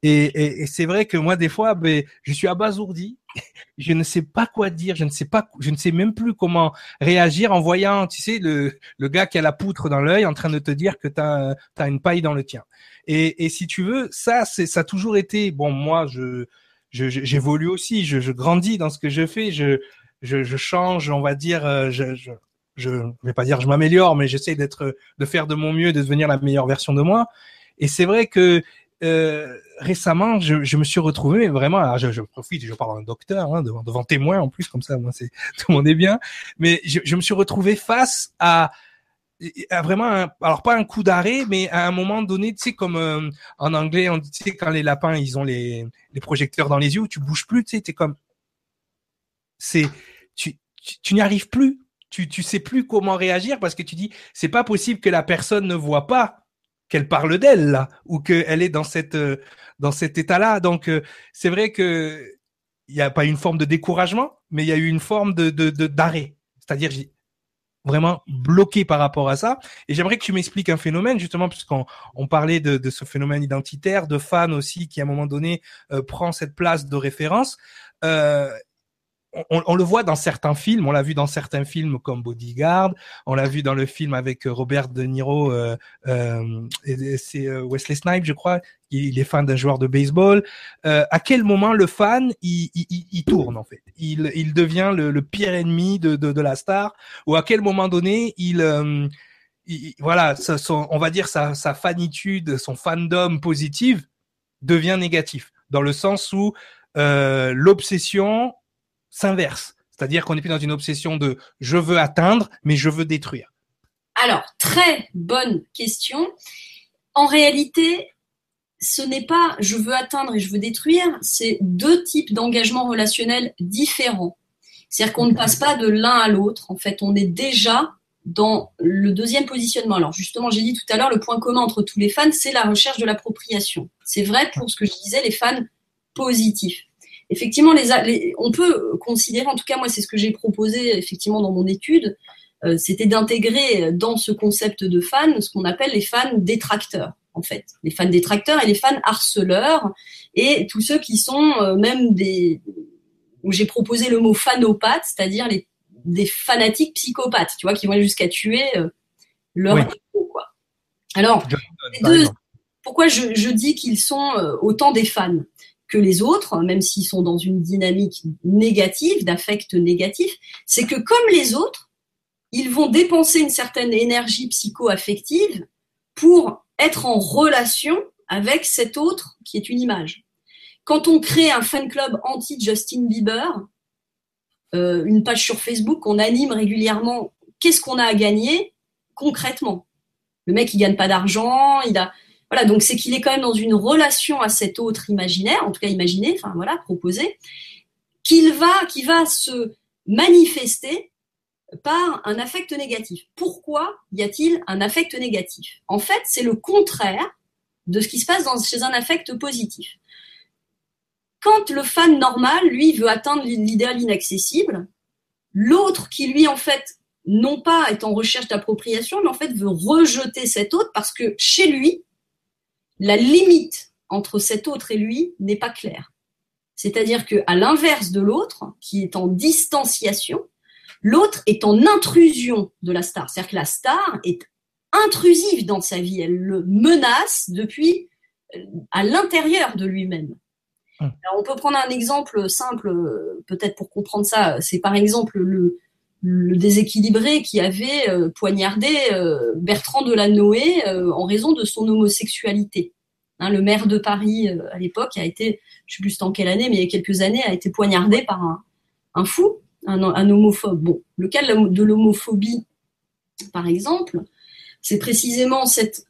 Et, et, et c'est vrai que moi, des fois, ben, je suis abasourdi je ne sais pas quoi dire, je ne sais pas, je ne sais même plus comment réagir en voyant, tu sais, le, le gars qui a la poutre dans l'œil en train de te dire que tu as, as, une paille dans le tien. Et, et si tu veux, ça, c'est, ça a toujours été, bon, moi, je, j'évolue aussi, je, je, grandis dans ce que je fais, je, je, je change, on va dire, euh, je, je, je vais pas dire je m'améliore, mais j'essaie d'être, de faire de mon mieux, de devenir la meilleure version de moi. Et c'est vrai que euh, récemment, je, je, me suis retrouvé vraiment. Alors je, je, profite, je parle d'un docteur hein, devant, devant témoin en plus, comme ça, moi, c'est (laughs) tout le monde est bien. Mais je, je me suis retrouvé face à, à vraiment, un, alors pas un coup d'arrêt, mais à un moment donné, tu sais, comme euh, en anglais, tu sais, quand les lapins, ils ont les, les projecteurs dans les yeux, tu bouges plus, tu sais, t'es comme, c'est, tu, tu, tu n'y arrives plus tu tu sais plus comment réagir parce que tu dis c'est pas possible que la personne ne voit pas qu'elle parle d'elle là ou qu'elle est dans cette euh, dans cet état-là. Donc euh, c'est vrai que il n'y a pas une forme de découragement, mais il y a eu une forme de d'arrêt. C'est-à-dire vraiment bloqué par rapport à ça. Et j'aimerais que tu m'expliques un phénomène, justement, puisqu'on on parlait de, de, ce phénomène identitaire, de fan aussi, qui à un moment donné euh, prend cette place de référence. Euh, on, le voit dans certains films, on l'a vu dans certains films comme Bodyguard, on l'a vu dans le film avec euh, Robert De Niro, euh, euh, c'est Wesley Snipes, je crois, il, est fan d'un joueur de baseball. à quel moment le fan, il, tourne en fait? Il, devient le, pire ennemi de, la star, ou à quel moment donné, il, voilà, on va dire sa, sa fanitude, son fandom positive devient négatif, dans le sens où l'obsession s'inverse. C'est-à-dire qu'on n'est plus dans une obsession de je veux atteindre, mais je veux détruire. Alors, très bonne question. En réalité, ce n'est pas je veux atteindre et je veux détruire, c'est deux types d'engagement relationnels différents. C'est-à-dire qu'on ne passe pas de l'un à l'autre. En fait, on est déjà dans le deuxième positionnement. Alors justement, j'ai dit tout à l'heure, le point commun entre tous les fans, c'est la recherche de l'appropriation. C'est vrai pour ce que je disais, les fans positifs effectivement, les, on peut considérer, en tout cas moi c'est ce que j'ai proposé effectivement dans mon étude, euh, c'était d'intégrer dans ce concept de fans ce qu'on appelle les fans détracteurs en fait, les fans détracteurs et les fans harceleurs et tous ceux qui sont euh, même des où j'ai proposé le mot fanopathe, c'est-à-dire les des fanatiques psychopathes, tu vois, qui vont aller jusqu'à tuer euh, leur quoi. Alors, pourquoi je, je dis qu'ils sont autant des fans? Que les autres, même s'ils sont dans une dynamique négative, d'affect négatif, c'est que comme les autres, ils vont dépenser une certaine énergie psycho-affective pour être en relation avec cet autre qui est une image. Quand on crée un fan club anti-Justin Bieber, euh, une page sur Facebook, on anime régulièrement, qu'est-ce qu'on a à gagner concrètement? Le mec, il gagne pas d'argent, il a, voilà, donc c'est qu'il est quand même dans une relation à cet autre imaginaire, en tout cas imaginé, enfin voilà, proposé, qu'il va, qui va se manifester par un affect négatif. Pourquoi y a-t-il un affect négatif? En fait, c'est le contraire de ce qui se passe dans, chez un affect positif. Quand le fan normal, lui, veut atteindre l'idéal inaccessible, l'autre qui, lui, en fait, non pas est en recherche d'appropriation, mais en fait veut rejeter cet autre parce que chez lui, la limite entre cet autre et lui n'est pas claire. C'est-à-dire que, à l'inverse de l'autre, qui est en distanciation, l'autre est en intrusion de la star. C'est-à-dire que la star est intrusive dans sa vie. Elle le menace depuis euh, à l'intérieur de lui-même. Hum. on peut prendre un exemple simple, euh, peut-être pour comprendre ça. C'est par exemple le, le déséquilibré qui avait euh, poignardé euh, Bertrand Delanoë euh, en raison de son homosexualité. Hein, le maire de Paris à l'époque a été, je ne sais plus en quelle année, mais il y a quelques années, a été poignardé par un, fou, un, homophobe. Bon, le cas de l'homophobie, par exemple, c'est précisément cette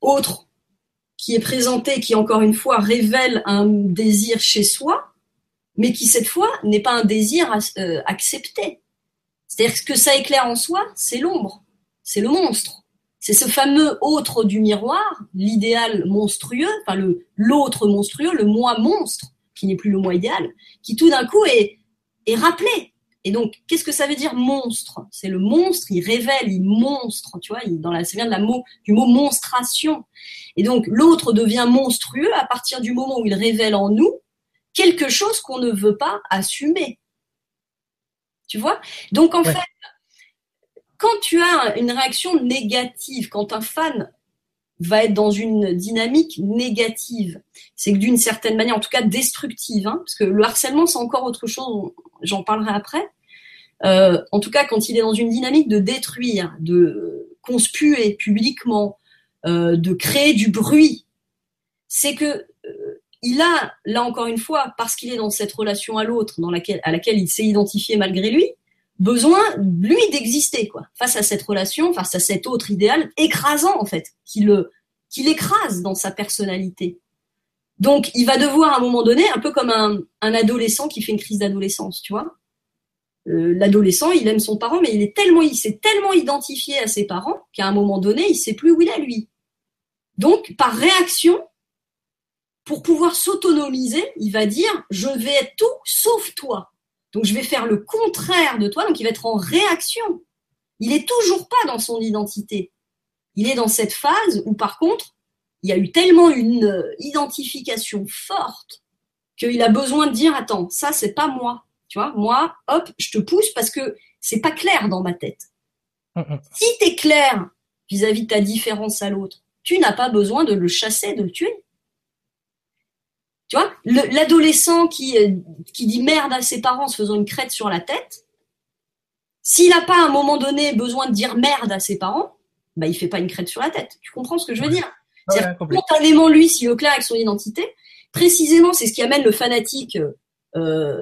autre qui est présentée, qui encore une fois révèle un désir chez soi, mais qui cette fois n'est pas un désir accepté c'est-à-dire que ça éclaire en soi, c'est l'ombre, c'est le monstre. C'est ce fameux autre du miroir, l'idéal monstrueux, enfin le l'autre monstrueux, le moi monstre, qui n'est plus le moi idéal, qui tout d'un coup est, est rappelé. Et donc, qu'est-ce que ça veut dire monstre? C'est le monstre, il révèle, il monstre, tu vois, il, dans la, ça vient de la mot, du mot monstration. Et donc, l'autre devient monstrueux à partir du moment où il révèle en nous quelque chose qu'on ne veut pas assumer. Tu vois? Donc en fait, quand tu as une réaction négative, quand un fan va être dans une dynamique négative, c'est que d'une certaine manière, en tout cas destructive, hein, parce que le harcèlement c'est encore autre chose, j'en parlerai après. Euh, en tout cas, quand il est dans une dynamique de détruire, de conspuer publiquement, euh, de créer du bruit, c'est que il a, là encore une fois, parce qu'il est dans cette relation à l'autre, dans laquelle, à laquelle il s'est identifié malgré lui, besoin, lui, d'exister, quoi, face à cette relation, face à cet autre idéal écrasant, en fait, qui le, qui l'écrase dans sa personnalité. Donc, il va devoir, à un moment donné, un peu comme un, un adolescent qui fait une crise d'adolescence, tu vois. Euh, l'adolescent, il aime son parent, mais il est tellement, il s'est tellement identifié à ses parents qu'à un moment donné, il sait plus où il est lui. Donc, par réaction, pour pouvoir s'autonomiser, il va dire je vais être tout sauf toi. Donc, je vais faire le contraire de toi. Donc, il va être en réaction. Il est toujours pas dans son identité. Il est dans cette phase où, par contre, il y a eu tellement une identification forte qu'il a besoin de dire attends, ça c'est pas moi. Tu vois, moi, hop, je te pousse parce que c'est pas clair dans ma tête. Si tu es clair vis-à-vis de ta différence à l'autre, tu n'as pas besoin de le chasser, de le tuer. Tu vois, l'adolescent qui, euh, qui dit merde à ses parents en se faisant une crête sur la tête, s'il n'a pas à un moment donné besoin de dire merde à ses parents, bah il fait pas une crête sur la tête. Tu comprends ce que je veux dire? C'est spontanément lui, s'il est clair avec son identité, précisément c'est ce qui amène le fanatique euh,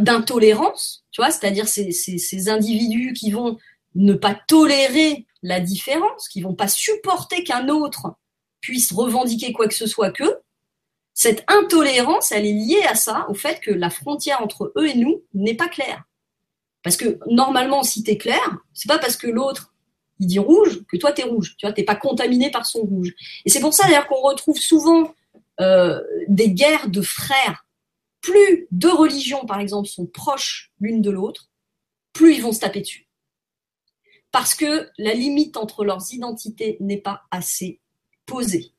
d'intolérance, tu vois, c'est-à-dire ces, ces, ces, individus qui vont ne pas tolérer la différence, qui vont pas supporter qu'un autre puisse revendiquer quoi que ce soit qu'eux. Cette intolérance, elle est liée à ça, au fait que la frontière entre eux et nous n'est pas claire. Parce que normalement, si tu es clair, c'est pas parce que l'autre il dit rouge que toi tu es rouge. Tu vois, t'es pas contaminé par son rouge. Et c'est pour ça d'ailleurs qu'on retrouve souvent euh, des guerres de frères plus deux religions, par exemple, sont proches l'une de l'autre, plus ils vont se taper dessus. Parce que la limite entre leurs identités n'est pas assez posée.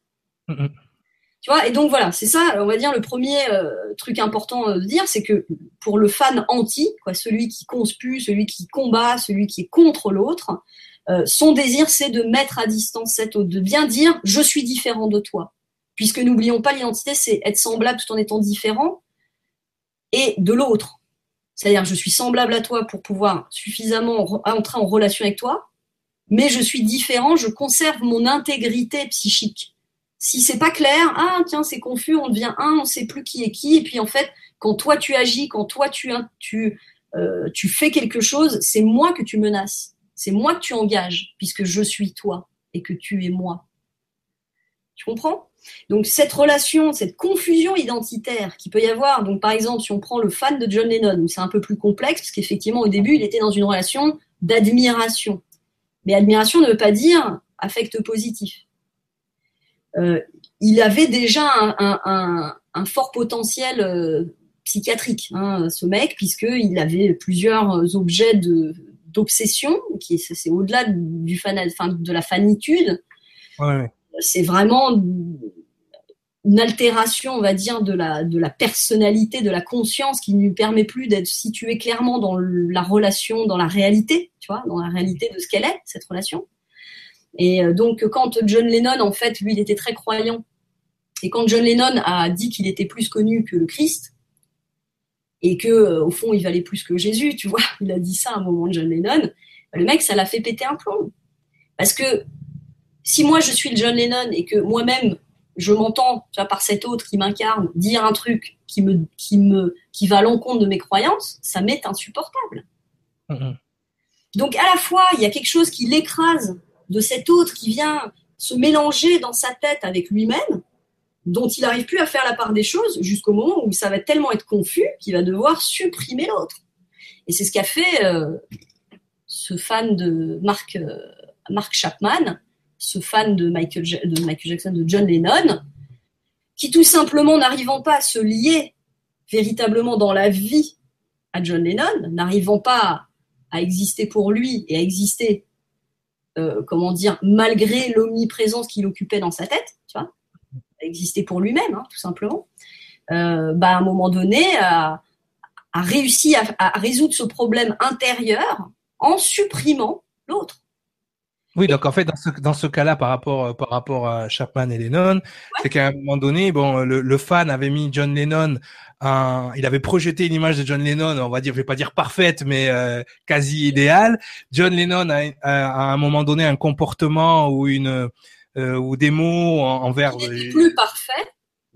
Et donc voilà, c'est ça, on va dire, le premier euh, truc important de dire, c'est que pour le fan anti, celui qui conspue, celui qui combat, celui qui est contre l'autre, euh, son désir, c'est de mettre à distance cette autre, de bien dire, je suis différent de toi. Puisque n'oublions pas, l'identité, c'est être semblable tout en étant différent et de l'autre. C'est-à-dire, je suis semblable à toi pour pouvoir suffisamment entrer en relation avec toi, mais je suis différent, je conserve mon intégrité psychique. Si c'est pas clair, ah tiens, c'est confus, on devient un, on sait plus qui est qui, et puis en fait, quand toi tu agis, quand toi tu, tu, euh, tu fais quelque chose, c'est moi que tu menaces, c'est moi que tu engages, puisque je suis toi et que tu es moi. Tu comprends? Donc cette relation, cette confusion identitaire qui peut y avoir, donc par exemple si on prend le fan de John Lennon, c'est un peu plus complexe parce qu'effectivement au début il était dans une relation d'admiration. Mais admiration ne veut pas dire affect positif. Euh, il avait déjà un, fort potentiel euh, psychiatrique, hein, ce mec, puisqu'il avait plusieurs objets d'obsession, qui c'est au-delà du fan, de la fanitude. Ouais c'est vraiment une altération, on va dire, de la, de la personnalité, de la conscience qui ne lui permet plus d'être situé clairement dans la relation, dans la réalité, tu vois, dans la réalité de ce qu'elle est, cette relation. Et euh, donc, quand John Lennon, en fait, lui, il était très croyant, et quand John Lennon a dit qu'il était plus connu que le Christ, et que euh, au fond, il valait plus que Jésus, tu vois, (laughs) il a dit ça à un moment de John Lennon, le mec, ça l'a fait péter un plomb. Parce que si moi je suis le John Lennon et que moi-même je m'entends par cet autre qui m'incarne dire un truc qui me qui me qui va à l'encontre de mes croyances, ça m'est insupportable. Donc à la fois il y a quelque chose qui l'écrase de cet autre qui vient se mélanger dans sa tête avec lui-même, dont il n'arrive plus à faire la part des choses jusqu'au moment où ça va tellement être confus qu'il va devoir supprimer l'autre. Et c'est ce qu'a fait euh, ce fan de Mark, euh, Mark Chapman, ce fan de Michael, de Michael Jackson, de John Lennon, qui tout simplement n'arrivant pas à se lier véritablement dans la vie à John Lennon, n'arrivant pas à exister pour lui et à exister, euh, comment dire, malgré l'omniprésence qu'il occupait dans sa tête, tu vois, à exister pour lui-même, hein, tout simplement, euh, bah, à un moment donné, a, réussi à résoudre ce problème intérieur en supprimant l'autre. Oui, donc en fait, dans ce, dans ce cas-là, par rapport, euh, par rapport à Chapman et Lennon, c'est qu'à un moment donné, bon, le, le, fan avait mis John Lennon, un, il avait projeté une image de John Lennon, on va dire, je vais pas dire parfaite, mais euh, quasi idéale. John Lennon a, à un moment donné un comportement ou une euh, ou des mots envers. Il plus parfait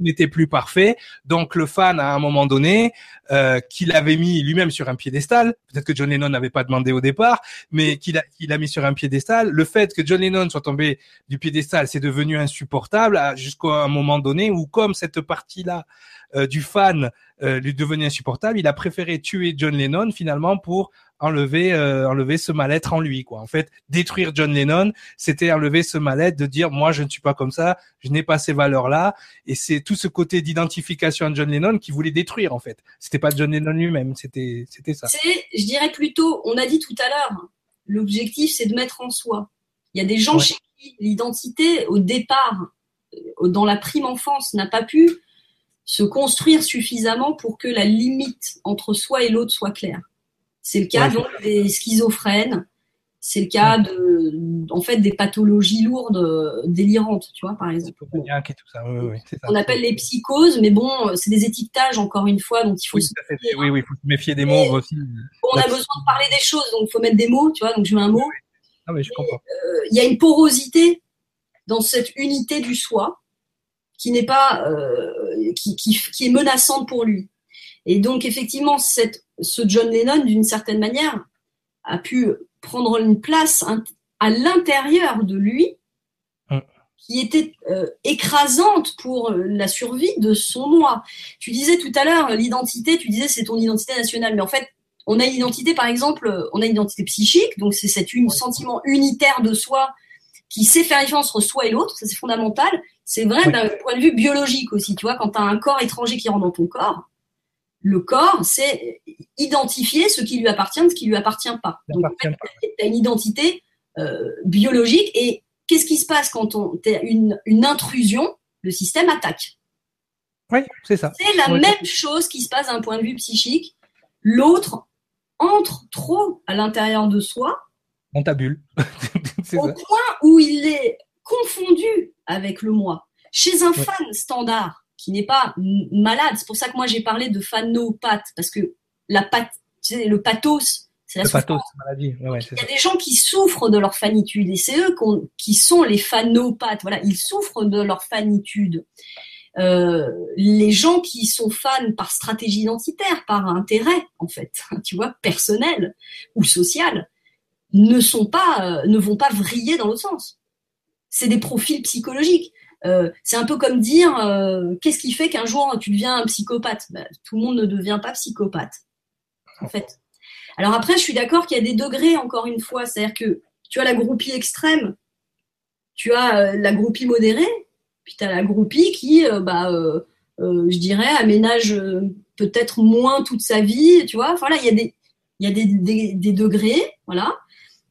n'était plus parfait. Donc le fan, à un moment donné, euh, qu'il avait mis lui-même sur un piédestal, peut-être que John Lennon n'avait pas demandé au départ, mais qu'il a, mis sur un piédestal. Le fait que John Lennon soit tombé du piédestal, c'est devenu insupportable jusqu'à un moment donné où, comme cette partie-là euh, du fan euh, lui devenait insupportable, il a préféré tuer John Lennon finalement pour enlever euh, enlever ce mal-être en lui quoi. En fait, détruire John Lennon, c'était enlever ce mal-être de dire moi je ne suis pas comme ça, je n'ai pas ces valeurs-là et c'est tout ce côté d'identification à John Lennon qui voulait détruire en fait. C'était pas John Lennon lui-même, c'était c'était ça. C'est je dirais plutôt, on a dit tout à l'heure, l'objectif c'est de mettre en soi. Il y a des gens chez qui l'identité au départ euh, dans la prime enfance n'a pas pu se construire suffisamment pour que la limite entre soi et l'autre soit claire. C'est le cas donc des schizophrènes, c'est le cas de, en fait, des pathologies lourdes, euh, délirantes, tu vois, par exemple. On appelle les psychoses, mais bon, c'est des étiquetages encore une fois, donc il faut se méfier. Oui, oui, faut se méfier des mots aussi. on a besoin de parler des choses, donc il faut mettre des mots, tu vois, donc je mets un mot. Ah, mais je comprends. Euh, il y a une porosité dans cette unité du soi qui n'est pas, euh, qui, qui, qui est menaçante pour lui. Et donc effectivement, cette ce John Lennon, d'une certaine manière, a pu prendre une place à l'intérieur de lui mm. qui était euh, écrasante pour la survie de son moi. Tu disais tout à l'heure l'identité, tu disais c'est ton identité nationale, mais en fait on a une identité par exemple, on a une identité psychique, donc c'est cet sentiment unitaire de soi qui sait faire différence entre soi et l'autre, ça c'est fondamental. C'est vrai d'un point de vue biologique aussi, tu vois, quand tu as un corps étranger qui rentre dans ton corps, le corps, c'est identifier ce qui lui appartient de ce qui lui appartient pas. Donc, tu as une identité euh, biologique et qu'est-ce qui se passe quand on as une, une intrusion Le système attaque. Oui, c'est ça. C'est la même chose qui se passe d'un point de vue psychique. L'autre entre trop à l'intérieur de soi. Dans ta bulle. au point où il est confondu avec le moi. Chez un fan standard, qui n'est pas malade. C'est pour ça que moi j'ai parlé de phanopathe, parce que la path, le pathos, c'est la le maladie. Il y a des gens qui souffrent de leur fanitude et c'est eux qui sont les phanopathes. Voilà, ils souffrent de leur fanitude. Euh, les gens qui sont fans par stratégie identitaire, par intérêt en fait, (laughs) tu vois, personnel ou social, ne sont pas, euh, ne vont pas vriller dans l'autre sens. C'est des profils psychologiques. Euh, c'est un peu comme dire euh, qu'est-ce qui fait qu'un jour tu deviens un psychopathe? Bah, Tout le monde ne devient pas psychopathe, en fait. Alors après, je suis d'accord qu'il y a des degrés, encore une fois. C'est-à-dire que tu as la groupie extrême, tu as euh, la groupie modérée, puis tu as la groupie qui, bah, je dirais, aménage peut-être moins toute sa vie, tu vois. Il y a des, y a des, des degrés, voilà.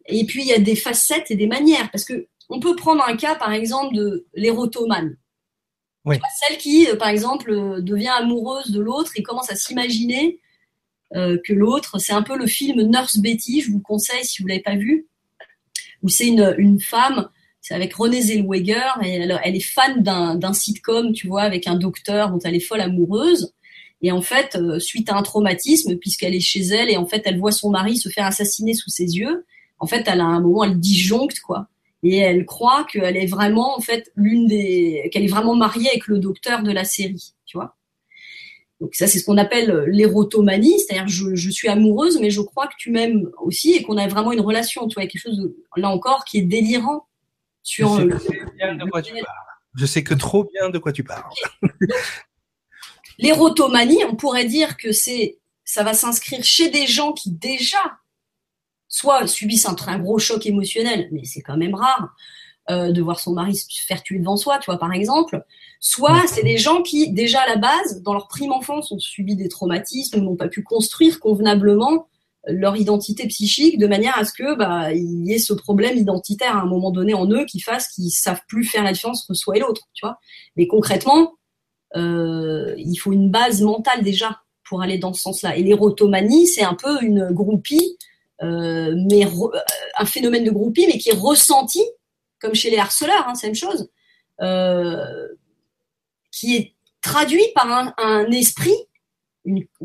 Et puis il y a des facettes et des manières, parce que on peut prendre un cas, par exemple, de l'érotomane. Celle qui, euh, par exemple, euh, devient amoureuse de l'autre et commence à s'imaginer euh, que l'autre, c'est un peu le film Nurse Betty, je vous conseille si vous l'avez pas vu, où c'est une, femme, c'est avec Renée Zellweger, et elle, est fan d'un sitcom, tu vois, avec un docteur dont elle est folle amoureuse. Et en fait, suite à un traumatisme, puisqu'elle est chez elle et en fait, elle voit son mari se faire assassiner sous ses yeux, en fait, elle a un moment, elle disjoncte, quoi et elle croit qu'elle est vraiment en fait l'une des qu'elle est vraiment mariée avec le docteur de la série, tu vois. Donc ça c'est ce qu'on appelle l'érotomanie, c'est-à-dire je, je, suis amoureuse mais je crois que tu m'aimes aussi et qu'on a vraiment une relation, tu vois, quelque chose de, là encore qui est délirant sur je sais, bien de quoi tu parles. Je sais que trop bien de quoi tu parles. L'érotomanie, on pourrait dire que c'est ça va s'inscrire chez des gens qui déjà soit subissent un, un gros choc émotionnel, mais c'est quand même rare euh, de voir son mari se faire tuer devant soi, tu vois, par exemple. Soit c'est des gens qui, déjà à la base, dans leur prime enfance, ont subi des traumatismes, n'ont pas pu construire convenablement leur identité psychique de manière à ce que bah il y ait ce problème identitaire à un moment donné en eux qui fasse qu'ils savent plus faire la différence entre soi et l'autre, tu vois. Mais concrètement, euh, il faut une base mentale déjà pour aller dans ce sens-là. Et l'érotomanie, c'est un peu une groupie mais un phénomène de groupie, mais qui est ressenti, comme chez les harceleurs, hein, c'est la même chose, euh, qui est traduit par un, esprit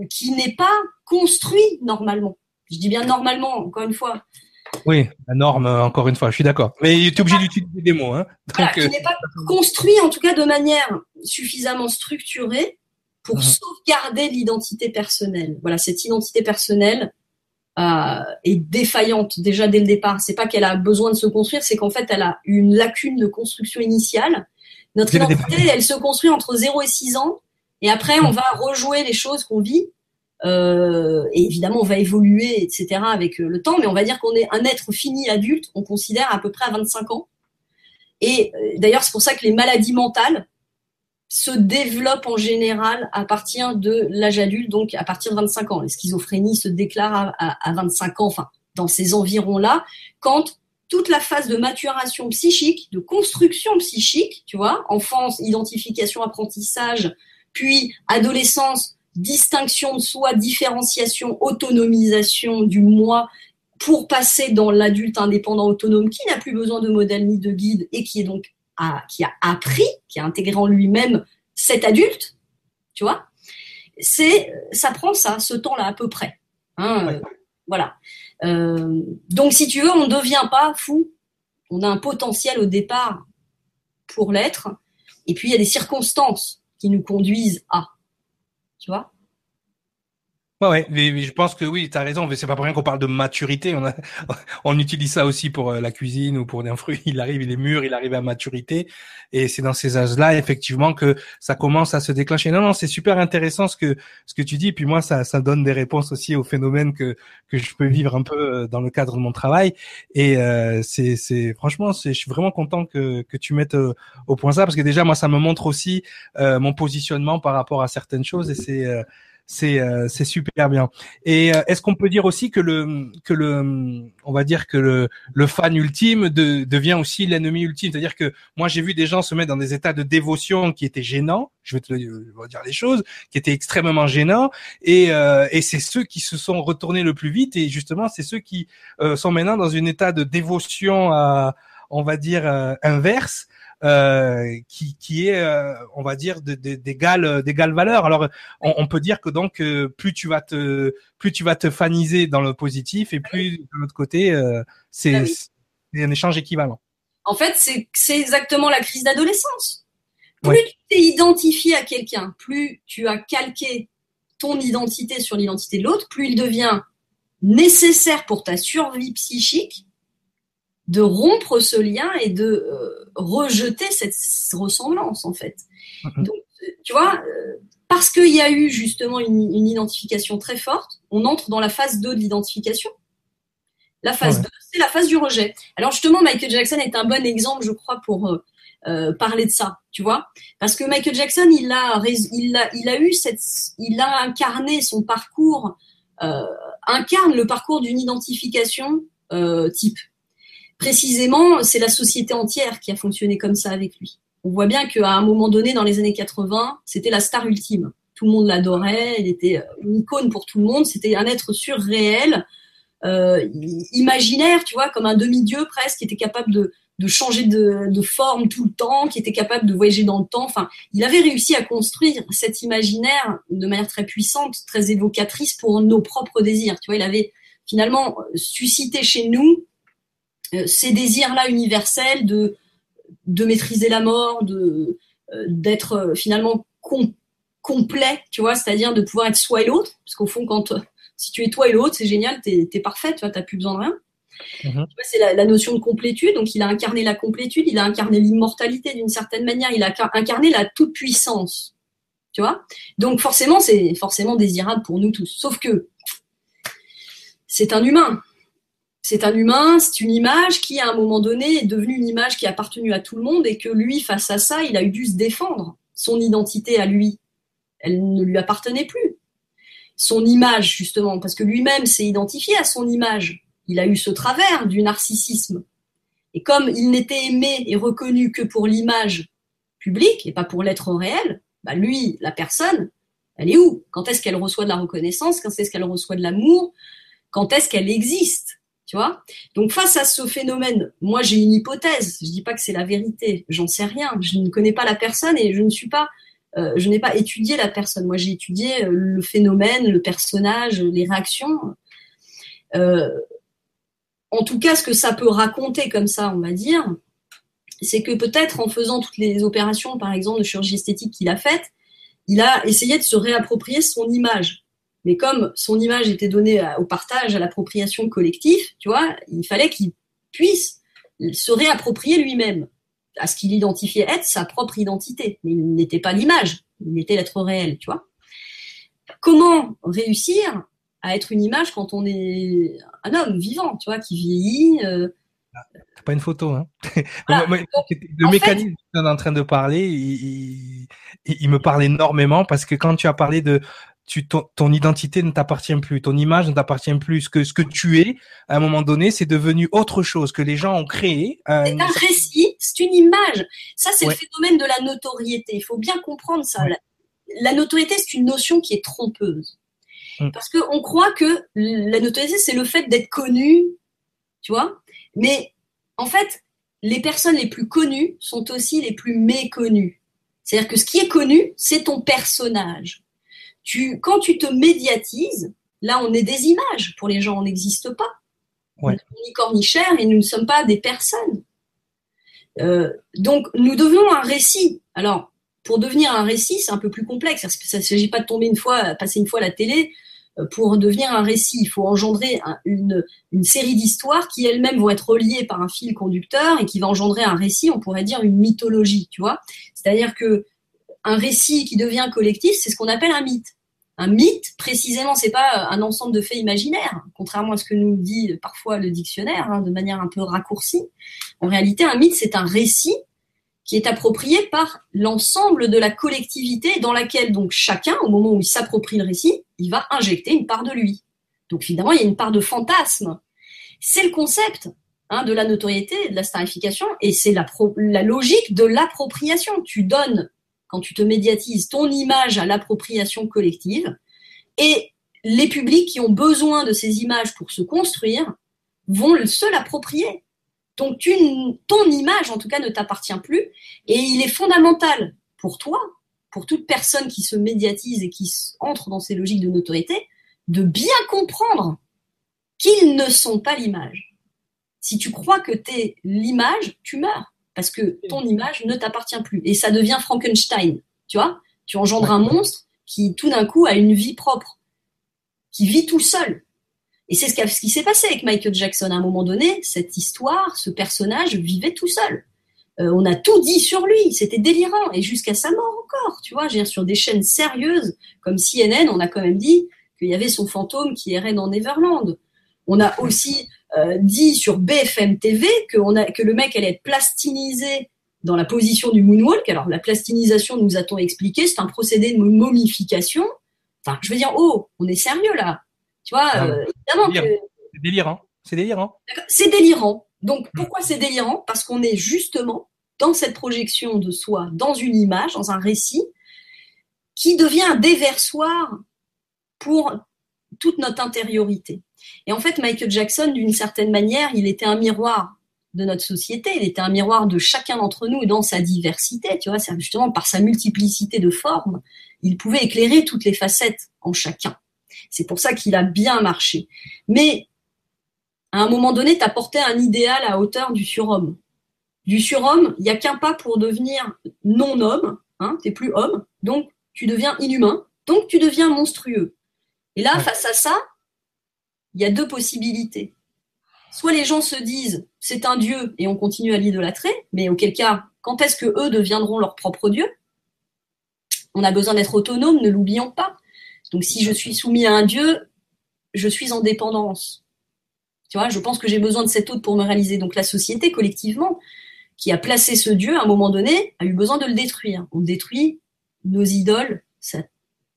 qui n'est pas construit normalement. Je dis bien normalement, encore une fois. Oui, la norme, encore une fois, je suis d'accord. Mais tu es obligé d'utiliser des mots. Hein. qui euh, n'est pas construit, en tout cas, de manière suffisamment structurée pour mhm. sauvegarder l'identité personnelle. Voilà, cette identité personnelle, euh, est défaillante déjà dès le départ. C'est pas qu'elle a besoin de se construire, c'est qu'en fait elle a une lacune de construction initiale. Notre identité, elle se construit entre 0 et 6 ans, Et après, on va rejouer les choses qu'on vit. Euh, et évidemment, on va évoluer, etc. avec le temps. Mais on va dire qu'on est un être fini adulte. On considère à peu près à 25 ans. Et d'ailleurs, c'est pour ça que les maladies mentales se développent en général à partir de l'âge adulte, donc à partir de 25 ans. La schizophrénie se déclare à, à 25 ans, enfin dans ces environs-là, quand toute la phase de maturation psychique, de construction psychique, tu vois, enfance, identification, apprentissage, puis adolescence, distinction de soi, différenciation, autonomisation du moi, pour passer dans l'adulte indépendant autonome qui n'a plus besoin de modèle ni de guide et qui est donc qui a appris, qui a intégré en lui-même cet adulte, tu vois, c'est ça prend ça, ce temps-là à peu près. Hein, voilà. Euh, donc, si tu veux, on ne devient pas fou. On a un potentiel au départ pour l'être. Et puis, il y a des circonstances qui nous conduisent à. Tu vois Ouais, mais, je pense que oui, tu as raison. C'est pas pour rien qu'on parle de maturité. On, a, (laughs) on utilise ça aussi pour euh, la cuisine ou pour un fruit. Il arrive, il est mûr, il arrive à maturité. Et c'est dans ces âges-là, effectivement, que ça commence à se déclencher. Non, non, c'est super intéressant ce que ce que tu dis. Puis moi, ça, ça donne des réponses aussi aux phénomènes que que je peux vivre un peu euh, dans le cadre de mon travail. Et euh, c'est c'est franchement, je suis vraiment content que que tu mettes au point ça parce que déjà moi, ça me montre aussi mon positionnement par rapport à certaines choses. Et c'est c'est euh, super bien. Et euh, est-ce qu'on peut dire aussi que le que le on va dire que le le fan ultime de, devient aussi l'ennemi ultime, c'est-à-dire que moi j'ai vu des gens se mettre dans des états de dévotion qui étaient gênants, je vais te dire les choses, qui étaient extrêmement gênants et euh, et c'est ceux qui se sont retournés le plus vite et justement c'est ceux qui sont maintenant dans un état de dévotion à on va dire inverse euh, qui, qui est, euh, on va dire, d'égale d'égale valeur. Alors, on, peut dire que donc euh, plus tu vas te plus tu vas te faniser dans le positif et plus de l'autre côté, c'est ah un échange équivalent. En fait, c'est exactement la crise d'adolescence. Plus tu t'es identifié à quelqu'un, plus tu as calqué ton identité sur l'identité de l'autre, plus il devient nécessaire pour ta survie psychique de rompre ce lien et de euh, rejeter cette ressemblance en fait. Donc, tu vois, euh, parce qu'il y a eu justement une, identification très forte, on entre dans la phase 2 de l'identification. La phase 2, c'est la phase du rejet. Alors justement, Michael Jackson est un bon exemple, je crois, pour euh, parler de ça, tu vois, parce que Michael Jackson, il a, il a, il a eu cette, il a incarné son parcours, incarne le parcours d'une identification type précisément, c'est la société entière qui a fonctionné comme ça avec lui. On voit bien qu'à un moment donné, dans les années 80, c'était la star ultime. Tout le monde l'adorait, il était une icône pour tout le monde, c'était un être surréel, euh, imaginaire, tu vois, comme un demi-dieu presque, qui était capable de, changer de, de, forme tout le temps, qui était capable de voyager dans le temps. Enfin, il avait réussi à construire cet imaginaire de manière très puissante, très évocatrice pour nos propres désirs. Tu vois, il avait finalement suscité chez nous euh, ces désirs-là universels de, de maîtriser la mort, de euh, d'être euh, finalement complet, tu vois, c'est-à-dire de pouvoir être soi et l'autre, parce qu'au fond, quand si tu es toi et l'autre, c'est génial, t'es es parfait, tu vois, t'as plus besoin de rien. Mm-hmm. C'est la, la, notion de complétude, donc il a incarné la complétude, il a incarné l'immortalité d'une certaine manière, il a incarné la toute puissance, tu vois. Donc forcément, c'est forcément désirable pour nous tous. Sauf que c'est un humain, c'est un humain, c'est une image qui, à un moment donné, est devenue une image qui a appartenu à tout le monde et que lui, face à ça, il a eu dû se défendre. Son identité à lui, elle ne lui appartenait plus. Son image, justement, parce que lui-même s'est identifié à son image. Il a eu ce travers du narcissisme. Et comme il n'était aimé et reconnu que pour l'image publique et pas pour l'être réel, bah lui, la personne, elle est où? Quand est-ce qu'elle reçoit de la reconnaissance? Quand est-ce qu'elle reçoit de l'amour? Quand est-ce qu'elle existe? Tu vois? Donc face à ce phénomène, moi j'ai une hypothèse. Je dis pas que c'est la vérité. J'en sais rien. Je ne connais pas la personne et je ne suis pas, euh, je n'ai pas étudié la personne. Moi j'ai étudié euh, le phénomène, le personnage, les réactions. Euh, en tout cas, ce que ça peut raconter comme ça, on va dire, c'est que peut-être en faisant toutes les opérations, par exemple, de chirurgie esthétique qu'il a faites, il a essayé de se réapproprier son image. Mais comme son image était donnée au partage, à l'appropriation collective, tu vois, il fallait qu'il puisse se réapproprier lui-même à ce qu'il identifiait être sa propre identité. Mais il n'était pas l'image. il était l'être réel, tu vois. Comment réussir à être une image quand on est un homme vivant, tu vois, qui vieillit euh, C'est pas une photo, hein. (laughs) le mécanisme que tu es en train de parler, il, il, me parle énormément parce que quand tu as parlé de tu, ton, ton, identité ne t'appartient plus, ton image ne t'appartient plus. Ce que, ce que tu es, à un moment donné, c'est devenu autre chose que les gens ont créé. C'est un récit, c'est une image. Ça, c'est le phénomène de la notoriété. Il faut bien comprendre ça. La, notoriété, c'est une notion qui est trompeuse. Parce qu'on croit que la notoriété, c'est le fait d'être connu, tu vois. Mais en fait, les personnes les plus connues sont aussi les plus méconnues. C'est-à-dire que ce qui est connu, c'est ton personnage tu, quand tu te médiatises, là, on est des images. Pour les gens, on n'existe pas. Ouais. Ni corps ni chair, et nous ne sommes pas des personnes. Euh, donc, nous devenons un récit. Alors, pour devenir un récit, c'est un peu plus complexe. Ça ne s'agit pas de tomber une fois, passer une fois à la télé. Euh, pour devenir un récit, il faut engendrer une, une série d'histoires qui elles-mêmes vont être reliées par un fil conducteur et qui va engendrer un récit, on pourrait dire une mythologie, tu vois. C'est-à-dire que un récit qui devient collectif, c'est ce qu'on appelle un mythe. Un mythe, précisément, c'est pas un ensemble de faits imaginaires, contrairement à ce que nous dit parfois le dictionnaire, hein, de manière un peu raccourcie. En réalité, un mythe, c'est un récit qui est approprié par l'ensemble de la collectivité dans laquelle donc chacun, au moment où il s'approprie le récit, il va injecter une part de lui. Donc évidemment, il y a une part de fantasme. C'est le concept hein, de la notoriété, de la starification, et c'est la, la logique de l'appropriation. Tu donnes quand tu te médiatises ton image à l'appropriation collective. Et les publics qui ont besoin de ces images pour se construire vont se l'approprier. Donc ton image, en tout cas, ne t'appartient plus. Et il est fondamental pour toi, pour toute personne qui se médiatise et qui entre dans ces logiques de notoriété, de bien comprendre qu'ils ne sont pas l'image. Si tu crois que tu es l'image, tu meurs parce que ton image ne t'appartient plus. Et ça devient Frankenstein, tu vois? Tu engendres un monstre qui, tout d'un coup, a une vie propre, qui vit tout seul. Et c'est ce, qui s'est passé avec Michael Jackson. À un moment donné, cette histoire, ce personnage vivait tout seul. Euh, on a tout dit sur lui, c'était délirant, et jusqu'à sa mort encore, tu vois, sur des chaînes sérieuses, comme CNN, on a quand même dit qu'il y avait son fantôme qui errait dans Neverland. On a aussi euh, dit sur BFM TV que, on a, que le mec allait être plastinisé dans la position du moonwalk. Alors la plastinisation, nous a-t-on expliqué, c'est un procédé de momification. Enfin, je veux dire, oh, on est sérieux là. Tu vois, ah euh, évidemment que... C'est délirant. C'est délirant. C'est délirant. Donc pourquoi c'est délirant? Parce qu'on est justement dans cette projection de soi, dans une image, dans un récit, qui devient un déversoir pour toute notre intériorité. Et en fait, Michael Jackson, d'une certaine manière, il était un miroir de notre société, il était un miroir de chacun d'entre nous dans sa diversité, tu vois, justement par sa multiplicité de formes, il pouvait éclairer toutes les facettes en chacun. C'est pour ça qu'il a bien marché. Mais à un moment donné, tu apportais un idéal à hauteur du surhomme. Du surhomme, il n'y a qu'un pas pour devenir non-homme, hein, tu plus homme, donc tu deviens inhumain, donc tu deviens monstrueux. Et là, face à ça, il y a deux possibilités. Soit les gens se disent c'est un dieu et on continue à l'idolâtrer, mais auquel cas, quand est-ce que eux deviendront leur propre dieu? On a besoin d'être autonome, ne l'oublions pas. Donc si je suis soumis à un dieu, je suis en dépendance. Tu vois, je pense que j'ai besoin de cet autre pour me réaliser. Donc la société collectivement qui a placé ce dieu à un moment donné a eu besoin de le détruire. On détruit nos idoles,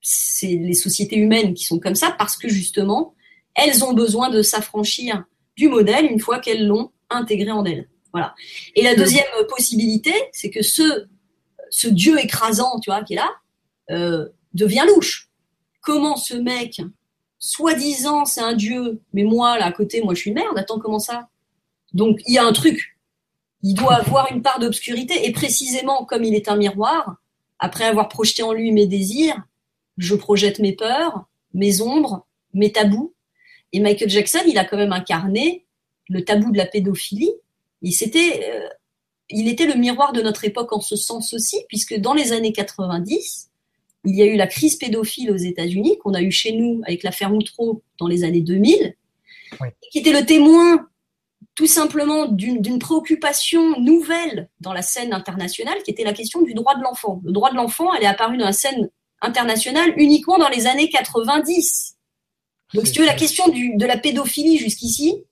c'est les sociétés humaines qui sont comme ça parce que justement elles ont besoin de s'affranchir du modèle une fois qu'elles l'ont intégré en elles. Voilà. Et la deuxième possibilité, c'est que ce, ce dieu écrasant, tu vois, qui est là, euh, devient louche. Comment ce mec, soi-disant c'est un dieu, mais moi là à côté, moi je suis une merde. Attends, comment ça? Donc il y a un truc. Il doit avoir une part d'obscurité et précisément comme il est un miroir, après avoir projeté en lui mes désirs, je projette mes peurs, mes ombres, mes tabous et Michael Jackson, il a quand même incarné le tabou de la pédophilie. Il, euh, il était le miroir de notre époque en ce sens aussi, puisque dans les années 90, il y a eu la crise pédophile aux États-Unis, qu'on a eu chez nous avec l'affaire Moutreau dans les années 2000, qui était le témoin tout simplement d'une préoccupation nouvelle dans la scène internationale, qui était la question du droit de l'enfant. Le droit de l'enfant, elle est apparue dans la scène internationale uniquement dans les années 90. Donc, si tu veux, la question de la pédophilie jusqu'ici,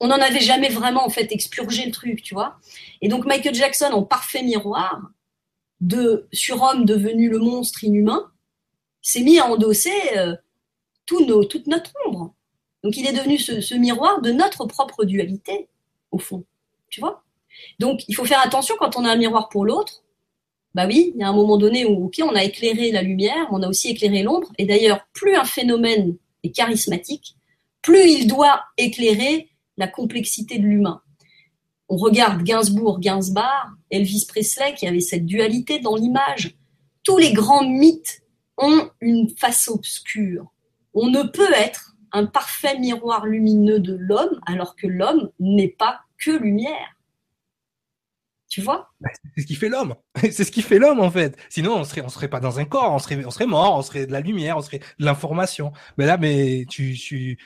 on n'en avait jamais vraiment en fait expurgé le truc, tu vois. Et donc Michael Jackson, en parfait miroir de surhomme devenu le monstre inhumain, s'est mis à endosser euh, tout toute notre ombre. Donc il est devenu ce, miroir de notre propre dualité, au fond. Tu vois Donc il faut faire attention quand on a un miroir pour l'autre. Bah oui, il y a un moment donné où ok, on a éclairé la lumière, on a aussi éclairé l'ombre. Et d'ailleurs, plus un phénomène est charismatique, plus il doit éclairer la complexité de l'humain. On regarde Gainsbourg, Gainsbar, Elvis Presley qui avait cette dualité dans l'image. Tous les grands mythes ont une face obscure. On ne peut être un parfait miroir lumineux de l'homme, alors que l'homme n'est pas que lumière. Tu vois bah, C'est ce qui fait l'homme. (laughs) C'est ce qui fait l'homme en fait. Sinon, on serait, on serait pas dans un corps, on serait, on serait mort, on serait de la lumière, on serait de l'information. Mais là, mais tu, tu,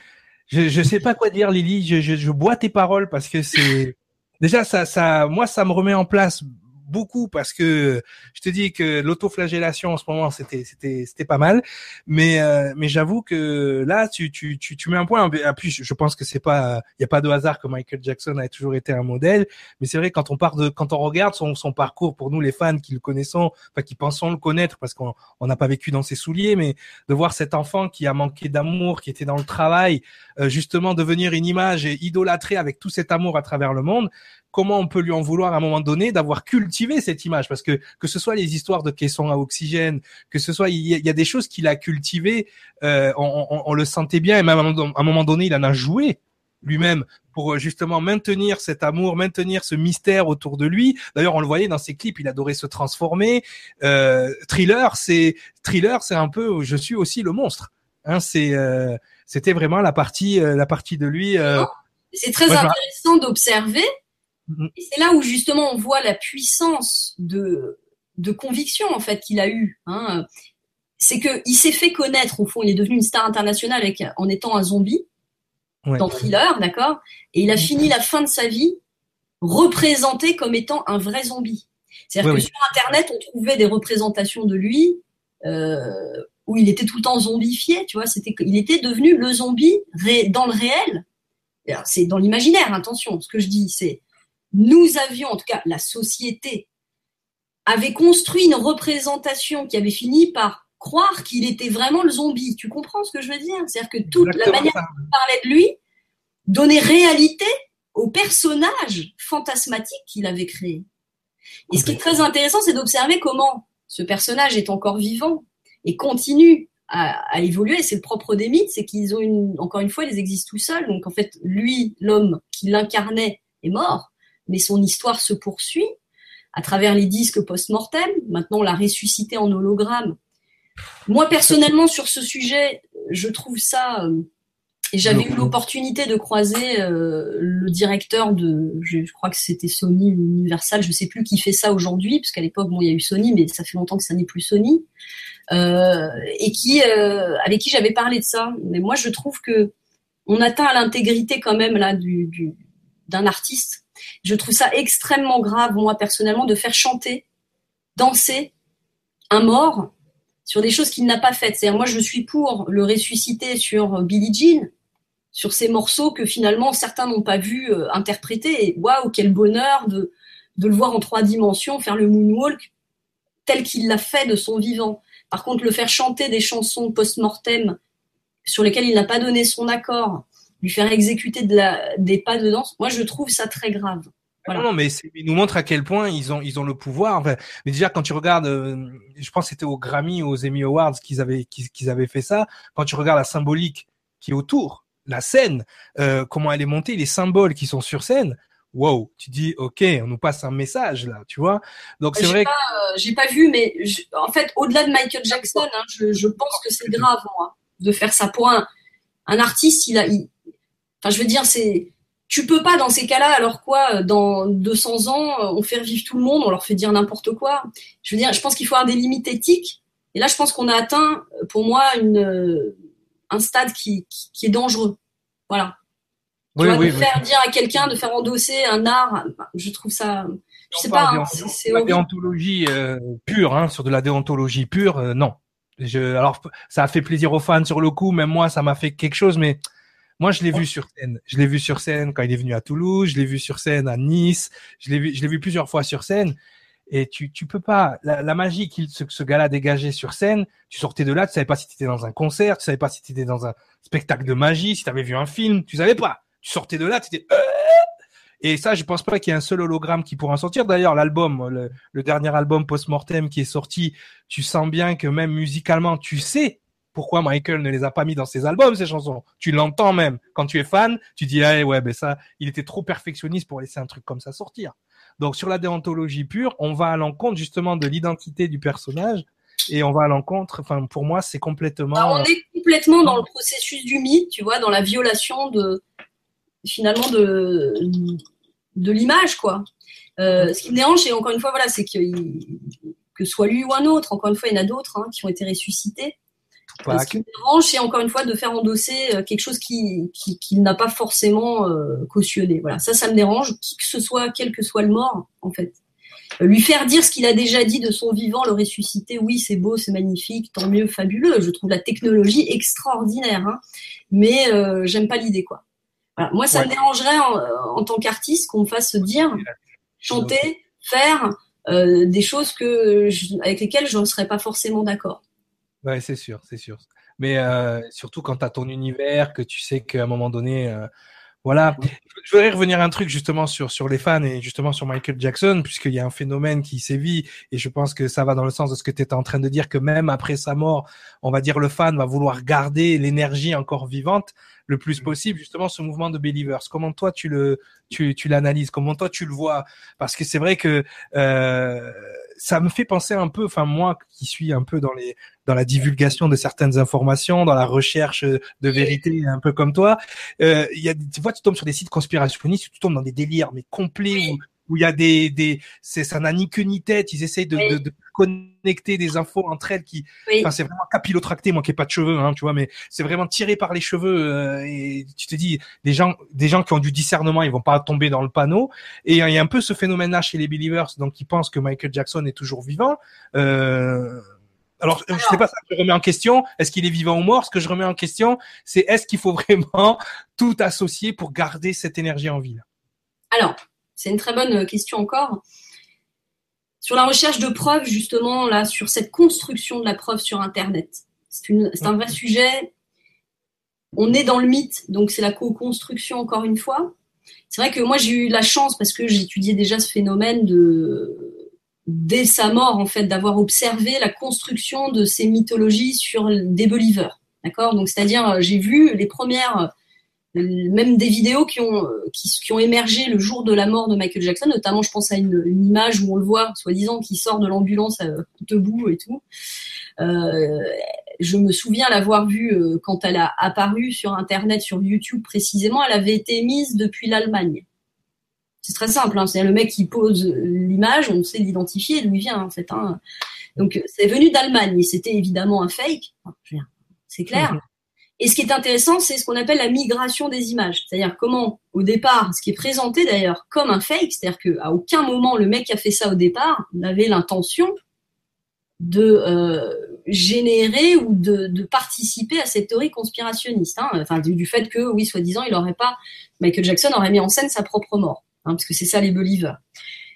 je, je sais pas quoi dire, Lily. Je, je, je bois tes paroles parce que c'est déjà ça, ça, moi, ça me remet en place beaucoup parce que je te dis que l'autoflagellation en ce moment c'était c'était c'était pas mal. Mais euh, mais j'avoue que là tu tu tu tu mets un point. En plus je pense que c'est pas il y a pas de hasard que Michael Jackson a toujours été un modèle. Mais c'est vrai quand on part de quand on regarde son son parcours pour nous les fans qui le connaissons enfin qui pensons le connaître parce qu'on on n'a pas vécu dans ses souliers mais de voir cet enfant qui a manqué d'amour qui était dans le travail euh, justement devenir une image et idolâtré avec tout cet amour à travers le monde comment on peut lui en vouloir à un moment donné d'avoir cultivé cette image? Parce que que ce soit les histoires de caissons à oxygène, que ce soit il y a, des choses qu'il a cultivées, euh, on, le sentait bien et même à un moment donné, il en a joué lui-même pour euh, justement maintenir cet amour, maintenir ce mystère autour de lui. D'ailleurs, on le voyait dans ses clips, il adorait se transformer. Euh, thriller, c'est thriller, c'est un peu, je suis aussi le monstre. Hein, c'est, euh, c'était vraiment la partie, la partie de lui. c'est très intéressant d'observer Mm-hmm. Et c'est là où justement on voit la puissance de, de conviction en fait qu'il a eu. Hein. C'est qu'il s'est fait connaître au fond, il est devenu une star internationale avec, en étant un zombie dans Thriller, d'accord Et il a fini la fin de sa vie représenté comme étant un vrai zombie. C'est-à-dire que sur Internet, on trouvait des représentations de lui euh, où il était tout le temps zombifié, tu vois. C'était, il était devenu le zombie dans le réel. C'est dans l'imaginaire, attention. Ce que je dis, c'est nous avions, en tout cas la société, avait construit une représentation qui avait fini par croire qu'il était vraiment le zombie. Tu comprends ce que je veux dire? C'est-à-dire que toute la manière dont on parlait de lui donnait réalité au personnage fantasmatique qu'il avait créé. Et ce qui est très intéressant, c'est d'observer comment ce personnage est encore vivant et continue à, évoluer. C'est le propre des mythes, c'est qu'ils ont une, encore une fois, ils existent tout seuls. Donc en fait, lui, l'homme qui l'incarnait, est mort mais son histoire se poursuit à travers les disques post-mortem. Maintenant, on l'a ressuscité en hologramme. Moi, personnellement, sur ce sujet, je trouve ça. Euh, et j'avais eu l'opportunité de croiser euh, le directeur de, je, crois que c'était Sony Universal, je sais plus qui fait ça aujourd'hui, parce qu'à l'époque, bon, il y a eu Sony, mais ça fait longtemps que ça n'est plus Sony, euh, et qui, avec qui j'avais parlé de ça. Mais moi, je trouve que on atteint à l'intégrité quand même là du, d'un artiste je trouve ça extrêmement grave, moi personnellement, de faire chanter, danser un mort sur des choses qu'il n'a pas faites. C'est-à-dire, moi, je suis pour le ressusciter sur Billie Jean, sur ces morceaux que finalement certains n'ont pas vu euh, interpréter. Et waouh, quel bonheur de, de le voir en trois dimensions faire le moonwalk tel qu'il l'a fait de son vivant. Par contre, le faire chanter des chansons post-mortem sur lesquelles il n'a pas donné son accord, lui faire exécuter de la, des pas de danse, moi je trouve ça très grave. Voilà. Non, mais il nous montre à quel point ils ont ils ont le pouvoir. Enfin, mais déjà quand tu regardes, euh, je pense que c'était aux Grammy aux Emmy Awards qu'ils avaient qu'ils avaient fait ça. Quand tu regardes la symbolique qui est autour, la scène, euh, comment elle est montée, les symboles qui sont sur scène. Wow, tu dis ok, on nous passe un message là, tu vois. Donc c'est vrai. Pas, euh, j'ai pas vu, mais en fait, au-delà de Michael Jackson, hein, je, je, pense que c'est grave moi de faire ça pour un un artiste. Il a, il, Enfin, je veux dire, c'est tu peux pas dans ces cas-là, alors quoi, dans 200 ans, on fait revivre tout le monde, on leur fait dire n'importe quoi. Je veux dire, je pense qu'il faut avoir des limites éthiques. Et là, je pense qu'on a atteint, pour moi, une, un stade qui, qui, est dangereux. Voilà. Tu vois, de faire dire à quelqu'un de faire endosser un art, je trouve ça, je sais pas, hein, c'est la déontologie euh, pure, hein, sur de la déontologie pure, euh, non. Je, alors, ça a fait plaisir aux fans sur le coup, même moi, ça m'a fait quelque chose, mais moi, je l'ai vu sur scène. Je l'ai vu sur scène quand il est venu à Toulouse, je l'ai vu sur scène à Nice, je l'ai vu, je l'ai vu plusieurs fois sur scène. Et tu, tu peux pas, la, la magie qu'il, ce, ce gars-là dégageait sur scène, tu sortais de là, tu savais pas si tu étais dans un concert, tu savais pas si tu étais dans un spectacle de magie, si tu avais vu un film, tu savais pas. Tu sortais de là, tu étais, euh et ça, je pense pas qu'il y ait un seul hologramme qui pourra en sortir. D'ailleurs, l'album, le, le, dernier album post-mortem qui est sorti, tu sens bien que même musicalement, tu sais pourquoi Michael ne les a pas mis dans ses albums, ces chansons? Tu l'entends même. Quand tu es fan, tu dis, ah ouais, ben ça, il était trop perfectionniste pour laisser un truc comme ça sortir. Donc sur la déontologie pure, on va à l'encontre justement de l'identité du personnage et on va à l'encontre. Enfin, pour moi, c'est complètement. Bah, on est complètement dans le processus du mythe, tu vois, dans la violation de finalement de de l'image, quoi. Euh, ce qui me dérange, c'est encore une fois, voilà, c'est que que soit lui ou un autre. Encore une fois, il y en a d'autres hein, qui ont été ressuscités. Ce qui me dérange, c'est encore une fois de faire endosser euh, quelque chose qui, qui, qui n'a pas forcément euh, cautionné. Voilà, ça, ça me dérange, qui que ce soit, quel que soit le mort, en fait. Euh, lui faire dire ce qu'il a déjà dit de son vivant, le ressusciter, oui, c'est beau, c'est magnifique, tant mieux, fabuleux. Je trouve la technologie extraordinaire, hein. mais euh, j'aime pas l'idée, quoi. Voilà. Moi, ça me dérangerait en, en tant qu'artiste qu'on me fasse dire, chanter, faire euh, des choses que je, avec lesquelles je ne serais pas forcément d'accord. Ouais, c'est sûr, c'est sûr. Mais euh, surtout quand tu as ton univers, que tu sais qu'à un moment donné, euh, voilà. Je voudrais revenir un truc justement sur sur les fans et justement sur Michael Jackson, puisqu'il y a un phénomène qui sévit et je pense que ça va dans le sens de ce que tu étais en train de dire, que même après sa mort, on va dire le fan va vouloir garder l'énergie encore vivante le plus mm. possible, justement ce mouvement de believers. Comment toi tu le tu, tu l'analyses? Comment toi tu le vois? Parce que c'est vrai que euh, ça me fait penser un peu, enfin moi qui suis un peu dans les dans la divulgation de certaines informations, dans la recherche de vérité, un peu comme toi, euh, il y a, tu vois, tu tombes sur des sites conspirationnistes, tu tombes dans des délires mais complets où où il y a des, des c'est ça n'a ni queue ni tête ils essayent de, de, de, connecter des infos entre elles qui enfin c'est vraiment capillotracté moi qui ai pas de cheveux hein tu vois mais c'est vraiment tiré par les cheveux euh, et tu te dis des gens des gens qui ont du discernement ils vont pas tomber dans le panneau et il y a un peu ce phénomène là chez les believers donc ils pensent que Michael Jackson est toujours vivant euh, alors, je sais pas ça que je remets en question. Est-ce qu'il est vivant ou mort? Ce que je remets en question, c'est est-ce qu'il faut (laughs) vraiment tout associer pour garder cette énergie en vie Alors, c'est une très bonne question encore. Sur la recherche de preuves, justement, là, sur cette construction de la preuve sur Internet. C'est un vrai sujet. On est dans le mythe, donc c'est la co-construction encore une fois. C'est vrai que moi j'ai eu la chance parce que j'étudiais déjà ce phénomène de dès sa mort en fait d'avoir observé la construction de ces mythologies sur des believers. D'accord? Donc c'est-à-dire j'ai vu les premières même des vidéos qui ont, qui, qui, ont émergé le jour de la mort de Michael Jackson, notamment je pense à une, une image où on le voit, soi-disant, qui sort de l'ambulance euh, debout et tout. Euh, je me souviens l'avoir vue euh, quand elle a apparu sur Internet, sur YouTube précisément, elle avait été mise depuis l'Allemagne. C'est très simple, hein, c'est le mec qui pose l'image, on sait l'identifier, d'où il vient en fait. Hein. Donc c'est venu d'Allemagne, et c'était évidemment un fake, c'est clair. Et ce qui est intéressant, c'est ce qu'on appelle la migration des images. C'est-à-dire comment, au départ, ce qui est présenté d'ailleurs comme un fake, c'est-à-dire qu'à aucun moment le mec qui a fait ça au départ n'avait l'intention de euh, générer ou de, participer à cette théorie conspirationniste. Hein. Enfin, du, du, fait que, oui, soi-disant, il aurait pas, Michael Jackson aurait mis en scène sa propre mort, hein, parce que c'est ça les believers.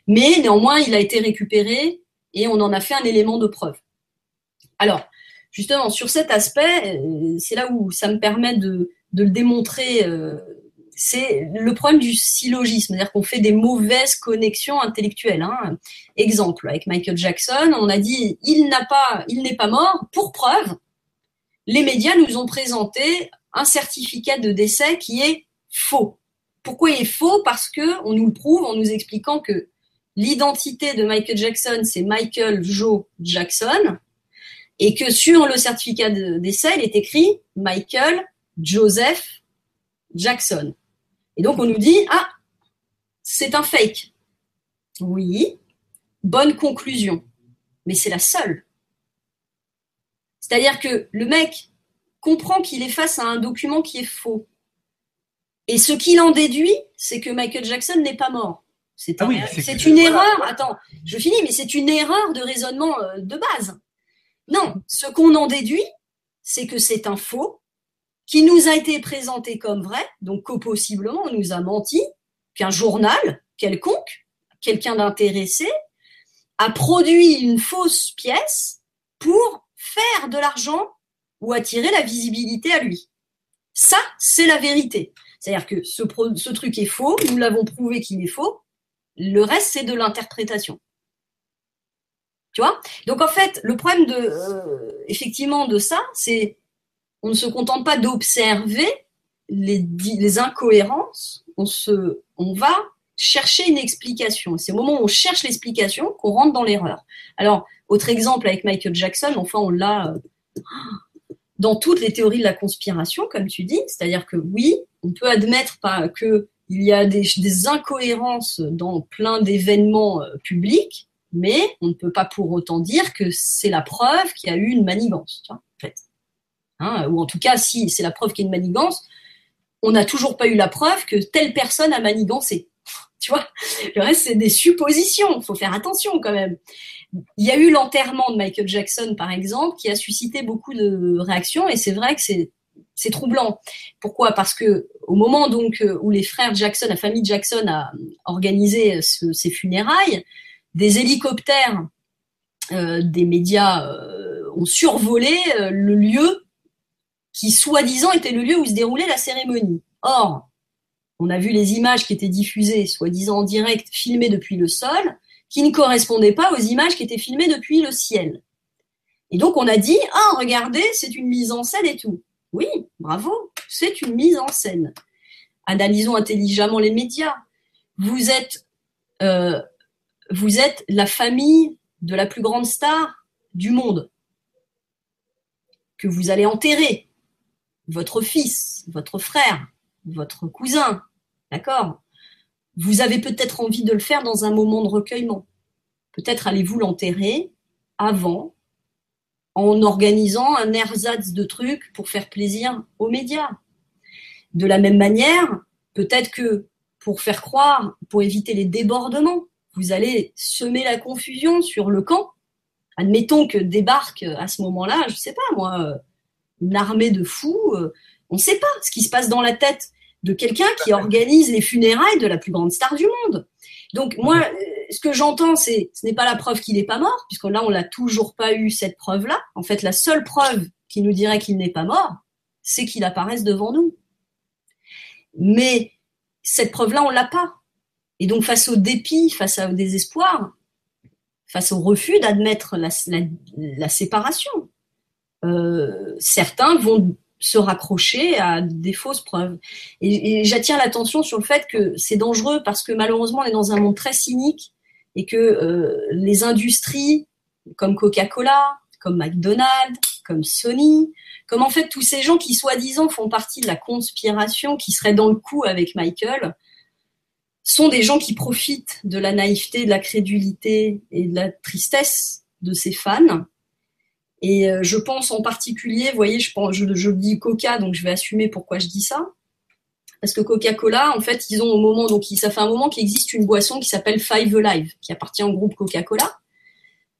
Mais néanmoins, il a été récupéré et on en a fait un élément de preuve. Alors, justement, sur cet aspect, euh, c'est là où ça me permet de, le démontrer. Euh, c'est le problème du syllogisme, c'est-à-dire qu'on fait des mauvaises connexions intellectuelles. Hein. Exemple, avec Michael Jackson, on a dit il n'a pas, il n'est pas mort. Pour preuve, les médias nous ont présenté un certificat de décès qui est faux. Pourquoi il est faux? Parce que on nous le prouve en nous expliquant que l'identité de Michael Jackson, c'est Michael Joe Jackson, et que sur le certificat de décès, il est écrit Michael Joseph Jackson. Et donc on nous dit ah c'est un fake. Oui, bonne conclusion, mais c'est la seule. C'est-à-dire que le mec comprend qu'il est face à un document qui est faux. Et ce qu'il en déduit, c'est que Michael Jackson n'est pas mort. C'est Ah un- une erreur. Attends, je finis, mais c'est une erreur de raisonnement euh, de base. Non, ce qu'on en déduit, c'est que c'est un faux qui nous a été présenté comme vrai, donc possiblement on nous a menti, qu'un journal quelconque, quelqu'un d'intéressé, a produit une fausse pièce pour faire de l'argent ou attirer la visibilité à lui. Ça, c'est la vérité. C'est-à-dire que ce truc est faux, nous l'avons prouvé qu'il est faux, le reste, c'est de l'interprétation. Donc en fait, le problème de, euh, effectivement de ça, c'est on ne se contente pas d'observer les, incohérences, on, se, va chercher une explication. C'est au moment où on cherche l'explication qu'on rentre dans l'erreur. Alors, autre exemple avec Michael Jackson, enfin on l'a euh, dans toutes les théories de la conspiration, comme tu dis, c'est-à-dire que oui, on peut admettre pas que il y a des, des incohérences dans plein d'événements euh, publics, mais on ne peut pas pour autant dire que c'est la preuve qu'il y a eu une manigance. Hein, ou en tout cas, si c'est la preuve qu'il y a une manigance, on n'a toujours pas eu la preuve que telle personne a manigancé. (laughs) Tu vois, le reste c'est des suppositions. Il faut faire attention quand même. Il y a eu l'enterrement de Michael Jackson, par exemple, qui a suscité beaucoup de réactions, et c'est vrai que c'est troublant. Pourquoi? Parce que au moment donc euh, où les frères Jackson, la famille Jackson a organisé ce- ces funérailles, des hélicoptères euh, des médias euh, ont survolé euh, le lieu qui soi-disant était le lieu où se déroulait la cérémonie. Or, on a vu les images qui étaient diffusées, soi-disant en direct, filmées depuis le sol, qui ne correspondaient pas aux images qui étaient filmées depuis le ciel. Et donc on a dit, ah regardez, c'est une mise en scène et tout. Oui, bravo, c'est une mise en scène. Analysons intelligemment les médias. Vous êtes, vous êtes la famille de la plus grande star du monde que vous allez enterrer. Votre fils, votre frère, votre cousin, d'accord? Vous avez peut-être envie de le faire dans un moment de recueillement. Peut-être allez-vous l'enterrer avant en organisant un ersatz de trucs pour faire plaisir aux médias. De la même manière, peut-être que pour faire croire, pour éviter les débordements, vous allez semer la confusion sur le camp. Admettons que débarque à ce moment-là, je sais pas moi, euh, une armée de fous. euh, On ne sait pas ce qui se passe dans la tête de quelqu'un qui organise les funérailles de la plus grande star du monde. Donc moi, euh, ce que j'entends, c'est ce n'est pas la preuve qu'il n'est pas mort, puisque là, on n'a toujours pas eu cette preuve-là. En fait, la seule preuve qui nous dirait qu'il n'est pas mort, c'est qu'il apparaisse devant nous. Mais cette preuve-là, on l'a pas. Et donc, face au dépit, face au désespoir, face au refus d'admettre la, séparation, euh, certains vont se raccrocher à des fausses preuves. Et, j'attire l'attention sur le fait que c'est dangereux parce que malheureusement, on est dans un monde très cynique et que euh, les industries comme Coca-Cola, comme McDonald's, comme Sony, comme en fait tous ces gens qui soi-disant font partie de la conspiration, qui seraient dans le coup avec Michael, sont des gens qui profitent de la naïveté, de la crédulité et de la tristesse de ces fans. Et euh, je pense en particulier, vous voyez, je, pense, je, je dis Coca, donc je vais assumer pourquoi je dis ça. Parce que Coca-Cola, en fait, ils ont au moment, donc ça fait un moment qu'il existe une boisson qui s'appelle Five Alive, qui appartient au groupe Coca-Cola.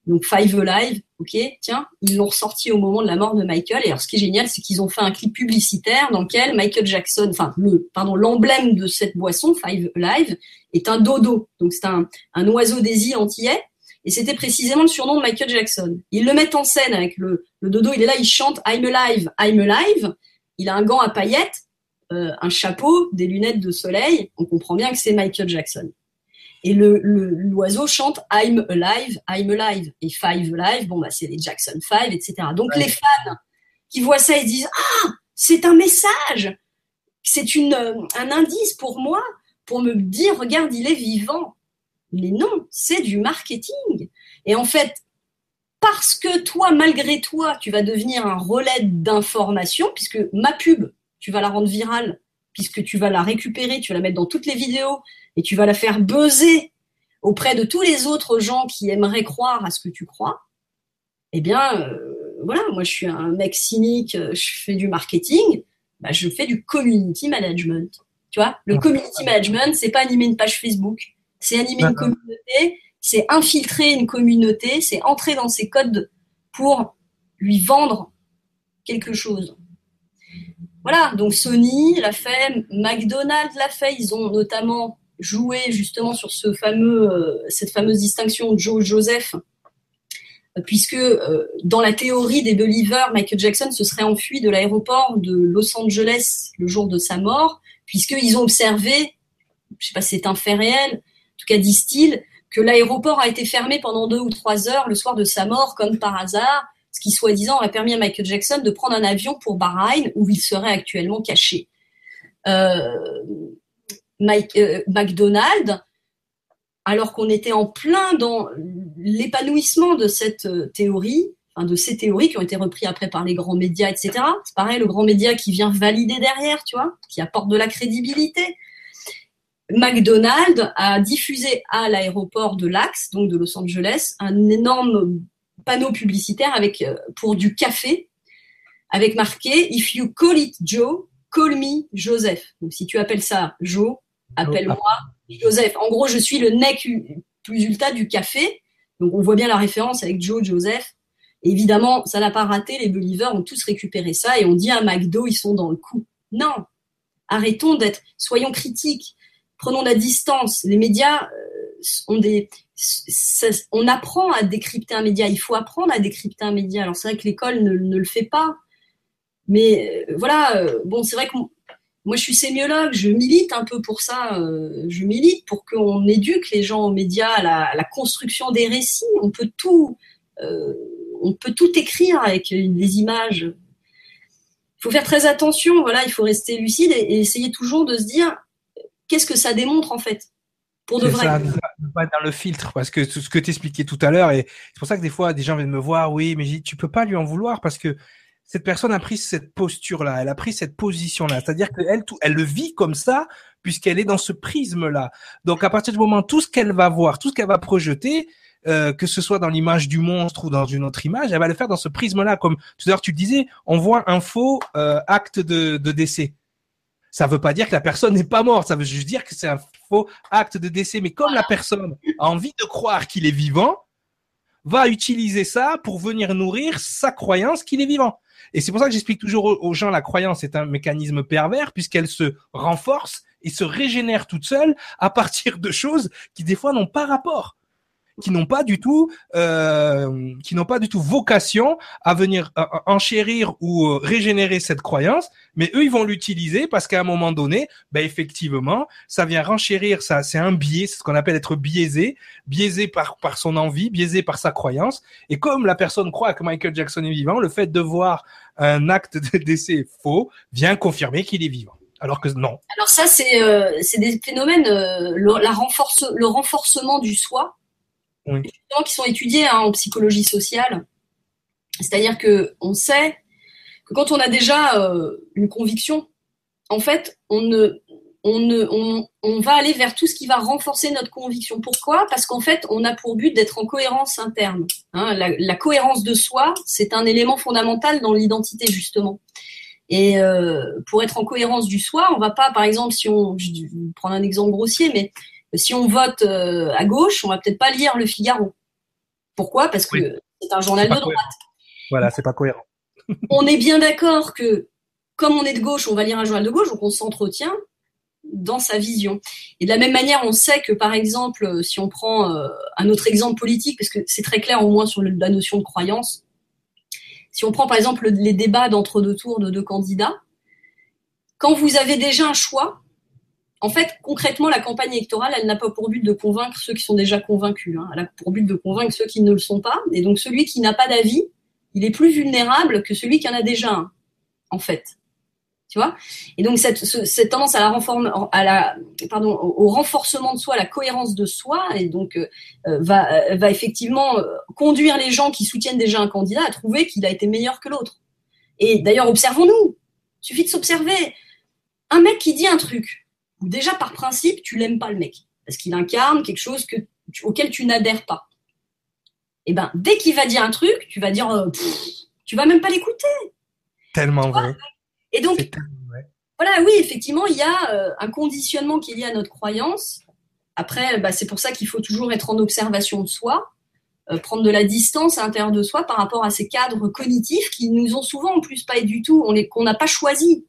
Donc Five Alive, ok, tiens, ils l'ont ressorti au moment de la mort de Michael. Et alors, ce qui est génial, c'est qu'ils ont fait un clip publicitaire dans lequel Michael Jackson, enfin, le, pardon, l'emblème de cette boisson, Five Alive, est un dodo. Donc c'est un, un oiseau des îles antillais. Et c'était précisément le surnom de Michael Jackson. Ils le mettent en scène avec le, le dodo. Il est là, il chante I'm alive, I'm alive. Il a un gant à paillettes, euh, un chapeau, des lunettes de soleil. On comprend bien que c'est Michael Jackson. Et le, le, l'oiseau chante I'm alive, I'm alive. Et Five alive, bon, bah, c'est les Jackson Five, etc. Donc, Ouais. les fans qui voient ça, ils disent, ah, c'est un message. C'est une, euh, un indice pour moi, pour me dire, regarde, il est vivant. Mais non, c'est du marketing. Et en fait, parce que toi, malgré toi, tu vas devenir un relais d'information, puisque ma pub, tu vas la rendre virale, puisque tu vas la récupérer, tu vas la mettre dans toutes les vidéos, et tu vas la faire buzzer auprès de tous les autres gens qui aimeraient croire à ce que tu crois, eh bien, euh, voilà, moi je suis un mec cynique, euh, je fais du marketing, bah, je fais du community management. Tu Tu vois, le community management, c'est pas animer une page Facebook, c'est animer une communauté, c'est infiltrer une communauté, c'est entrer dans ses codes pour lui vendre quelque chose. Voilà, donc Sony l'a fait, McDonald's l'a fait, ils ont notamment joué justement sur ce fameux, euh, cette fameuse distinction Joe Joseph, puisque euh, dans la théorie des believers, Michael Jackson se serait enfui de l'aéroport de Los Angeles le jour de sa mort, puisqu'ils ont observé, je sais pas si c'est un fait réel, en tout cas disent-ils, que l'aéroport a été fermé pendant deux ou trois heures le soir de sa mort, comme par hasard, ce qui soi-disant aurait permis à Michael Jackson de prendre un avion pour Bahreïn, où il serait actuellement caché. Euh, Euh, McDonald, alors qu'on était en plein dans l'épanouissement de cette euh, théorie, enfin de ces théories qui ont été reprises après par les grands médias, etc. C'est pareil, le grand média qui vient valider derrière, tu vois, qui apporte de la crédibilité. McDonald's a diffusé à l'aéroport de Lax, donc de Los Angeles, un énorme panneau publicitaire avec euh, pour du café, avec marqué If you call it Joe, call me Joseph. Donc si tu appelles ça Joe, appelle-moi Joseph. En gros, je suis le nec plus ultra du café. Donc on voit bien la référence avec Joe, Joseph. évidemment, ça n'a pas raté. Les believers ont tous récupéré ça et on dit à McDo, ils sont dans le coup. Non, arrêtons d'être, soyons critiques, prenons la distance. Les médias euh, ont des, on apprend à décrypter un média. Il faut apprendre à décrypter un média. Alors c'est vrai que l'école ne, ne, le fait pas, mais euh, voilà. Euh, bon, c'est vrai que moi, je suis sémiologue, je milite un peu pour ça. Euh, je milite pour qu'on éduque les gens aux médias, à la, construction des récits. On peut tout, euh, on peut tout écrire avec des images. Il faut faire très attention. Voilà, il faut rester lucide et, essayer toujours de se dire qu'est-ce que ça démontre en fait pour de vrai? Ça, pas dans le filtre parce que ce que tu expliquais tout à l'heure et c'est pour ça que des fois des gens viennent me voir, oui, mais tu peux pas lui en vouloir parce que cette personne a pris cette posture-là, elle a pris cette position-là. C'est-à-dire qu'elle, elle le vit comme ça, puisqu'elle est dans ce prisme-là. Donc, à partir du moment, tout ce qu'elle va voir, tout ce qu'elle va projeter, euh, que ce soit dans l'image du monstre ou dans une autre image, elle va le faire dans ce prisme-là. Comme tout à l'heure, tu disais, on voit un faux euh, acte de, de décès. Ça veut pas dire que la personne n'est pas morte, ça veut juste dire que c'est un faux acte de décès. Mais comme la personne a envie de croire qu'il est vivant, va utiliser ça pour venir nourrir sa croyance qu'il est vivant. Et c'est pour ça que j'explique toujours aux gens la croyance est un mécanisme pervers puisqu'elle se renforce et se régénère toute seule à partir de choses qui des fois n'ont pas rapport qui n'ont pas du tout, euh, qui n'ont pas du tout vocation à venir euh, enchérir ou euh, régénérer cette croyance, mais eux ils vont l'utiliser parce qu'à un moment donné, ben effectivement, ça vient renchérir ça, c'est un biais, c'est ce qu'on appelle être biaisé, biaisé par par son envie, biaisé par sa croyance, et comme la personne croit que Michael Jackson est vivant, le fait de voir un acte de (laughs) décès faux vient confirmer qu'il est vivant. Alors que non. Alors ça, c'est euh, des phénomènes, le, la renforce, le renforcement du soi qui sont étudiés hein, en psychologie sociale. C'est-à-dire que on sait que quand on a déjà euh, une conviction, en fait, on ne, on, ne, on, va aller vers tout ce qui va renforcer notre conviction. Pourquoi? Parce qu'en fait, on a pour but d'être en cohérence interne. Hein. la, cohérence de soi, c'est un élément fondamental dans l'identité, justement. Et euh, pour être en cohérence du soi, on va pas, par exemple, si on, je vais prendre un exemple grossier, mais si on vote euh, à gauche, on va peut-être pas lire Le Figaro. Pourquoi? Parce que c'est un journal de droite. Voilà, c'est pas cohérent. (laughs) on est bien d'accord que comme on est de gauche, on va lire un journal de gauche, donc on s'entretient dans sa vision. Et de la même manière, on sait que, par exemple, si on prend euh, un autre exemple politique, parce que c'est très clair au moins sur la notion de croyance, si on prend par exemple les débats d'entre-deux tours de deux candidats, quand vous avez déjà un choix, en fait, concrètement, la campagne électorale, elle n'a pas pour but de convaincre ceux qui sont déjà convaincus. Hein. Elle a pour but de convaincre ceux qui ne le sont pas. Et donc, celui qui n'a pas d'avis, il est plus vulnérable que celui qui en a déjà un, en fait. Tu vois? Et donc, cette, tendance à la, au renforcement de soi, à la cohérence de soi, et donc euh, va, va effectivement euh, conduire les gens qui soutiennent déjà un candidat à trouver qu'il a été meilleur que l'autre. Et d'ailleurs, observons-nous. Suffit de s'observer. Un mec qui dit un truc, déjà par principe, tu l'aimes pas le mec, parce qu'il incarne quelque chose que, auquel tu n'adhères pas. Et eh ben, dès qu'il va dire un truc, tu vas dire, euh, tu vas même pas l'écouter. Tellement vrai. Et donc, Voilà, oui, effectivement, il y a un conditionnement qui est lié à notre croyance. Après, bah, c'est pour ça qu'il faut toujours être en observation de soi, prendre de la distance à l'intérieur de soi par rapport à ces cadres cognitifs qui nous ont souvent en plus pas du tout, qu'on n'a pas choisi.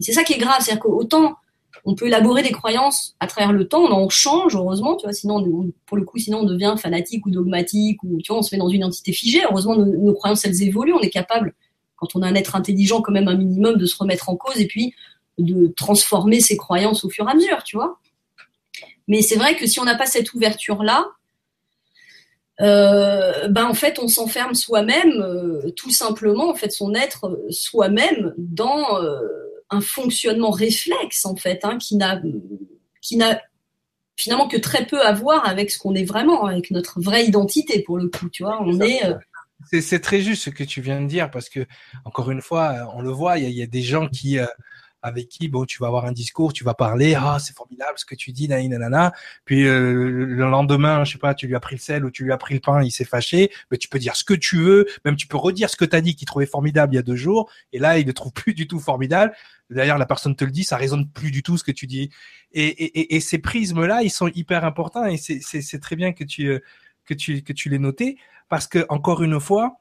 C'est ça qui est grave, c'est-à-dire qu'autant on peut élaborer des croyances à travers le temps, on en change heureusement, tu vois, sinon pour le coup sinon on devient fanatique ou dogmatique ou tu vois, on se met dans une entité figée. Heureusement nos, croyances elles évoluent, on est capable quand on a un être intelligent quand même un minimum de se remettre en cause et puis de transformer ses croyances au fur et à mesure, tu vois. Mais c'est vrai que si on n'a pas cette ouverture là, euh, ben en fait on s'enferme soi-même euh, tout simplement en fait son être euh, soi-même dans un fonctionnement réflexe en fait, hein, qui n'a qui n'a finalement que très peu à voir avec ce qu'on est vraiment, avec notre vraie identité pour le coup. Tu vois, on est. Euh, c'est très juste ce que tu viens de dire parce que encore une fois, on le voit, il y, a des gens qui euh, avec qui bon tu vas avoir un discours, tu vas parler, ah c'est formidable ce que tu dis, nanana. Puis euh, le lendemain, je sais pas, tu lui as pris le sel ou tu lui as pris le pain, il s'est fâché. Mais tu peux dire ce que tu veux, même tu peux redire ce que tu as dit qu'il trouvait formidable il y a deux jours, et là il ne trouve plus du tout formidable. D'ailleurs la personne te le dit, ça résonne plus du tout ce que tu dis. Et, et, et ces prismes là, ils sont hyper importants et c'est très bien que tu que tu que tu noté parce que encore une fois,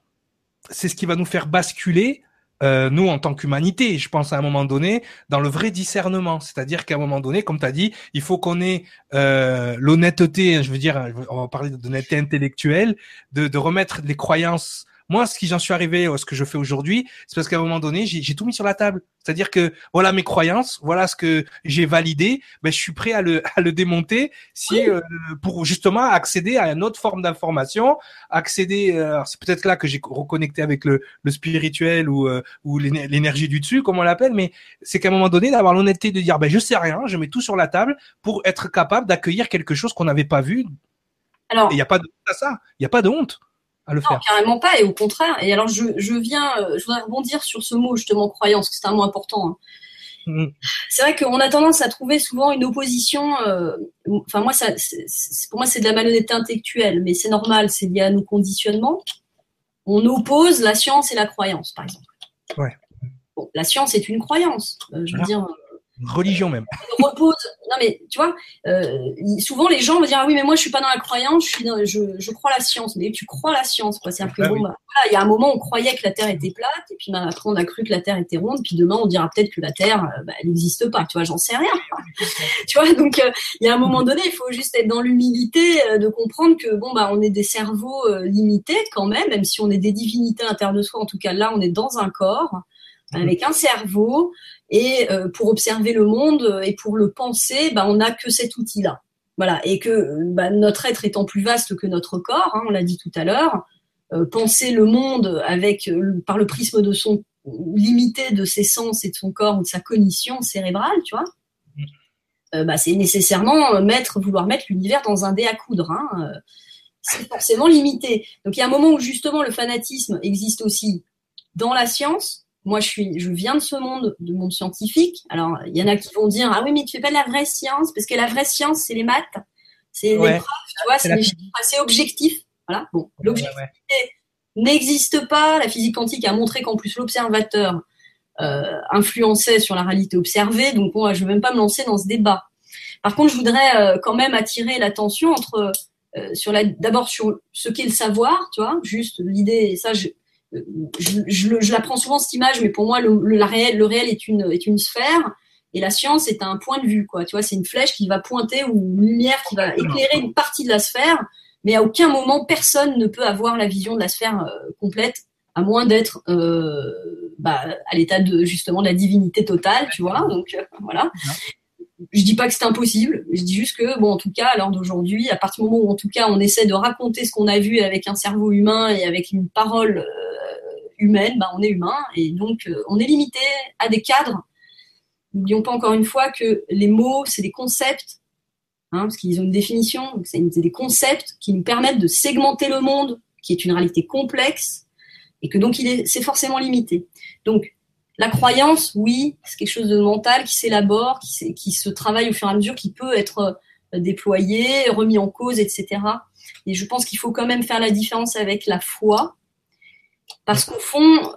c'est ce qui va nous faire basculer euh, nous en tant qu'humanité, je pense à un moment donné, dans le vrai discernement. C'est-à-dire qu'à un moment donné, comme tu as dit, il faut qu'on ait euh, l'honnêteté, je veux dire, on va parler d'honnêteté intellectuelle, de, de remettre les croyances moi, ce qui j'en suis arrivé, ce que je fais aujourd'hui, c'est parce qu'à un moment donné, j'ai tout mis sur la table. C'est-à-dire que voilà mes croyances, voilà ce que j'ai validé, ben je suis prêt à le, à le démonter si euh, pour justement accéder à une autre forme d'information, accéder. Euh, c'est peut-être là que j'ai reconnecté avec le, le spirituel ou euh, ou l'énergie du dessus, comme on l'appelle, mais c'est qu'à un moment donné d'avoir l'honnêteté de dire ben je sais rien, je mets tout sur la table pour être capable d'accueillir quelque chose qu'on n'avait pas vu. Alors, il n'y a pas de honte à ça, il n'y a pas de honte non, carrément pas, et au contraire. Et alors, je, je viens, euh, je voudrais rebondir sur ce mot, justement, croyance, que c'est un mot important. Hein. Mm. C'est vrai qu'on a tendance à trouver souvent une opposition. Euh, enfin, moi, ça, pour moi, c'est de la malhonnêteté intellectuelle, mais c'est normal, c'est lié à nos conditionnements. On oppose la science et la croyance, par exemple. Ouais. Bon, la science est une croyance. Euh, je veux dire, religion même. repose. Non mais tu vois, euh, souvent les gens vont dire ah oui mais moi je suis pas dans la croyance, je suis dans, je, je crois la science. Mais tu crois la science quoi. Peu ah bon. Bah, il y a un moment on croyait que la Terre était plate et puis bah, après on a cru que la Terre était ronde. Puis demain on dira peut-être que la Terre euh, bah, elle n'existe pas. Tu vois, j'en sais rien. (laughs) tu vois donc euh, il y a un moment donné il faut juste être dans l'humilité de comprendre que bon bah on est des cerveaux limités quand même, même si on est des divinités à l'intérieur de soi. En tout cas là on est dans un corps avec un cerveau et euh, pour observer le monde et pour le penser, bah, on n'a que cet outil-là. Voilà, et que bah, notre être étant plus vaste que notre corps, hein, on l'a dit tout à l'heure, euh, penser le monde avec euh, par le prisme de son limité de ses sens et de son corps ou de sa cognition cérébrale, tu vois, bah, c'est nécessairement mettre, vouloir mettre l'univers dans un dé à coudre. Hein, c'est forcément limité. Donc il y a un moment où justement le fanatisme existe aussi dans la science, moi, je suis, je viens de ce monde, du monde scientifique. Alors, il y en a qui vont dire, ah oui, mais tu fais pas de la vraie science, parce que la vraie science, c'est les maths, c'est les preuves, tu vois, c'est assez objectif. Voilà. Bon, l'objectivité n'existe pas. La physique quantique a montré qu'en plus l'observateur euh, influençait sur la réalité observée. Donc, bon, je vais même pas me lancer dans ce débat. Par contre, je voudrais euh, quand même attirer l'attention entre euh, sur la, d'abord sur ce qu'est le savoir, tu vois, juste l'idée, et ça, je, je, je, je, la prends souvent cette image, mais pour moi, le, le, réel, le réel est une, est une sphère et la science est un point de vue, quoi. Tu vois, c'est une flèche qui va pointer ou une lumière qui va éclairer une partie de la sphère, mais à aucun moment personne ne peut avoir la vision de la sphère euh, complète, à moins d'être euh, bah, à l'état de justement de la divinité totale, tu vois. Donc euh, voilà. Je dis pas que c'est impossible, je dis juste que bon, en tout cas, à l'heure d'aujourd'hui, à partir du moment où en tout cas on essaie de raconter ce qu'on a vu avec un cerveau humain et avec une parole euh, humaine, bah, on est humain et donc euh, on est limité à des cadres. N'oublions pas encore une fois que les mots, c'est des concepts, hein, parce qu'ils ont une définition, c'est des concepts qui nous permettent de segmenter le monde, qui est une réalité complexe, et que donc c'est forcément limité. Donc la croyance, oui, c'est quelque chose de mental qui s'élabore, qui, se travaille au fur et à mesure, qui peut être euh, déployé, remis en cause, etc. Et je pense qu'il faut quand même faire la différence avec la foi, parce qu'au fond,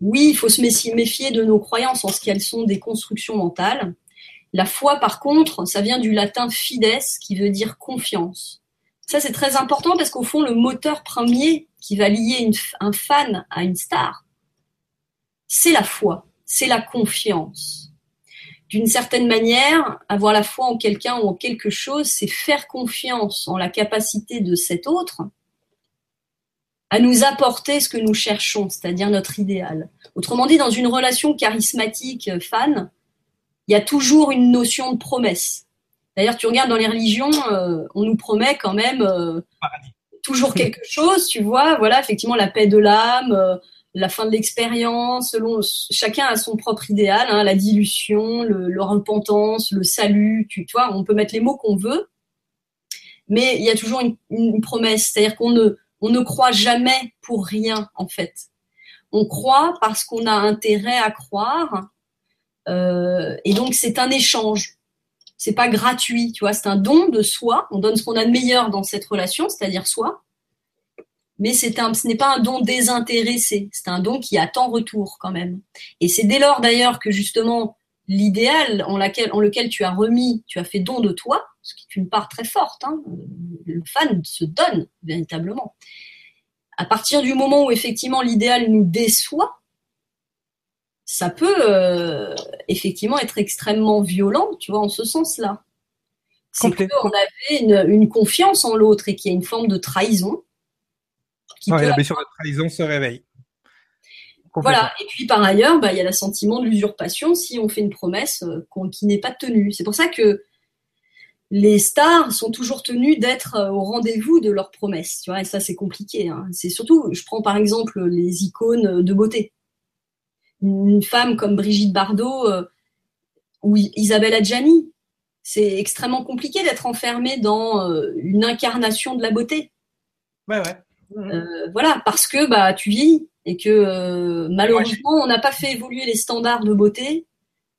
oui, il faut se méfier de nos croyances en ce qu'elles sont des constructions mentales. La foi, par contre, ça vient du latin fides, qui veut dire confiance. Ça, c'est très important parce qu'au fond, le moteur premier qui va lier un fan à une star, c'est la foi, c'est la confiance. D'une certaine manière, avoir la foi en quelqu'un ou en quelque chose, c'est faire confiance en la capacité de cet autre à nous apporter ce que nous cherchons, c'est-à-dire notre idéal. Autrement dit, dans une relation charismatique euh, fan, il y a toujours une notion de promesse. D'ailleurs, tu regardes dans les religions, euh, on nous promet quand même euh, toujours quelque chose, tu vois. Voilà, effectivement, la paix de l'âme, la fin de l'expérience. Chacun a son propre idéal, hein, la dilution, le, repentance, le salut. Tu on peut mettre les mots qu'on veut, mais il y a toujours une, promesse, c'est-à-dire qu'on ne on ne croit jamais pour rien, en fait. On croit parce qu'on a intérêt à croire. Euh, et donc, c'est un échange. C'est pas gratuit, tu vois. C'est un don de soi. On donne ce qu'on a de meilleur dans cette relation, c'est-à-dire soi. Mais c'est un, ce n'est pas un don désintéressé. C'est un don qui attend retour quand même. Et c'est dès lors d'ailleurs que justement l'idéal en, laquelle, en lequel tu as remis, tu as fait don de toi, ce qui est une part très forte. Hein. Le fan se donne véritablement. À partir du moment où effectivement l'idéal nous déçoit, ça peut euh, effectivement être extrêmement violent, tu vois, en ce sens-là. C'est qu'on avait une, confiance en l'autre et qu'il y a une forme de trahison. La blessure de trahison se réveille. Voilà. Et puis par ailleurs, bah, il y a l'assentiment de l'usurpation si on fait une promesse euh, qui n'est pas tenue. C'est pour ça que les stars sont toujours tenues d'être euh, au rendez-vous de leurs promesses. Tu vois, et ça, c'est compliqué. Hein. C'est surtout, je prends par exemple les icônes de beauté. Une femme comme Brigitte Bardot euh, ou Isabelle Adjani, c'est extrêmement compliqué d'être enfermée dans une incarnation de la beauté. Ouais, ouais. Voilà, parce que bah tu vis, et que euh, malheureusement, on n'a pas fait évoluer les standards de beauté.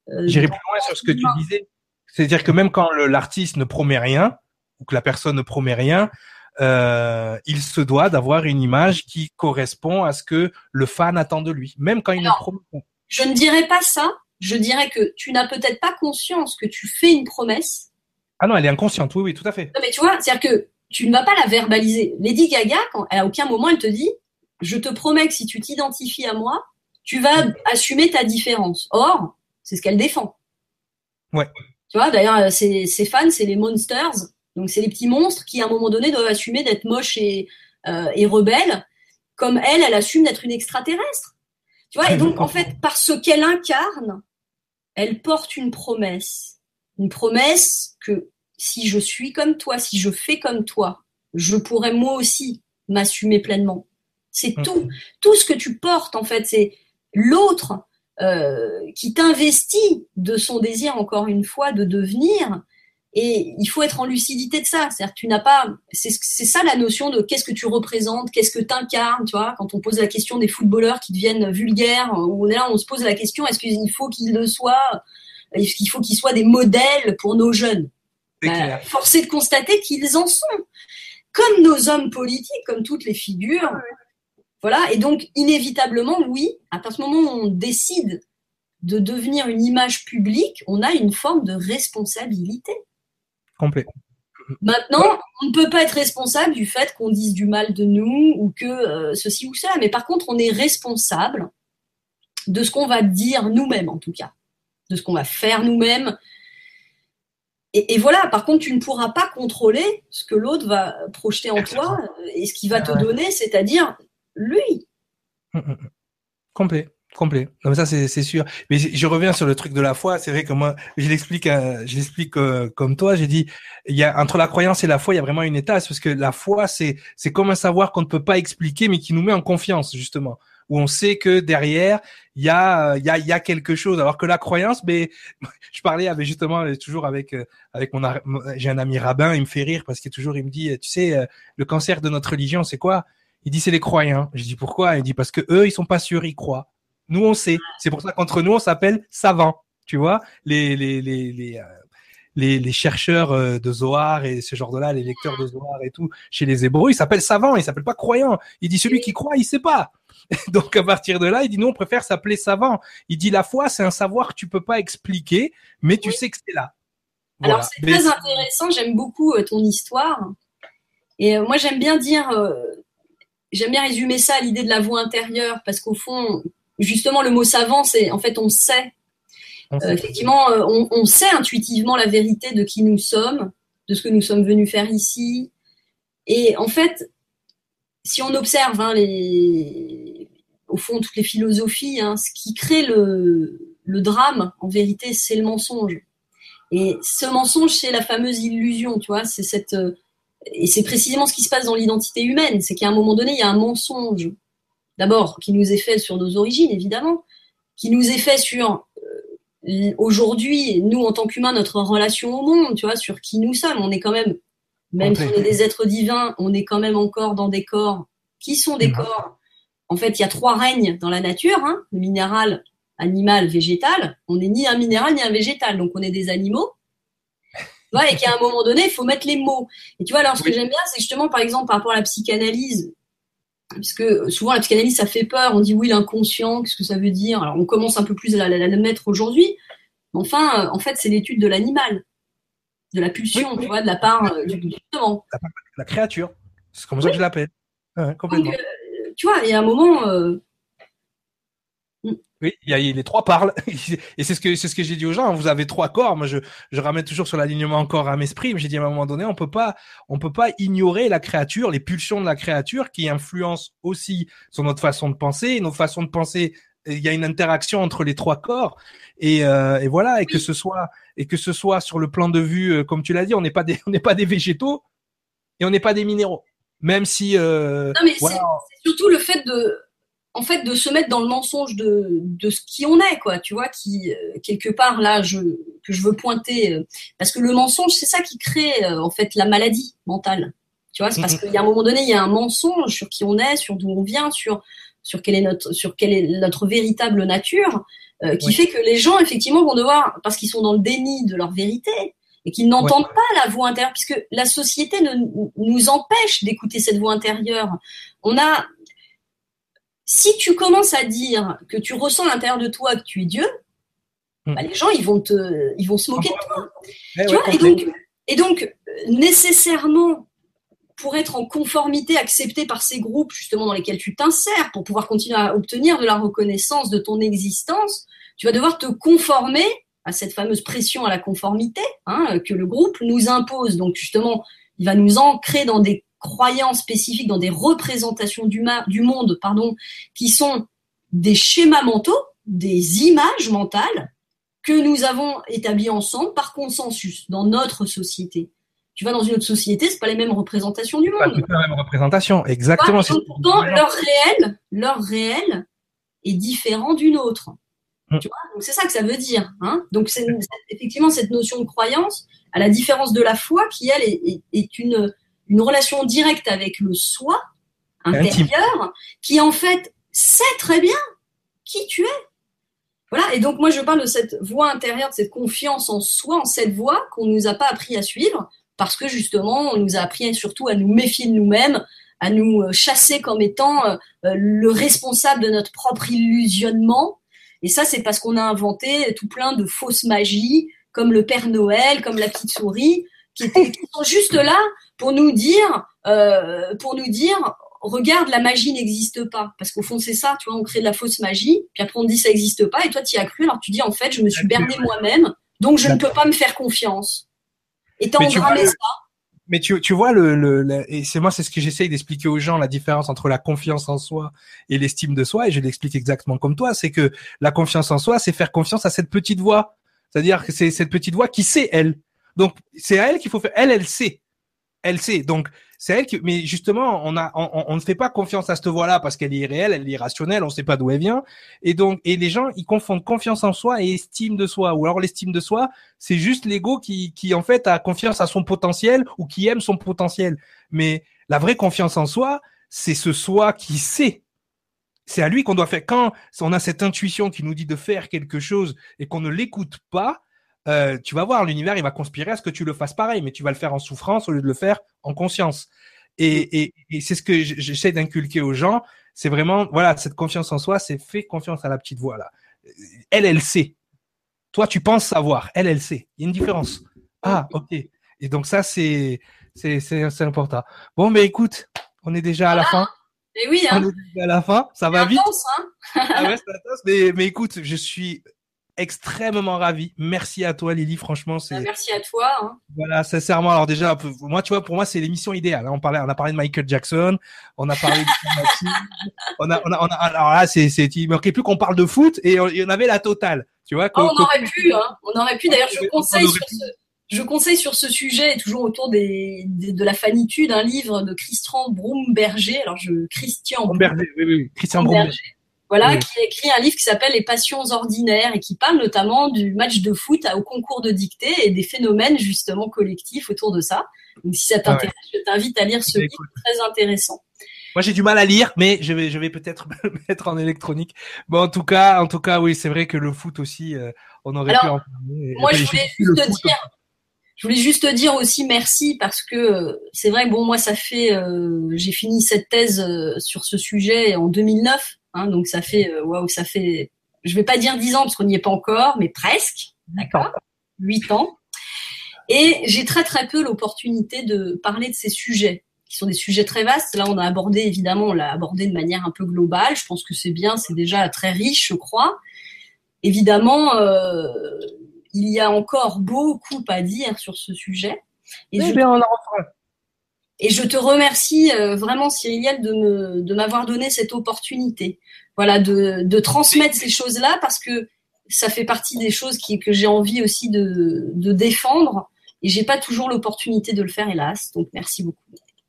Euh, J'irai plus loin sur ce que tu disais. C'est-à-dire que même quand l'artiste ne promet rien, ou que la personne ne promet rien, euh, il se doit d'avoir une image qui correspond à ce que le fan attend de lui, même quand il ne promet pas. Je ne dirais pas ça. Je dirais que tu n'as peut-être pas conscience que tu fais une promesse. Ah non, elle est inconsciente, oui, oui, tout à fait. Non, mais tu vois, c'est-à-dire que tu ne vas pas la verbaliser. Lady Gaga, quand, à aucun moment elle te dit je te promets que si tu t'identifies à moi, tu vas assumer ta différence. Or, c'est ce qu'elle défend. Ouais. Tu vois, d'ailleurs, ses, fans, c'est les monsters. Donc, c'est les petits monstres qui, à un moment donné, doivent assumer d'être moches et, euh, et rebelles, comme elle, elle assume d'être une extraterrestre. Tu vois, et donc, en fait, parce qu'elle incarne, elle porte une promesse. Une promesse que si je suis comme toi, si je fais comme toi, je pourrais moi aussi m'assumer pleinement. C'est mm. tout, tout ce que tu portes en fait, c'est l'autre euh, qui t'investit de son désir encore une fois de devenir. Et il faut être en lucidité de ça. C'est-à-dire tu n'as pas, c'est ça la notion de qu'est-ce que tu représentes, qu'est-ce que tu incarnes, tu vois. Quand on pose la question des footballeurs qui deviennent vulgaires, on est là, on se pose la question est-ce qu'il faut qu'ils le soient, est-ce qu'il faut qu'ils soient des modèles pour nos jeunes? Bah, Forcé de constater qu'ils en sont. Comme nos hommes politiques, comme toutes les figures, voilà, et donc inévitablement, oui, à partir du moment où on décide de devenir une image publique, on a une forme de responsabilité. Complet. Maintenant, on ne peut pas être responsable du fait qu'on dise du mal de nous ou que euh, ceci ou cela, mais par contre, on est responsable de ce qu'on va dire nous-mêmes, en tout cas, de ce qu'on va faire nous-mêmes. Et, et, voilà, par contre, tu ne pourras pas contrôler ce que l'autre va projeter en toi et ce qu'il va te donner, c'est-à-dire lui. Hum, hum, hum. Complet. Complet. Mais ça, c'est sûr. Mais je reviens sur le truc de la foi. C'est vrai que moi, je l'explique, euh, je l'explique euh, comme toi. J'ai dit, il y a entre la croyance et la foi, il y a vraiment une étape parce que la foi, c'est c'est comme un savoir qu'on ne peut pas expliquer, mais qui nous met en confiance justement, où on sait que derrière, il y a il y a y a quelque chose. Alors que la croyance, mais (laughs) je parlais avec justement toujours avec euh, avec mon j'ai un ami rabbin, il me fait rire parce que toujours il me dit, tu sais, le cancer de notre religion, c'est quoi? Il dit c'est les croyants. Je dis pourquoi? Il dit parce que eux ils sont pas sûrs, ils croient. Nous on sait. C'est pour ça qu'entre nous on s'appelle savants. Tu vois? Les les les les, euh, les, les chercheurs euh, de Zohar et ce genre de là, les lecteurs de Zohar et tout, chez les Hébreux, ils s'appellent savants, ils s'appellent pas croyants. Il dit celui qui croit, il sait pas. (laughs) Donc à partir de là, il dit non, on préfère s'appeler savant. Il dit la foi, c'est un savoir que tu peux pas expliquer, mais tu sais que c'est là. Alors c'est très intéressant, j'aime beaucoup euh, ton histoire. Et euh, moi j'aime bien dire, euh, j'aime bien résumer ça à l'idée de la voix intérieure, parce qu'au fond, justement le mot savant, c'est en fait on sait. effectivement, on, on, sait intuitivement la vérité de qui nous sommes, de ce que nous sommes venus faire ici. Et en fait, si on observe hein, les, au fond toutes les philosophies, hein, ce qui crée le, le drame, en vérité, c'est le mensonge. Et ce mensonge, c'est la fameuse illusion, tu vois, c'est cette et c'est précisément ce qui se passe dans l'identité humaine, c'est qu'à un moment donné, il y a un mensonge. D'abord, qui nous est fait sur nos origines, évidemment, qui nous est fait sur euh, aujourd'hui, nous en tant qu'humains, notre relation au monde, tu vois, sur qui nous sommes. On est quand même, même si on est des êtres divins, on est quand même encore dans des corps qui sont des corps. En fait, il y a trois règnes dans la nature, hein, le minéral, animal, végétal. On n'est ni un minéral ni un végétal, donc on est des animaux. Et qu'à un moment donné, il faut mettre les mots. Et tu vois, alors ce que j'aime bien, c'est justement, par exemple, par rapport à la psychanalyse, puisque souvent la psychanalyse, ça fait peur. On dit oui, l'inconscient, qu'est-ce que ça veut dire? Alors on commence un peu plus à la, mettre aujourd'hui. Enfin, euh, en fait, c'est l'étude de l'animal, de la pulsion, tu vois, de la part euh, du justement. La, créature. C'est comme ça que je l'appelle. complètement. Euh, tu vois, il y a un moment, oui, il y a, les trois parlent (laughs) et c'est ce que c'est ce que j'ai dit aux gens. Vous avez trois corps. Moi, je je ramène toujours sur l'alignement corps âme esprit. Mais j'ai dit à un moment donné, on peut pas on peut pas ignorer la créature, les pulsions de la créature qui influencent aussi sur notre façon de penser, notre façon de penser. Il y a une interaction entre les trois corps et, euh, et voilà et que ce soit et que ce soit sur le plan de vue, euh, comme tu l'as dit, on n'est pas des (laughs) on n'est pas des végétaux et on n'est pas des minéraux. Même si euh, non mais c'est surtout le fait de en fait de se mettre dans le mensonge de, de ce qui on est quoi tu vois qui euh, quelque part là je que je veux pointer euh, parce que le mensonge c'est ça qui crée euh, en fait la maladie mentale. Tu vois c'est parce mhm. qu'il y a un moment donné il y a un mensonge sur qui on est sur d'où on vient sur sur quelle est notre sur quelle est notre véritable nature qui fait que les gens effectivement vont devoir parce qu'ils sont dans le déni de leur vérité et qu'ils n'entendent pas la voix intérieure puisque la société ne, nous empêche d'écouter cette voix intérieure on a si tu commences à dire que tu ressens à l'intérieur de toi que tu es Dieu, hmm. bah, les gens ils vont te, ils vont se moquer de toi. Eh et, donc, et donc nécessairement pour être en conformité, accepté par ces groupes justement dans lesquels tu t'insères, pour pouvoir continuer à obtenir de la reconnaissance de ton existence, tu vas devoir te conformer à cette fameuse pression à la conformité hein, que le groupe nous impose. Donc justement, il va nous ancrer dans des croyances spécifiques, dans des représentations du, du monde, pardon, qui sont des schémas mentaux, des images mentales que nous avons établies ensemble par consensus dans notre société. Tu vas dans une autre société, c'est pas les mêmes représentations du monde. Pas la même représentation, exactement. pourtant, leur réel, leur réel est différent d'une autre. Mm. Tu vois Donc c'est ça que ça veut dire. Hein Donc c'est effectivement cette notion de croyance, à la différence de la foi, qui elle est, est une une relation directe avec le soi intérieur, qui en fait sait très bien qui tu es. Voilà, et donc moi je parle de cette voix intérieure, de cette confiance en soi, en cette voix qu'on nous a pas appris à suivre, parce que justement on nous a appris surtout à nous méfier de nous-mêmes, à nous euh, chasser comme étant euh, euh, le responsable de notre propre illusionnement. Et ça c'est parce qu'on a inventé tout plein de fausses magies, comme le Père Noël, comme la petite souris, qui, qui sont juste là pour nous dire, euh, pour nous dire, regarde, la magie n'existe pas. Parce qu'au fond, c'est ça, tu vois, on crée de la fausse magie, puis après on dit ça n'existe pas, et toi tu y as cru, alors tu dis en fait, je me suis berné moi-même, donc je ne peux pas me faire confiance. Et t'as engrammé ça. Mais tu, tu vois le, le, et c'est moi c'est ce que j'essaye d'expliquer aux gens la différence entre la confiance en soi et l'estime de soi et je l'explique exactement comme toi c'est que la confiance en soi c'est faire confiance à cette petite voix. C'est-à-dire que c'est cette petite voix qui sait elle. Donc c'est à elle qu'il faut faire. Elle elle sait. Elle sait. Donc, c'est elle qui, mais justement, on a, on, ne fait pas confiance à cette voix-là parce qu'elle est irréelle, elle est irrationnelle, on sait pas d'où elle vient. Et donc, et les gens, ils confondent confiance en soi et estime de soi. Ou alors l'estime de soi, c'est juste l'ego qui, qui en fait a confiance à son potentiel ou qui aime son potentiel. Mais la vraie confiance en soi, c'est ce soi qui sait. C'est à lui qu'on doit faire. Quand on a cette intuition qui nous dit de faire quelque chose et qu'on ne l'écoute pas, euh, tu vas voir, l'univers, il va conspirer à ce que tu le fasses pareil, mais tu vas le faire en souffrance au lieu de le faire en conscience. Et, et, et c'est ce que j'essaie d'inculquer aux gens, c'est vraiment, voilà, cette confiance en soi, c'est fais confiance à la petite voix là. Elle, elle sait. Toi, tu penses savoir. Elle, elle sait. Il y a une différence. Ah, ok. Et donc ça, c'est, c'est, c'est, important. Bon, mais écoute, on est déjà à la fin. Et eh oui, hein. On est déjà à la fin. Ça va vite. Hein ah ouais, mais, mais écoute, je suis extrêmement ravi. Merci à toi, Lily. Franchement, c'est. Bah, merci à toi. Hein. Voilà, sincèrement. Alors déjà, moi, tu vois, pour moi, c'est l'émission idéale. Hein. On parlait, on a parlé de Michael Jackson, on a parlé de (laughs) on a, on a, on a, alors là, c'est, c'est, il manquait plus qu'on parle de foot et il y en avait la totale. Tu vois. Oh, on aurait pu, hein. On aurait pu. D'ailleurs, je conseille sur ce. Je conseille sur ce sujet, toujours autour des, de la fanitude, un livre de Christian Brumberger. Alors, je Christian Brumberger, oui, oui, Christian voilà, qui a écrit un livre qui s'appelle Les passions ordinaires et qui parle notamment du match de foot au concours de dictée et des phénomènes justement collectifs autour de ça. Donc si ça ah t'intéresse, je t'invite à lire ce livre très intéressant. Moi j'ai du mal à lire, mais je vais je vais peut-être (laughs) me mettre en électronique. Bon en tout cas en tout cas oui c'est vrai que le foot aussi euh, on aurait pu en parler. Moi je voulais juste dire. Je voulais juste te dire aussi merci parce que euh, c'est vrai bon moi ça fait euh, j'ai fini cette thèse sur ce sujet en 2009 Hein, donc ça fait, euh, waouh, ça fait, je vais pas dire 10 ans parce qu'on n'y est pas encore, mais presque, d'accord, 8 ans. Et j'ai très très peu l'opportunité de parler de ces sujets qui sont des sujets très vastes. Là, on a abordé, évidemment, on l'a abordé de manière un peu globale. Je pense que c'est bien, c'est déjà très riche, je crois. Évidemment, euh, il y a encore beaucoup à dire sur ce sujet. Et je... bien, on en et je te remercie euh, vraiment, Cyriliel, de me, de m'avoir donné cette opportunité. Voilà, de, transmettre ces choses-là parce que ça fait partie des choses que j'ai envie aussi de, de défendre. Et j'ai pas toujours l'opportunité de le faire, hélas. Donc, merci beaucoup.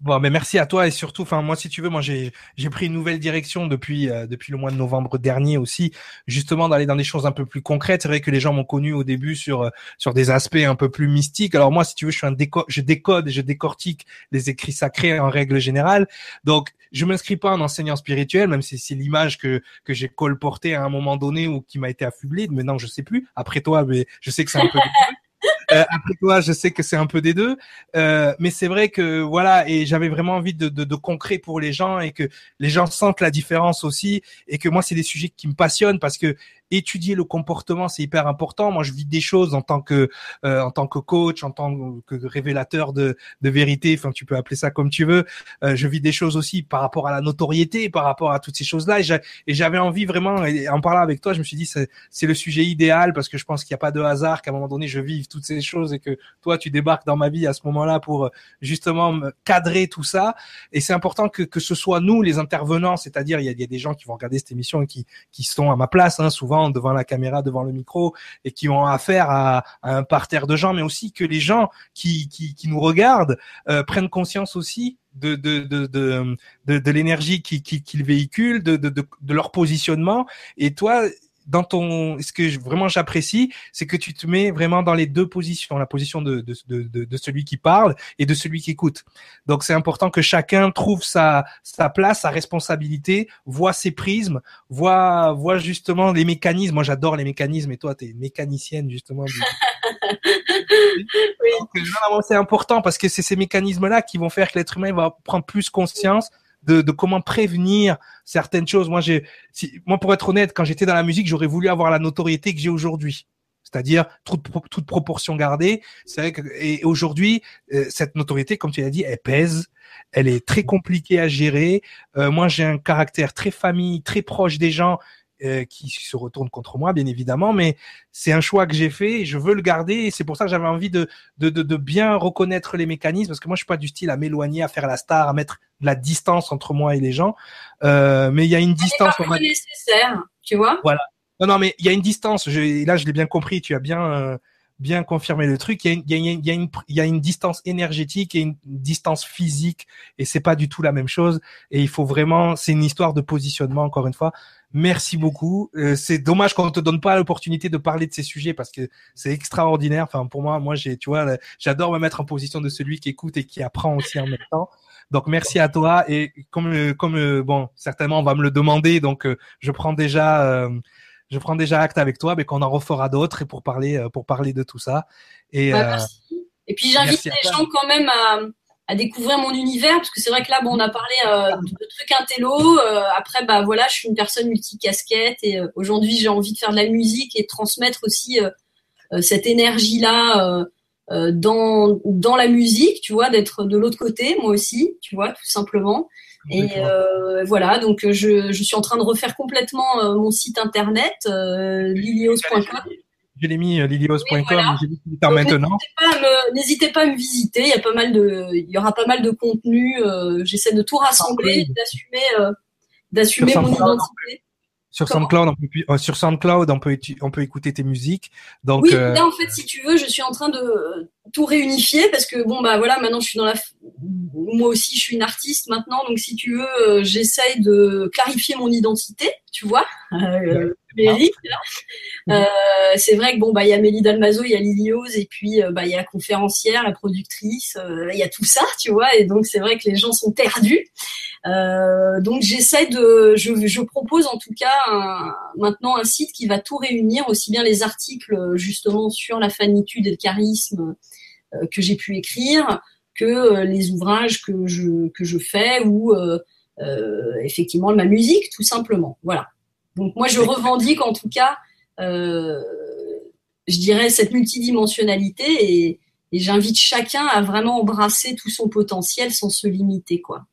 Bon, mais merci à toi et surtout, enfin moi si tu veux, moi j'ai j'ai pris une nouvelle direction depuis euh, depuis le mois de novembre dernier aussi, justement d'aller dans des choses un peu plus concrètes. C'est vrai que les gens m'ont connu au début sur euh, sur des aspects un peu plus mystiques. Alors moi, si tu veux, je suis un déco je décode et je décortique les écrits sacrés en règle générale. Donc je m'inscris pas en enseignant spirituel, même si c'est l'image que que j'ai colportée à un moment donné ou qui m'a été affublée. Maintenant, je sais plus. Après toi, mais je sais que c'est un peu (laughs) euh, après toi, je sais que c'est un peu des deux, euh, mais c'est vrai que voilà, et j'avais vraiment envie de, de, de, concret pour les gens et que les gens sentent la différence aussi, et que moi c'est des sujets qui me passionnent parce que étudier le comportement, c'est hyper important. Moi, je vis des choses en tant que euh, en tant que coach, en tant que révélateur de, de vérité. Enfin, tu peux appeler ça comme tu veux. Euh, je vis des choses aussi par rapport à la notoriété, par rapport à toutes ces choses-là. Et j'avais envie vraiment, et en parlant avec toi, je me suis dit c'est le sujet idéal parce que je pense qu'il n'y a pas de hasard qu'à un moment donné je vive toutes ces choses et que toi tu débarques dans ma vie à ce moment-là pour euh, justement cadrer tout ça. Et c'est important que que ce soit nous les intervenants, c'est-à-dire il y a, y a des gens qui vont regarder cette émission et qui qui sont à ma place hein, souvent devant la caméra, devant le micro, et qui ont affaire à, un parterre de gens, mais aussi que les gens qui, nous regardent euh, prennent conscience aussi de, l'énergie qu'ils qui, véhiculent, de, de, de, leur positionnement. Et toi, dans ton, ce que vraiment j'apprécie, c'est que tu te mets vraiment dans les deux positions, la position de, de, de, de celui qui parle et de celui qui écoute. Donc c'est important que chacun trouve sa, sa place, sa responsabilité, voit ses prismes, voit, voit justement les mécanismes. Moi j'adore les mécanismes et toi tu es mécanicienne justement. (laughs) oui. C'est important parce que c'est ces mécanismes-là qui vont faire que l'être humain va prendre plus conscience de, de comment prévenir certaines choses. Moi, j'ai, si, moi, pour être honnête, quand j'étais dans la musique, j'aurais voulu avoir la notoriété que j'ai aujourd'hui. C'est-à-dire toute, proportion gardée. C'est vrai que et aujourd'hui, euh, cette notoriété, comme tu l'as dit, elle pèse. Elle est très compliquée à gérer. Euh, moi, j'ai un caractère très famille, très proche des gens. Euh, qui se retourne contre moi, bien évidemment, mais c'est un choix que j'ai fait, et je veux le garder, et c'est pour ça que j'avais envie de, de, de, de, bien reconnaître les mécanismes, parce que moi je suis pas du style à m'éloigner, à faire la star, à mettre de la distance entre moi et les gens, euh, mais il y a une distance. C'est nécessaire, tu vois? Voilà. Non, non, mais il y a une distance. Je, là, je l'ai bien compris. Tu as bien, euh, bien confirmé le truc. Il y, a, a, il, y a une, il y a une distance énergétique et une distance physique, et c'est pas du tout la même chose. Et il faut vraiment, c'est une histoire de positionnement encore une fois. Merci beaucoup. Euh, c'est dommage qu'on ne te donne pas l'opportunité de parler de ces sujets parce que c'est extraordinaire. Enfin, pour moi, moi, j'ai, tu vois, j'adore me mettre en position de celui qui écoute et qui apprend aussi en même temps. Donc, merci à toi. Et comme, comme euh, bon, certainement, on va me le demander. Donc, euh, je prends déjà, je prends déjà acte avec toi, mais qu'on en refera d'autres et pour parler, pour parler de tout ça. Et, bah, et puis, j'invite les gens quand même à à découvrir mon univers parce que c'est vrai que là bon on a parlé euh, de trucs intello euh, après bah voilà je suis une personne multicasquette et euh, aujourd'hui j'ai envie de faire de la musique et de transmettre aussi cette énergie là dans dans la musique tu vois d'être de l'autre côté moi aussi tu vois tout simplement et voilà donc je, je suis en train de refaire complètement mon site internet lilios.com je l'ai mis lilios.com, maintenant. N'hésitez pas, à me visiter. Il y a pas mal de, il y aura pas mal de contenu. Euh, j'essaie de tout rassembler, d'assumer, euh, d'assumer mon identité. Sur SoundCloud, on peut, euh, sur SoundCloud, on peut, on peut écouter tes musiques. Donc, oui, là, en fait, si tu veux, je suis en train de tout réunifier parce que bon, bah voilà, maintenant je suis dans la, moi aussi, je suis une artiste maintenant, donc si tu veux, j'essaye de clarifier mon identité, tu vois. Euh, euh, c'est vrai que bon bah il y a Mélie Dalmazo, il y a Lilios et puis euh, bah il y a la conférencière, la productrice, euh, il y a tout ça, tu vois. Et donc c'est vrai que les gens sont perdus. donc j'essaie de, je, je, propose en tout cas maintenant un site qui va tout réunir, aussi bien les articles justement sur la fanitude et le charisme que j'ai pu écrire, que les ouvrages que je que je fais ou effectivement ma musique tout simplement. Voilà. Donc moi, je revendique en tout cas, euh, je dirais, cette multidimensionnalité et, j'invite chacun à vraiment embrasser tout son potentiel sans se limiter, quoi.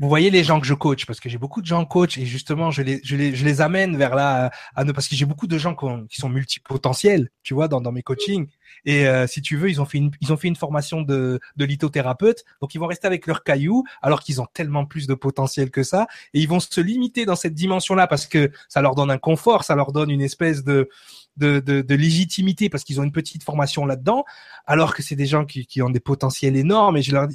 Vous voyez les gens que je coach, parce que j'ai beaucoup de gens coach et justement je les, je les, je les amène vers là à ne parce que j'ai beaucoup de gens qui, sont multipotentiels, tu vois, dans, dans mes coachings. Et euh, si tu veux, ils ont fait une, ils ont fait une formation de, de lithothérapeute, donc ils vont rester avec leurs cailloux, alors qu'ils ont tellement plus de potentiel que ça, et ils vont se limiter dans cette dimension-là parce que ça leur donne un confort, ça leur donne une espèce de de, de, de légitimité parce qu'ils ont une petite formation là-dedans, alors que c'est des gens qui, qui ont des potentiels énormes. Et je leur,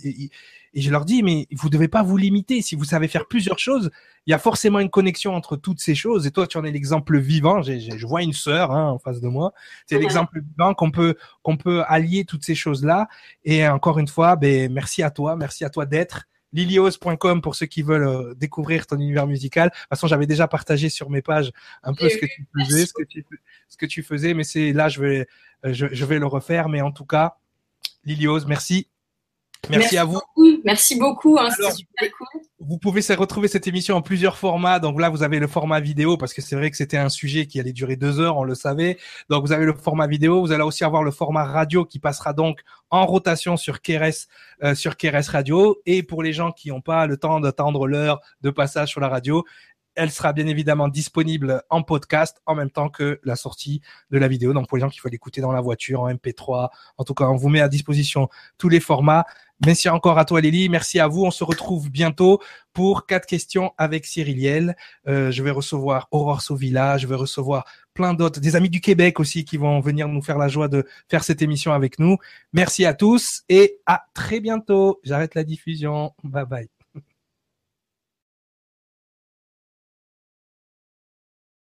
et je leur dis, mais vous devez pas vous limiter. Si vous savez faire plusieurs choses, il y a forcément une connexion entre toutes ces choses. Et toi, tu en es l'exemple vivant. je vois une sœur hein, en face de moi. C'est l'exemple vivant qu'on peut qu'on peut allier toutes ces choses-là. Et encore une fois, ben merci à toi, merci à toi d'être lilios.com pour ceux qui veulent euh, découvrir ton univers musical. De toute façon, j'avais déjà partagé sur mes pages un peu ce que tu faisais, ce que tu, ce que tu faisais, mais c'est là je vais euh, je, je vais le refaire. Mais en tout cas, Lilios, merci Merci, à vous. Merci beaucoup. Hein, super cool. Vous pouvez retrouver cette émission en plusieurs formats. Donc là, vous avez le format vidéo parce que c'est vrai que c'était un sujet qui allait durer deux heures, on le savait. Donc vous avez le format vidéo. Vous allez aussi avoir le format radio qui passera donc en rotation sur KRS, euh, sur KRS Radio. Et pour les gens qui n'ont pas le temps d'attendre l'heure de passage sur la radio, elle sera bien évidemment disponible en podcast en même temps que la sortie de la vidéo. Donc pour les gens qui veulent l'écouter dans la voiture, en MP3, en tout cas, on vous met à disposition tous les formats. Merci encore à toi Lily, merci à vous. On se retrouve bientôt pour quatre questions avec Cyriliel. Euh, je vais recevoir Aurore Sauvilla, je vais recevoir plein d'autres, des amis du Québec aussi qui vont venir nous faire la joie de faire cette émission avec nous. Merci à tous et à très bientôt. J'arrête la diffusion. Bye bye.